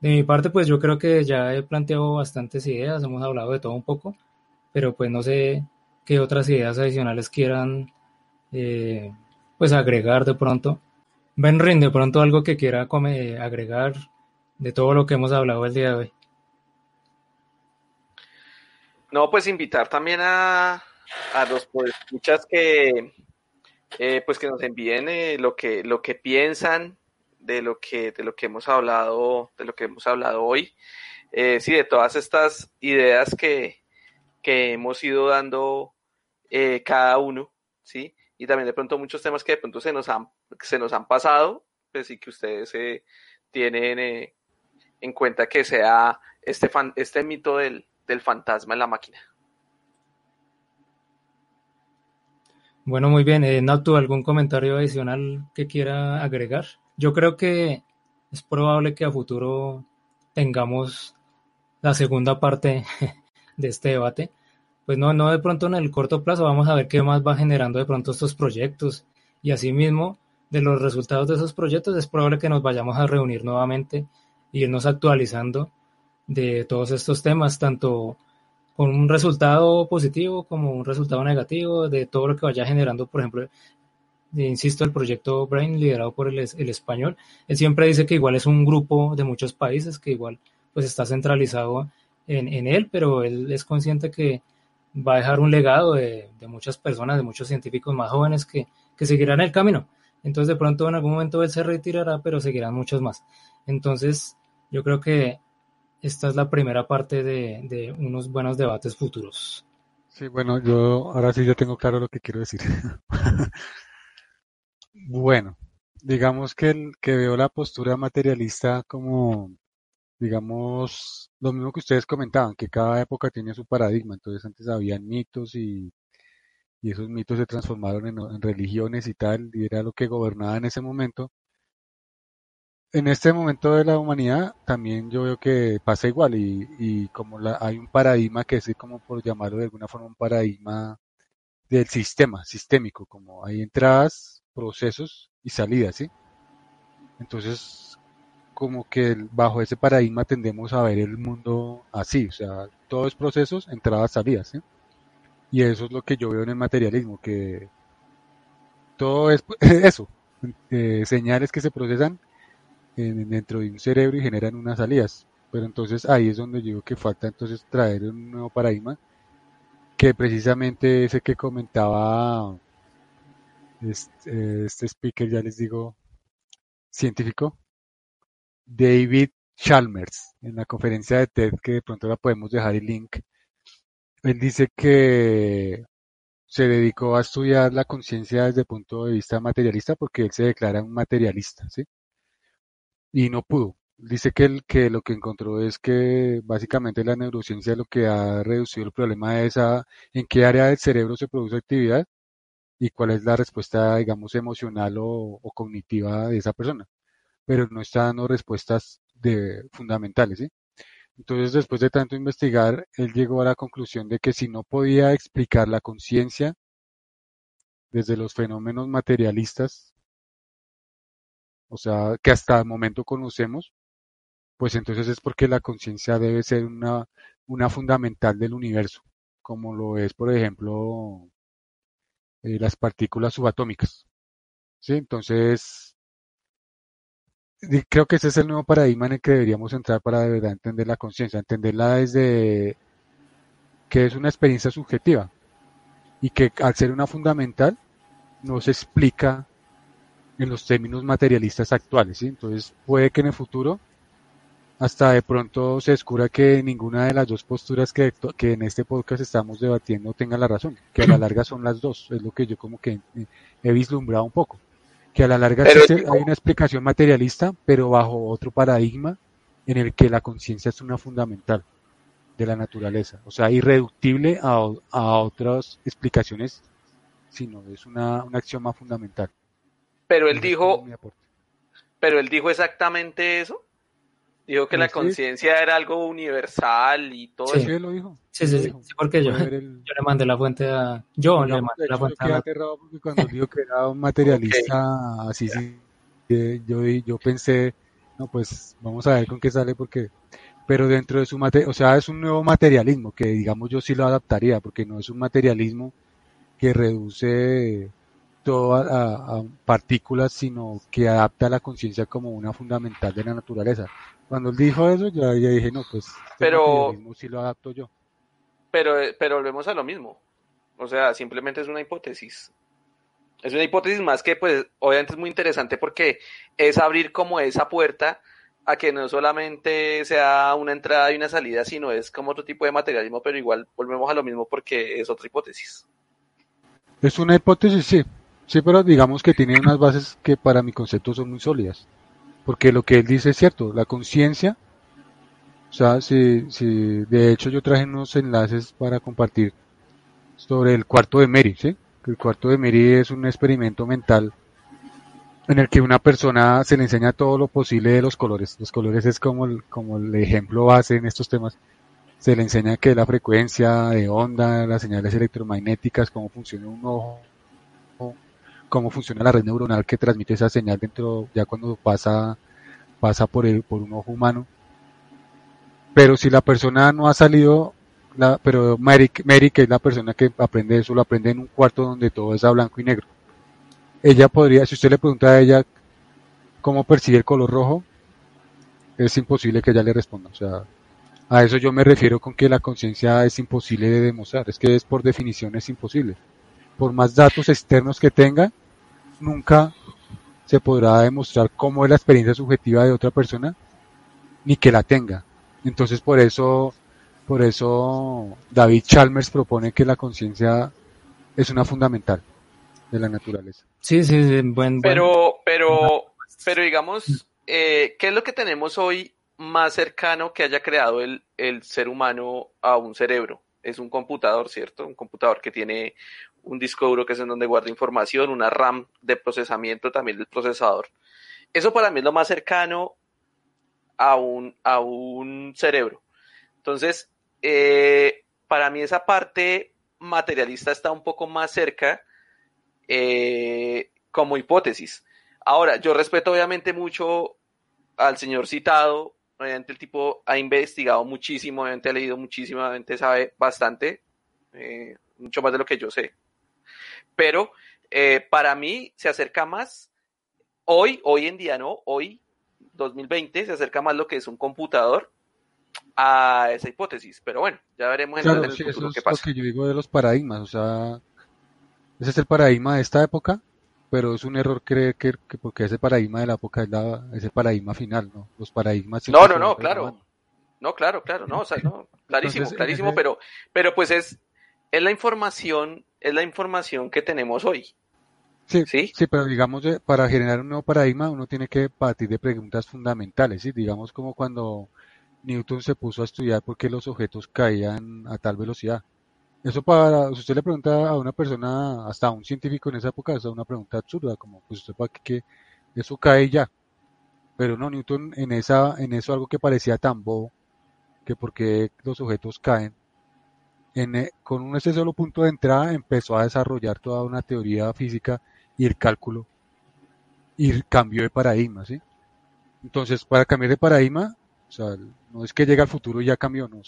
Speaker 1: De mi parte, pues yo creo que ya he planteado bastantes ideas, hemos hablado de todo un poco, pero pues no sé qué otras ideas adicionales quieran eh, pues agregar de pronto. Benrin, de pronto algo que quiera agregar de todo lo que hemos hablado el día de hoy.
Speaker 5: No, pues invitar también a, a los escuchas que eh, pues que nos envíen eh, lo que lo que piensan de lo que de lo que hemos hablado de lo que hemos hablado hoy. Eh, sí de todas estas ideas que, que hemos ido dando eh, cada uno sí y también de pronto muchos temas que de pronto se nos han, se nos han pasado, pues sí que ustedes tienen en cuenta que sea este, fan, este mito del, del fantasma en la máquina.
Speaker 1: Bueno, muy bien. Eh, Nautu, ¿algún comentario adicional que quiera agregar? Yo creo que es probable que a futuro tengamos la segunda parte *laughs* de este debate pues no, no de pronto en el corto plazo, vamos a ver qué más va generando de pronto estos proyectos y asimismo de los resultados de esos proyectos es probable que nos vayamos a reunir nuevamente y irnos actualizando de todos estos temas, tanto con un resultado positivo como un resultado negativo, de todo lo que vaya generando, por ejemplo, insisto, el proyecto Brain liderado por el, el español, él siempre dice que igual es un grupo de muchos países, que igual pues está centralizado en, en él, pero él es consciente que va a dejar un legado de, muchas personas, de muchos científicos más jóvenes que, seguirán el camino. Entonces de pronto en algún momento él se retirará, pero seguirán muchos más. Entonces yo creo que esta es la primera parte de, unos buenos debates futuros.
Speaker 4: Sí, bueno, yo ahora sí yo tengo claro lo que quiero decir. *laughs* bueno, digamos que, que veo la postura materialista como digamos, lo mismo que ustedes comentaban, que cada época tiene su paradigma. Entonces antes habían mitos y, y esos mitos se transformaron en, religiones y tal, y era lo que gobernaba en ese momento. En este momento de la humanidad también yo veo que pasa igual y, y como la, hay un paradigma que es como por llamarlo de alguna forma un paradigma del sistema, sistémico, como hay entradas, procesos y salidas, ¿sí? Entonces como que bajo ese paradigma tendemos a ver el mundo así, o sea, todo es procesos, entradas, salidas, ¿sí? Y eso es lo que yo veo en el materialismo, que todo es *laughs* eso, eh, señales que se procesan dentro de un cerebro y generan unas salidas. Pero entonces ahí es donde digo que falta entonces traer un nuevo paradigma, que precisamente ese que comentaba este, este speaker, ya les digo, científico, David Chalmers en la conferencia de TED, que de pronto la podemos dejar el link. Él dice que se dedicó a estudiar la conciencia desde el punto de vista materialista porque él se declara un materialista, ¿sí? Y no pudo. Dice que, el, que lo que encontró es que básicamente la neurociencia lo que ha reducido el problema es a en qué área del cerebro se produce actividad y cuál es la respuesta, digamos, emocional o cognitiva de esa persona pero no está dando respuestas de, fundamentales. ¿sí? Entonces, después de tanto investigar, él llegó a la conclusión de que si no podía explicar la conciencia desde los fenómenos materialistas, o sea, que hasta el momento conocemos, pues entonces es porque la conciencia debe ser una, una fundamental del universo, como lo es, por ejemplo, eh, las partículas subatómicas. ¿Sí? Entonces, creo que ese es el nuevo paradigma en el que deberíamos entrar para de verdad entender la conciencia, entenderla desde que es una experiencia subjetiva y que al ser una fundamental no se explica en los términos materialistas actuales. ¿sí? Entonces puede que en el futuro hasta de pronto se descubra que ninguna de las dos posturas que, que en este podcast estamos debatiendo tenga la razón, que a la larga son las dos, es lo que yo como que he vislumbrado un poco, que a la larga hay una explicación materialista, pero bajo otro paradigma en el que la conciencia es una fundamental de la naturaleza, o sea, irreductible a, a otras explicaciones, sino es una, una acción más fundamental.
Speaker 5: Pero él dijo, pero él dijo exactamente eso. Dijo que la conciencia era algo universal y todo
Speaker 4: eso. Sí, lo dijo.
Speaker 1: Sí, sí, sí, porque yo, yo, le mandé la fuente a... Yo le mandé la fuente
Speaker 4: a... aterrado porque cuando dijo que era un materialista así, sí, yo, yo pensé, no, pues vamos a ver con qué sale porque... Pero dentro de su material, o sea, es un nuevo materialismo que digamos yo sí lo adaptaría porque no es un materialismo que reduce a, partículas, sino que adapta la conciencia como una fundamental de la naturaleza. Cuando él dijo eso, ya, ya dije, no, pues este
Speaker 5: pero
Speaker 4: sí lo adapto yo.
Speaker 5: Pero, pero volvemos a lo mismo. O sea, simplemente es una hipótesis. Es una hipótesis más que, pues, obviamente es muy interesante porque es abrir como esa puerta a que no solamente sea una entrada y una salida, sino es como otro tipo de materialismo, pero igual volvemos a lo mismo porque es otra hipótesis.
Speaker 4: Es una hipótesis, sí. Sí, pero digamos que tiene unas bases que para mi concepto son muy sólidas. Porque lo que él dice es cierto, la conciencia, o sea, si, si, de hecho yo traje unos enlaces para compartir sobre el cuarto de Mary, ¿sí? el cuarto de Mary es un experimento mental en el que una persona se le enseña todo lo posible de los colores. Los colores es como el, como el ejemplo base en estos temas. Se le enseña que la frecuencia de onda, las señales electromagnéticas, cómo funciona un ojo, cómo funciona la red neuronal que transmite esa señal dentro, ya cuando pasa, pasa por, el, por un ojo humano. Pero si la persona no ha salido, la, pero Mary, Mary, que es la persona que aprende eso, lo aprende en un cuarto donde todo es a blanco y negro. Ella podría, si usted le pregunta a ella cómo percibe el color rojo, es imposible que ella le responda. O sea, a eso yo me refiero con que la conciencia es imposible de demostrar. Es que es por definición es imposible por más datos externos que tenga, nunca se podrá demostrar cómo es la experiencia subjetiva de otra persona, ni que la tenga. Entonces por eso, por eso David Chalmers propone que la conciencia es una fundamental de la naturaleza.
Speaker 1: Sí, sí, sí buen,
Speaker 5: Pero, pero, pero digamos, eh, ¿qué es lo que tenemos hoy más cercano que haya creado el, el ser humano a un cerebro? Es un computador, ¿cierto? Un computador que tiene un disco duro que es en donde guarda información, una RAM de procesamiento también del procesador. Eso para mí es lo más cercano a un, a un cerebro. Entonces, eh, para mí esa parte materialista está un poco más cerca eh, como hipótesis. Ahora, yo respeto obviamente mucho al señor citado, obviamente el tipo ha investigado muchísimo, obviamente ha leído muchísimo, obviamente sabe bastante, eh, mucho más de lo que yo sé pero eh, para mí se acerca más, hoy, hoy en día no, hoy, 2020, se acerca más lo que es un computador a esa hipótesis, pero bueno, ya veremos en el futuro qué pasa.
Speaker 4: Es lo que yo digo de los paradigmas, o sea, ese es el paradigma de esta época, pero es un error creer que, porque ese paradigma de la época es, la, el paradigma final, ¿no? Los paradigmas...
Speaker 5: No, no, no, claro. No, claro, claro, no, o sea, no, *laughs* clarísimo, clarísimo, pero, pero pues es, es la información es la información que tenemos hoy.
Speaker 4: Sí, sí, pero digamos, para generar un nuevo paradigma uno tiene que partir de preguntas fundamentales, ¿sí? digamos como cuando Newton se puso a estudiar por qué los objetos caían a tal velocidad. Eso para, si usted le pregunta a una persona, hasta a un científico en esa época, es una pregunta absurda, como, pues usted para qué, eso cae ya. Pero no, Newton en esa, en eso algo que parecía tan bobo, que por qué los objetos caen, en, con ese solo punto de entrada empezó a desarrollar toda una teoría física y el cálculo y cambio de paradigma, ¿sí? Entonces, para cambiar de paradigma, o sea, no es que llegue al futuro y ya cambió, no,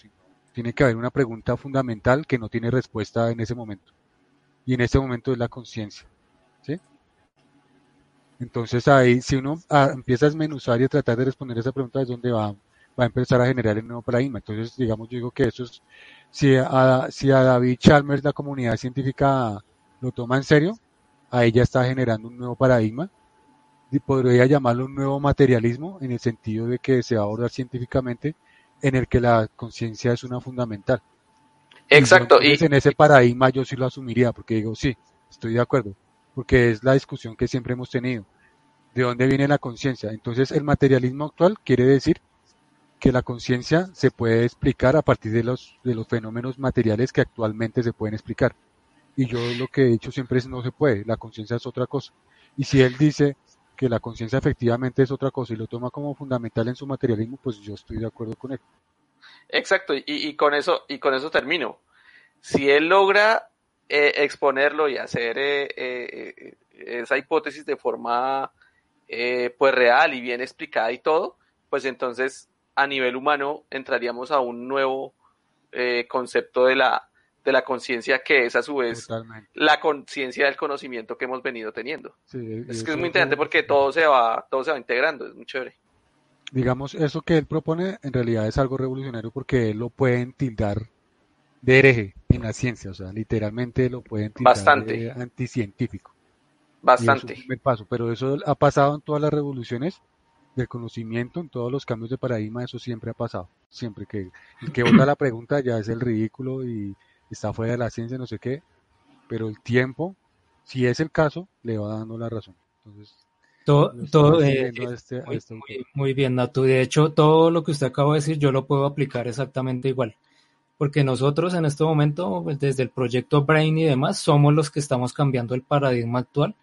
Speaker 4: tiene que haber una pregunta fundamental que no tiene respuesta en ese momento. Y en ese momento es la conciencia, ¿sí? Entonces ahí, si uno ah, empieza a desmenuzar y a tratar de responder esa pregunta, es donde va, va a empezar a generar el nuevo paradigma. Entonces, digamos, yo digo que eso es, si a, si a David Chalmers la comunidad científica lo toma en serio, ahí ya está generando un nuevo paradigma y podría llamarlo un nuevo materialismo en el sentido de que se va a abordar científicamente en el que la conciencia es una fundamental.
Speaker 5: Exacto.
Speaker 4: Y, en ese paradigma yo sí lo asumiría, porque digo, sí, estoy de acuerdo, porque es la discusión que siempre hemos tenido. ¿De dónde viene la conciencia? Entonces, el materialismo actual quiere decir que la conciencia se puede explicar a partir de los, de los fenómenos materiales que actualmente se pueden explicar. Y yo lo que he dicho siempre es no se puede, la conciencia es otra cosa. Y si él dice que la conciencia efectivamente es otra cosa y lo toma como fundamental en su materialismo, pues yo estoy de acuerdo con él.
Speaker 5: Exacto, y, con eso y con eso termino. Si él logra eh, exponerlo y hacer eh, eh, esa hipótesis de forma pues real y bien explicada y todo, pues entonces a nivel humano entraríamos a un nuevo concepto de la de la conciencia que es a su vez la conciencia del conocimiento que hemos venido teniendo. es que es muy interesante porque todo se va, todo se va integrando, es muy chévere.
Speaker 4: Digamos, eso que él propone en realidad es algo revolucionario porque él lo pueden tildar de hereje en la ciencia, o sea, literalmente lo pueden tildar
Speaker 5: Bastante.
Speaker 4: de anticientífico.
Speaker 5: Bastante.
Speaker 4: me paso, pero eso ha pasado en todas las revoluciones del conocimiento, en todos los cambios de paradigma, eso siempre ha pasado. Siempre que el que vota la pregunta ya es el ridículo y está fuera de la ciencia, no sé qué, pero el tiempo, si es el caso, le va dando la razón. Entonces,
Speaker 1: todo, todo eh, este, este muy, bien, Natu. De hecho, todo lo que usted acaba de decir, yo lo puedo aplicar exactamente igual. Porque nosotros en este momento, pues, desde el proyecto Brain y demás, somos los que estamos cambiando el paradigma actual.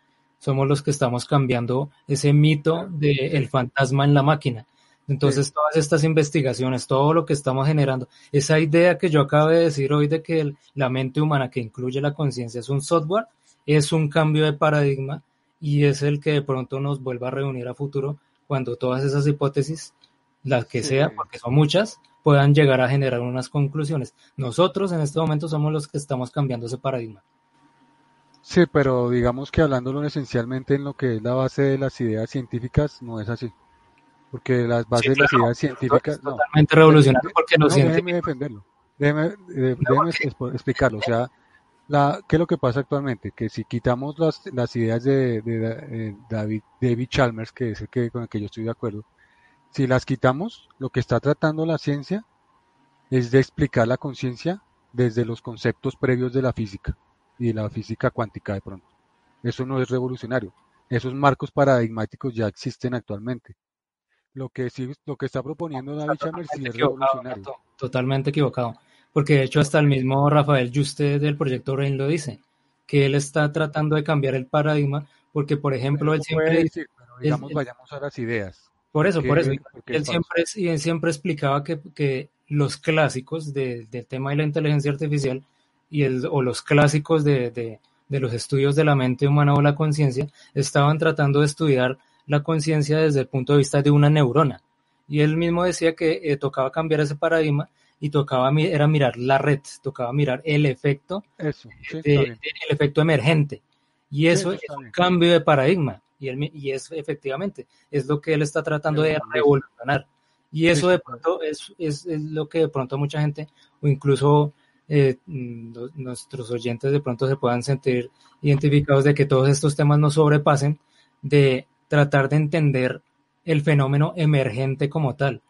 Speaker 1: Somos los que estamos cambiando ese mito del el fantasma en la máquina. Entonces, todas estas investigaciones, todo lo que estamos generando, esa idea que yo acabo de decir hoy de que la mente humana que incluye la conciencia es un software, es un cambio de paradigma y es el que de pronto nos vuelva a reunir a futuro cuando todas esas hipótesis, las que sea, porque son muchas, puedan llegar a generar unas conclusiones. Nosotros en este momento somos los que estamos cambiando ese paradigma.
Speaker 4: Sí, pero digamos que hablándolo esencialmente en lo que es la base de las ideas científicas, no es así. Porque las bases de las ideas científicas... No,
Speaker 1: totalmente revolucionario porque no,
Speaker 4: déjeme defenderlo, déjeme, eh, explicarlo, o sea, la, ¿qué es lo que pasa actualmente? Que si quitamos las, las ideas de, eh, David, David Chalmers, que es el que, con el que yo estoy de acuerdo, si las quitamos, lo que está tratando la ciencia es de explicar la conciencia desde los conceptos previos de la física y de la física cuántica de pronto. Eso no es revolucionario. Esos marcos paradigmáticos ya existen actualmente. Lo que sí, lo que está proponiendo David Chalmers sí es revolucionario.
Speaker 1: Totalmente equivocado. Porque de hecho hasta el mismo Rafael Juste del proyecto Rain lo dice, que él está tratando de cambiar el paradigma, porque por ejemplo él siempre...
Speaker 4: digamos, vayamos a las ideas.
Speaker 1: Por eso, por eso. Él siempre, él siempre explicaba que, que los clásicos del tema de la inteligencia artificial y el, o los clásicos de, de, de los estudios de la mente humana o la conciencia estaban tratando de estudiar la conciencia desde el punto de vista de una neurona. Y él mismo decía que eh, tocaba cambiar ese paradigma y tocaba era mirar la red, tocaba mirar el efecto, el efecto emergente. Y eso es un cambio de paradigma. Y, él, y es efectivamente, es lo que él está tratando de revolucionar. Y eso de pronto es, es, es, lo que de pronto mucha gente, o incluso eh, mm, nuestros oyentes de pronto se puedan sentir identificados de que todos estos temas no sobrepasen de tratar de entender el fenómeno emergente como tal.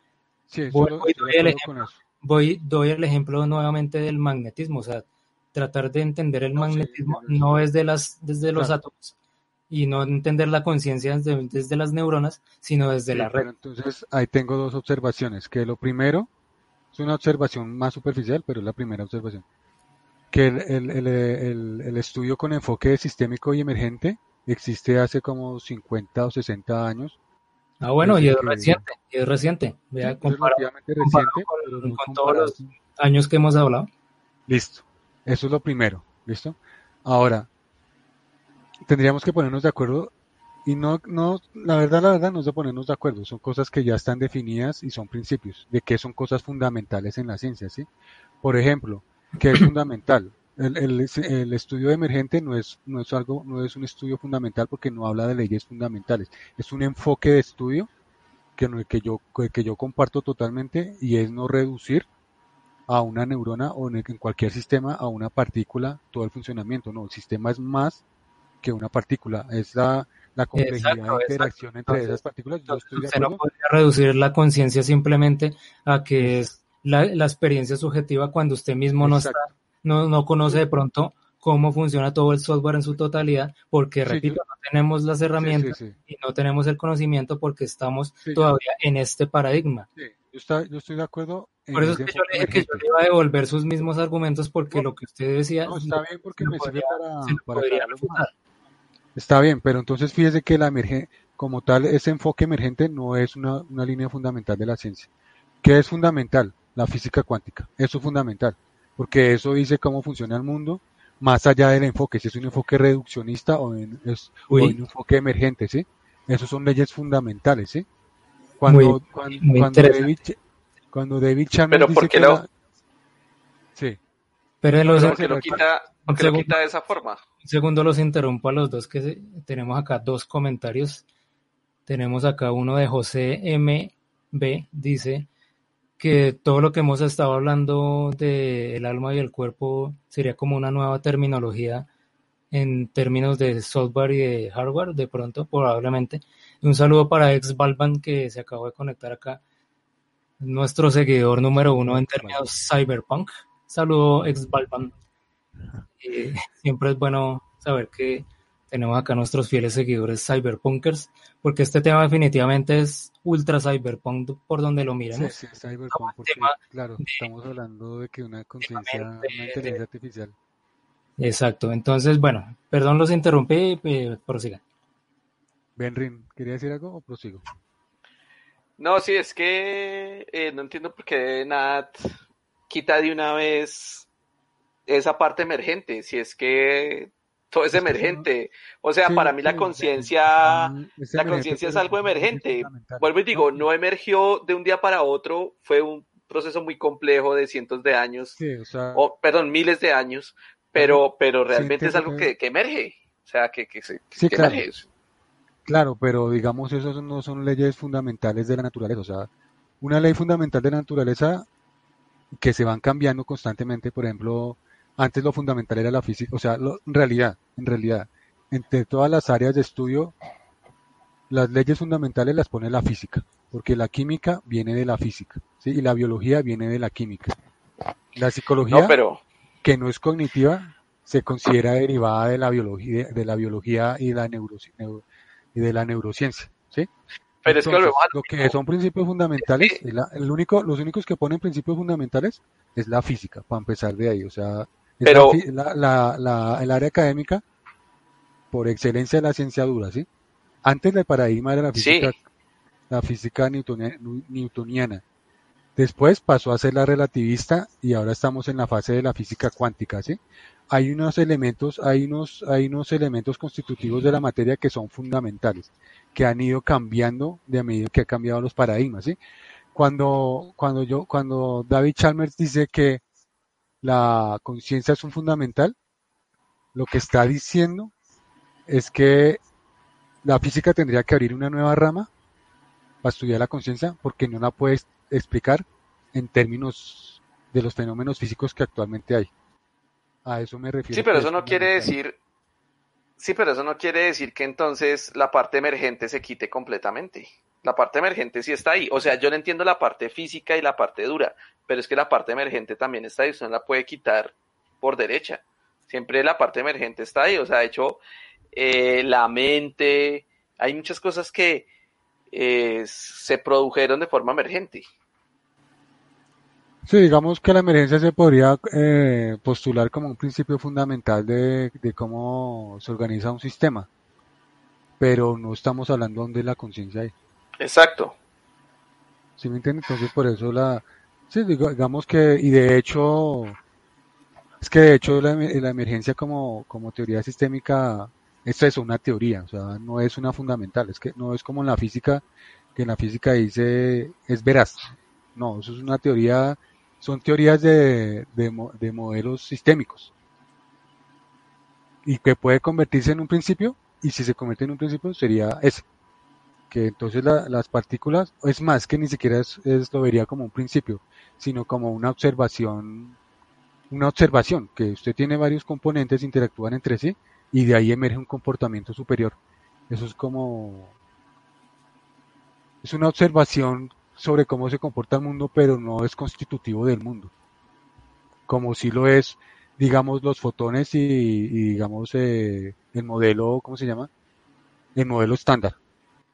Speaker 1: voy, doy el ejemplo, nuevamente del magnetismo, o sea, tratar de entender el magnetismo no es de las, desde los átomos y no entender la conciencia desde, las neuronas, sino desde la red.
Speaker 4: Entonces, ahí tengo dos observaciones, que lo primero es una observación más superficial, pero es la primera observación, que el, el, el, el estudio con enfoque sistémico y emergente existe hace como 50 o 60 años
Speaker 1: Ah, bueno, y es reciente, y es reciente. Vea,
Speaker 4: reciente,
Speaker 1: con, con todos los años que hemos hablado.
Speaker 4: Listo. Eso es lo primero. ¿Listo? Ahora, tendríamos que ponernos de acuerdo y no, no, la verdad, la verdad no es de ponernos de acuerdo. Son cosas que ya están definidas y son principios de que son cosas fundamentales en la ciencia, ¿sí? Por ejemplo, ¿qué es fundamental? El, el, el estudio emergente no es, no es algo, no es un estudio fundamental porque no habla de leyes fundamentales. Es un enfoque de estudio que, que yo, que yo comparto totalmente y es no reducir a una neurona o en, en cualquier sistema a una partícula todo el funcionamiento. No, el sistema es más que una partícula. Es la, la complejidad
Speaker 1: Exacto,
Speaker 4: de interacción
Speaker 1: exacto.
Speaker 4: entre esas partículas. Yo estoy de
Speaker 1: Usted no podría reducir la conciencia simplemente a que es la, la experiencia subjetiva cuando usted mismo no está, no, no conoce de pronto cómo funciona todo el software en su totalidad, porque
Speaker 4: Sí,
Speaker 1: repito,
Speaker 4: yo-
Speaker 1: no tenemos las herramientas
Speaker 4: sí, sí.
Speaker 1: y no tenemos el conocimiento porque estamos
Speaker 4: yo-
Speaker 1: todavía en este paradigma.
Speaker 4: Yo, está- yo estoy de acuerdo en
Speaker 1: Por eso es que yo, le, que yo le iba a devolver sus mismos argumentos porque lo que usted decía
Speaker 4: No, está bien porque me sirve para,
Speaker 1: se lo
Speaker 4: para
Speaker 1: podría refutar.
Speaker 4: Está bien, pero entonces fíjese que la emerge, como tal, ese enfoque emergente no es una, una línea fundamental de la ciencia. ¿Qué es fundamental? La física cuántica. Eso es fundamental, porque eso dice cómo funciona el mundo más allá del enfoque, si es un enfoque reduccionista o, en, es, o
Speaker 1: Uy.
Speaker 4: un enfoque emergente, ¿sí? Esas son leyes fundamentales, ¿sí? Cuando,
Speaker 1: Muy-
Speaker 4: cuando,
Speaker 1: muy
Speaker 4: cuando. David, cuando David Chalmers
Speaker 5: Pero
Speaker 4: dice
Speaker 5: ¿por qué
Speaker 4: que
Speaker 5: lo-
Speaker 4: la- Sí.
Speaker 1: Pero los,
Speaker 5: ¿Por qué lo quita, lo quita de esa forma?
Speaker 1: Un segundo los interrumpo a los dos que se- tenemos acá dos comentarios. Tenemos acá uno de José MB, dice que todo lo que hemos estado hablando del alma y el cuerpo sería como una nueva terminología en términos de software y de hardware, de pronto, probablemente. Un saludo para ex Balban que se acabó de conectar acá, nuestro seguidor número uno en términos cyberpunk. Saludo ex Balban. Eh, siempre es bueno saber que tenemos acá nuestros fieles seguidores cyberpunkers, porque este tema definitivamente es ultra cyberpunk por donde lo
Speaker 4: Sí,
Speaker 1: miremos.
Speaker 4: sí, cyberpunk, porque,
Speaker 1: tema
Speaker 4: claro, estamos hablando de que una conciencia, una inteligencia artificial.
Speaker 1: Exacto, entonces, bueno, perdón, los interrumpí, eh, prosigan.
Speaker 4: Benrin, ¿quería decir algo o prosigo?
Speaker 5: No, sí, es que eh, no entiendo por qué Nat quita de una vez esa parte emergente, si es que todo es
Speaker 4: que
Speaker 5: emergente. O sea,
Speaker 4: Sí,
Speaker 5: para mí la conciencia,
Speaker 4: es
Speaker 5: la conciencia es algo emergente. Vuelvo y digo, no emergió de un día para otro, fue un proceso muy complejo de cientos de años,
Speaker 4: Sí, o sea,
Speaker 5: o perdón, miles de años, pero, pero
Speaker 4: sí
Speaker 5: realmente es algo
Speaker 4: que-
Speaker 5: que, que emerge. O sea, que, que, se,
Speaker 4: Sí,
Speaker 5: que
Speaker 4: claro.
Speaker 5: emerge.
Speaker 4: Claro, pero digamos, esos no son leyes fundamentales de la naturaleza. O sea, una ley fundamental de la naturaleza que se van cambiando constantemente. Por ejemplo, antes lo fundamental era la física. O sea, lo- en realidad, en realidad, entre todas las áreas de estudio, las leyes fundamentales las pone la física, porque la química viene de la física, ¿sí? Y la biología viene de la química. La psicología,
Speaker 5: No, pero
Speaker 4: que no es cognitiva, se considera derivada de la biología, de la biología y la neuroci- neu- y de la neurociencia, ¿sí?
Speaker 5: Pero es que lo
Speaker 4: lo que son principios fundamentales, es la- el único, los únicos que ponen principios fundamentales es la física, para empezar de ahí, o sea,
Speaker 5: Pero-
Speaker 4: la la- la- el área académica por excelencia de la ciencia dura, ¿sí? Antes del paradigma era la
Speaker 5: Sí.
Speaker 4: física, la física newtonia- nu- newtoniana. Después pasó a ser la relativista y ahora estamos en la fase de la física cuántica, ¿sí? Hay unos elementos, hay unos, hay unos elementos constitutivos de la materia que son fundamentales, que han ido cambiando de a medida que han cambiado los paradigmas, ¿sí? Cuando, cuando yo, cuando David Chalmers dice que la conciencia es un fundamental, lo que está diciendo es que la física tendría que abrir una nueva rama para estudiar la conciencia porque no la puedes explicar en términos de los fenómenos físicos que actualmente hay. A eso me refiero.
Speaker 5: Sí, pero eso
Speaker 4: es
Speaker 5: no quiere decir, sí, pero eso no quiere decir que entonces la parte emergente se quite completamente. La parte emergente sí está ahí. O sea, yo no entiendo la parte física y la parte dura, pero es que la parte emergente también está ahí. Usted no la puede quitar por derecha. Siempre la parte emergente está ahí. O sea, de hecho, eh, la mente, hay muchas cosas que eh, se produjeron de forma emergente.
Speaker 4: Sí, digamos que la emergencia se podría eh, postular como un principio fundamental de, de cómo se organiza un sistema, pero no estamos hablando de la conciencia ahí.
Speaker 5: Exacto.
Speaker 4: ¿Sí me entiendes? Entonces por eso la... Sí, digamos que, y de hecho, es que de hecho la, la emergencia como, como teoría sistémica, esto es una teoría, o sea, no es una fundamental, es que no es como en la física, que en la física dice es veraz. No, eso es una teoría, son teorías de, de, de modelos sistémicos. Y que puede convertirse en un principio, y si se convierte en un principio sería ese que entonces las partículas, es más que ni siquiera es, lo vería como un principio, sino como una observación, una observación, que usted tiene varios componentes, interactúan entre sí y de ahí emerge un comportamiento superior. Eso es como, es una observación sobre cómo se comporta el mundo, pero no es constitutivo del mundo. Como si lo es, digamos, los fotones y, digamos, eh, el modelo, ¿cómo se llama? El modelo estándar.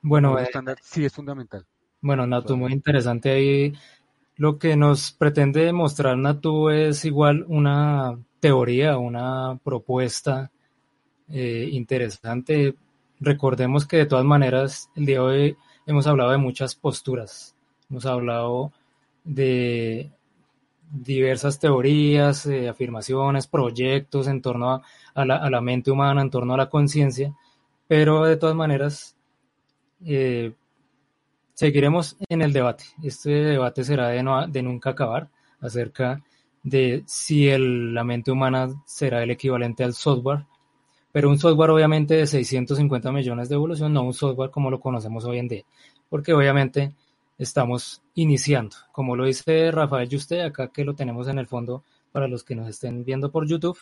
Speaker 1: Bueno,
Speaker 4: eh, sí es fundamental.
Speaker 1: Bueno, Natu, muy interesante ahí. Lo que nos pretende mostrar Natu es igual una teoría, una propuesta eh, interesante. Recordemos que de todas maneras el día de hoy hemos hablado de muchas posturas. Hemos hablado de diversas teorías, eh, afirmaciones, proyectos en torno a, la, mente humana, en torno a la conciencia, pero de todas maneras eh, seguiremos en el debate. Este debate será de, nunca acabar acerca de si la mente humana será el equivalente al software, pero un software obviamente de 650 millones de evolución, no un software como lo conocemos hoy en día, porque obviamente estamos iniciando, como lo dice Rafael Juste, acá que lo tenemos en el fondo para los que nos estén viendo por YouTube,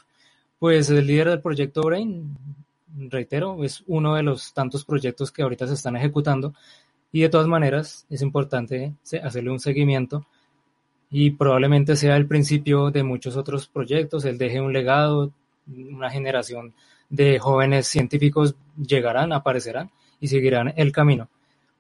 Speaker 1: pues el líder del proyecto Brain reitero, es uno de los tantos proyectos que ahorita se están ejecutando y de todas maneras es importante hacerle un seguimiento y probablemente sea el principio de muchos otros proyectos, él deje un legado, una generación de jóvenes científicos llegarán, aparecerán y seguirán el camino,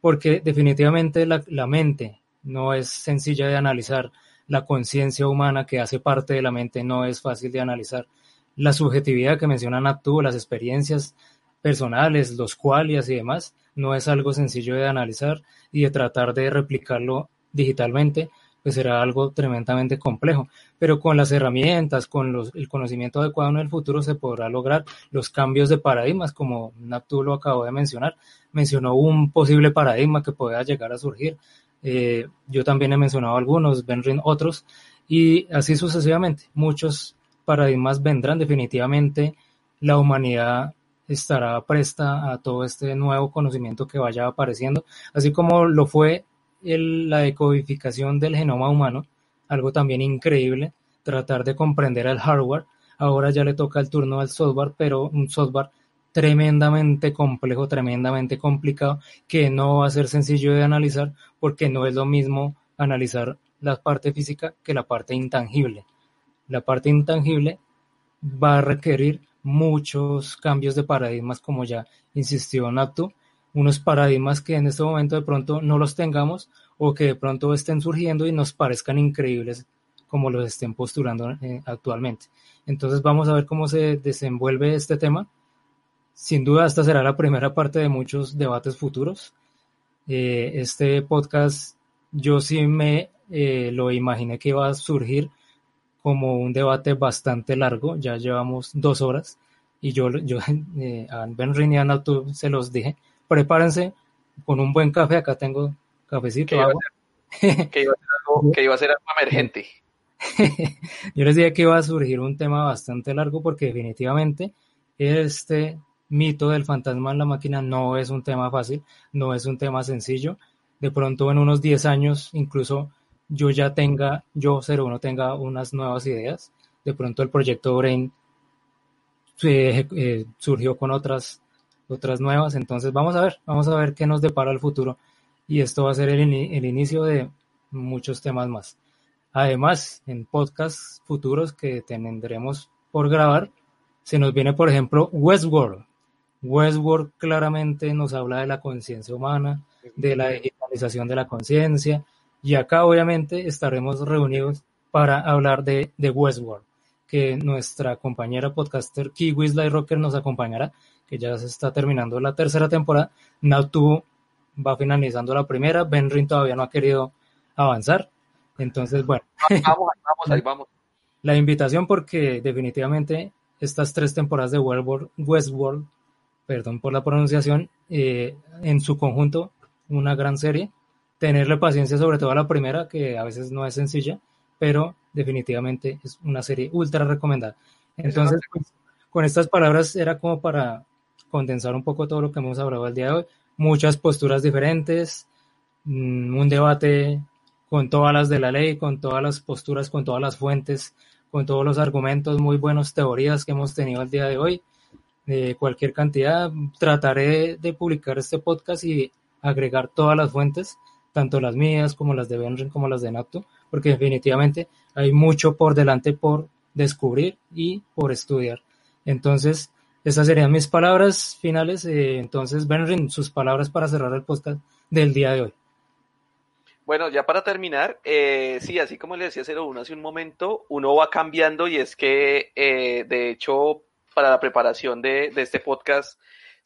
Speaker 1: porque definitivamente la, la mente no es sencilla de analizar, la conciencia humana que hace parte de la mente no es fácil de analizar, la subjetividad que menciona Natu, las experiencias personales, los qualias y demás, no es algo sencillo de analizar y de tratar de replicarlo digitalmente, pues será algo tremendamente complejo. Pero con las herramientas, con los, el conocimiento adecuado en el futuro se podrá lograr los cambios de paradigmas, como Natu lo acabó de mencionar. Mencionó un posible paradigma que pueda llegar a surgir. Eh, yo también he mencionado algunos, Benrin otros, y así sucesivamente. Muchos paradigmas vendrán definitivamente, la humanidad estará presta a todo este nuevo conocimiento que vaya apareciendo, así como lo fue la decodificación del genoma humano, algo también increíble, tratar de comprender el hardware, ahora ya le toca el turno al software, pero un software tremendamente complejo, tremendamente complicado, que no va a ser sencillo de analizar porque no es lo mismo analizar la parte física que la parte intangible. La parte intangible va a requerir muchos cambios de paradigmas, como ya insistió Natu, unos paradigmas que en este momento de pronto no los tengamos o que de pronto estén surgiendo y nos parezcan increíbles como los estén posturando eh, actualmente. Entonces vamos a ver cómo se desenvuelve este tema. Sin duda esta será la primera parte de muchos debates futuros. Eh, este podcast yo sí me eh, lo imaginé que iba a surgir como un debate bastante largo, ya llevamos dos horas y yo, yo *laughs* eh, a Ben a se los dije, prepárense con un buen café, acá tengo cafecito,
Speaker 5: que agua. que, iba algo, que iba a ser algo emergente. *laughs*
Speaker 1: yo les dije que iba a surgir un tema bastante largo porque definitivamente este mito del fantasma en la máquina no es un tema fácil, no es un tema sencillo. De pronto en unos 10 años incluso yo ya tenga, yo 01 tenga unas nuevas ideas. De pronto el proyecto Brain eh, surgió con otras, otras nuevas. Entonces vamos a ver, vamos a ver qué nos depara el futuro. Y esto va a ser el, el inicio de muchos temas más. Además, en podcasts futuros que tendremos por grabar, se nos viene, por ejemplo, Westworld. Westworld claramente nos habla de la conciencia humana, de la digitalización de la conciencia, y acá obviamente estaremos reunidos para hablar de, de Westworld, que nuestra compañera podcaster Kiwis Rocker nos acompañará, que ya se está terminando la tercera temporada. Now tuvo va finalizando la primera, Benrin todavía no ha querido avanzar, entonces bueno.
Speaker 5: Vamos, *laughs* vamos, ahí vamos.
Speaker 1: La invitación porque definitivamente estas tres temporadas de Westworld, Westworld perdón por la pronunciación, eh, en su conjunto, una gran serie. Tenerle paciencia sobre todo a la primera, que a veces no es sencilla, pero definitivamente es una serie ultra recomendada. Entonces, pues, con estas palabras era como para condensar un poco todo lo que hemos hablado el día de hoy. Muchas posturas diferentes, mm, un debate con todas las de la ley, con todas las posturas, con todas las fuentes, con todos los argumentos, muy buenas teorías que hemos tenido el día de hoy, cualquier cantidad. Trataré de publicar este podcast y agregar todas las fuentes, tanto las mías como las de Benrin como las de Nato, porque definitivamente hay mucho por delante por descubrir y por estudiar. Entonces, esas serían mis palabras finales. Eh, entonces, Benrin, sus palabras para cerrar el podcast del día de hoy.
Speaker 5: Bueno, ya para terminar, eh, sí, así como le decía 01 hace un momento, uno va cambiando y es que, eh, de hecho, para la preparación de, de este podcast,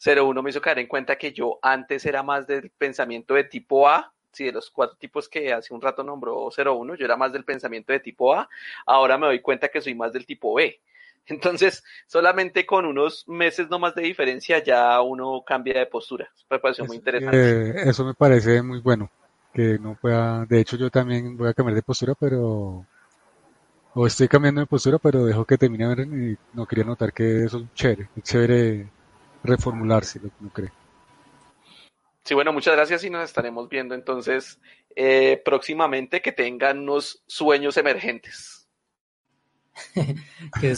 Speaker 5: 01 me hizo caer en cuenta que yo antes era más del pensamiento de tipo A, sí, de los cuatro tipos que hace un rato nombró 01, yo era más del pensamiento de tipo A, ahora me doy cuenta que soy más del tipo B. Entonces, solamente con unos meses nomás de diferencia ya uno cambia de postura. Me pareció muy interesante.
Speaker 4: Eh, eso me parece muy bueno que no pueda, de hecho yo también voy a cambiar de postura, pero, o estoy cambiando de postura, pero dejo que termine ver y no quería notar que eso es chévere, es chévere reformularse, lo que uno cree.
Speaker 5: Sí, bueno, muchas gracias y nos estaremos viendo entonces eh, próximamente que tengan unos sueños emergentes. *laughs*
Speaker 1: que,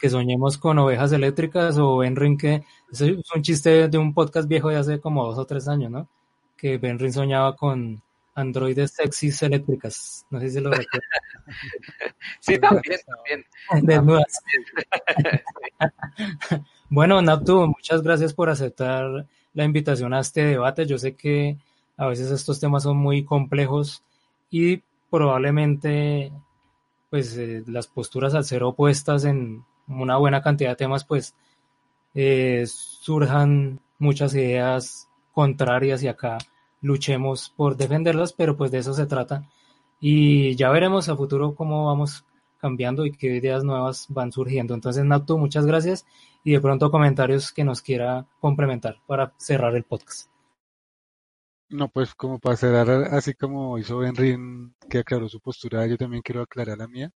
Speaker 1: que soñemos con ovejas eléctricas o Benrin que es un chiste de un podcast viejo de hace como dos o tres años, ¿no? Que Benrin soñaba con androides sexys eléctricas. No sé si lo recuerdo. *laughs*
Speaker 5: sí, también, también. *laughs*
Speaker 1: Desnudas. *laughs* bueno, Naptu, muchas gracias por aceptar la invitación a este debate. Yo sé que a veces estos temas son muy complejos y probablemente pues eh, las posturas al ser opuestas en una buena cantidad de temas pues eh, surjan muchas ideas contrarias y acá luchemos por defenderlas, pero pues de eso se trata. Y ya veremos a futuro cómo vamos cambiando y qué ideas nuevas van surgiendo. Entonces, Nato, muchas gracias y de pronto comentarios que nos quiera complementar para cerrar el podcast.
Speaker 4: No, pues como para cerrar, así como hizo Henry, que aclaró su postura, yo también quiero aclarar la mía.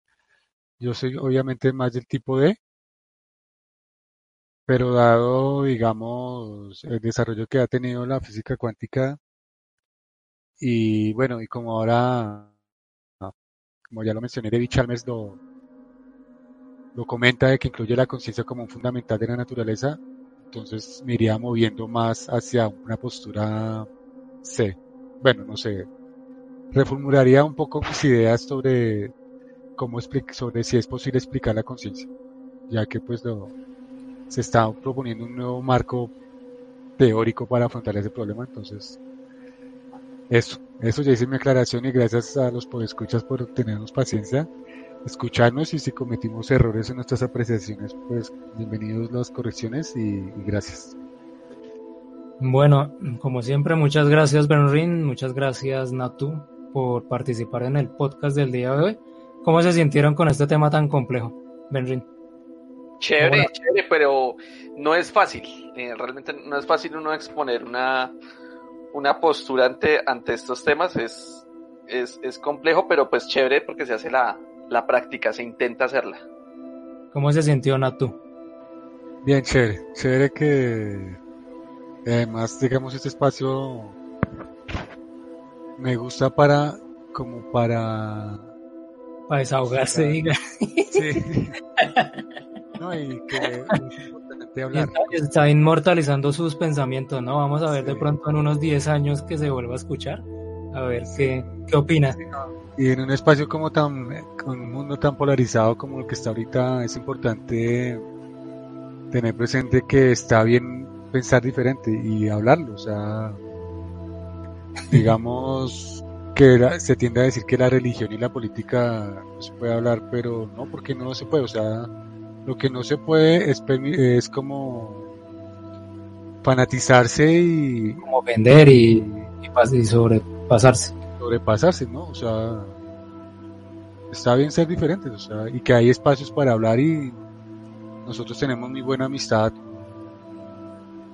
Speaker 4: Yo soy obviamente más del tipo D, pero dado, digamos, el desarrollo que ha tenido la física cuántica, y bueno, y como ahora, como ya lo mencioné, David Chalmers lo, lo comenta de que incluye la conciencia como un fundamental de la naturaleza, entonces me iría moviendo más hacia una postura C. Bueno, no sé, reformularía un poco mis ideas sobre cómo sobre si es posible explicar la conciencia, ya que pues lo, se está proponiendo un nuevo marco teórico para afrontar ese problema, entonces eso, eso ya hice mi aclaración y gracias a los podescuchas por tenernos paciencia, escucharnos y si cometimos errores en nuestras apreciaciones, pues bienvenidos las correcciones y, gracias.
Speaker 1: Bueno, como siempre, muchas gracias Benrin, muchas gracias Natu por participar en el podcast del día de hoy. ¿Cómo se sintieron con este tema tan complejo, Benrin?
Speaker 5: Chévere, chévere, pero no es fácil. Eh, realmente no es fácil uno exponer una, una postura ante, ante estos temas es, es, es, complejo, pero pues chévere porque se hace la, la práctica, se intenta hacerla.
Speaker 1: ¿Cómo se sintió Natu?
Speaker 4: Bien, chévere, chévere que además digamos este espacio me gusta para como para
Speaker 1: para desahogarse diga sí. *laughs*
Speaker 4: no y que
Speaker 1: Está, inmortalizando sus pensamientos, ¿no? Vamos a ver de pronto en unos 10 años que se vuelva a escuchar, a ver qué, qué opina.
Speaker 4: Y en un espacio como tan, con un mundo tan polarizado como el que está ahorita, es importante tener presente que está bien pensar diferente y hablarlo, o sea, digamos que se tiende a decir que la religión y la política no se puede hablar, pero no, porque no se puede, o sea, lo que no se puede es, es como fanatizarse y...
Speaker 1: Como vender y... y sobrepasarse.
Speaker 4: Sobrepasarse, ¿no? O sea, está bien ser diferentes, o sea, y que hay espacios para hablar y nosotros tenemos muy buena amistad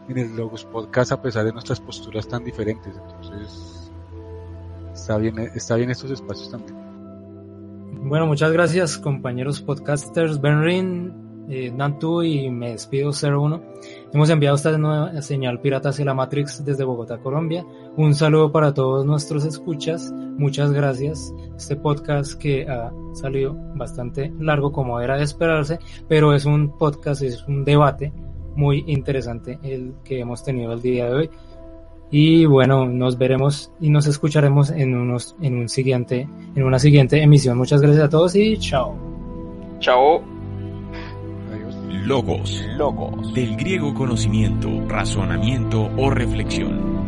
Speaker 4: en el Logos Podcast a pesar de nuestras posturas tan diferentes, entonces está bien, está bien estos espacios también.
Speaker 1: Bueno, muchas gracias compañeros podcasters, Benrin, eh, Nantu y me despido 01. Hemos enviado esta nueva señal pirata hacia la Matrix desde Bogotá, Colombia. Un saludo para todos nuestros escuchas. Muchas gracias. Este podcast que ha salido bastante largo como era de esperarse, pero es un podcast, es un debate muy interesante el que hemos tenido el día de hoy. Y bueno, nos veremos y nos escucharemos en unos en un siguiente en una siguiente emisión. Muchas gracias a todos y chao.
Speaker 5: Chao.
Speaker 3: Logos. Logos. Del griego conocimiento, razonamiento o reflexión.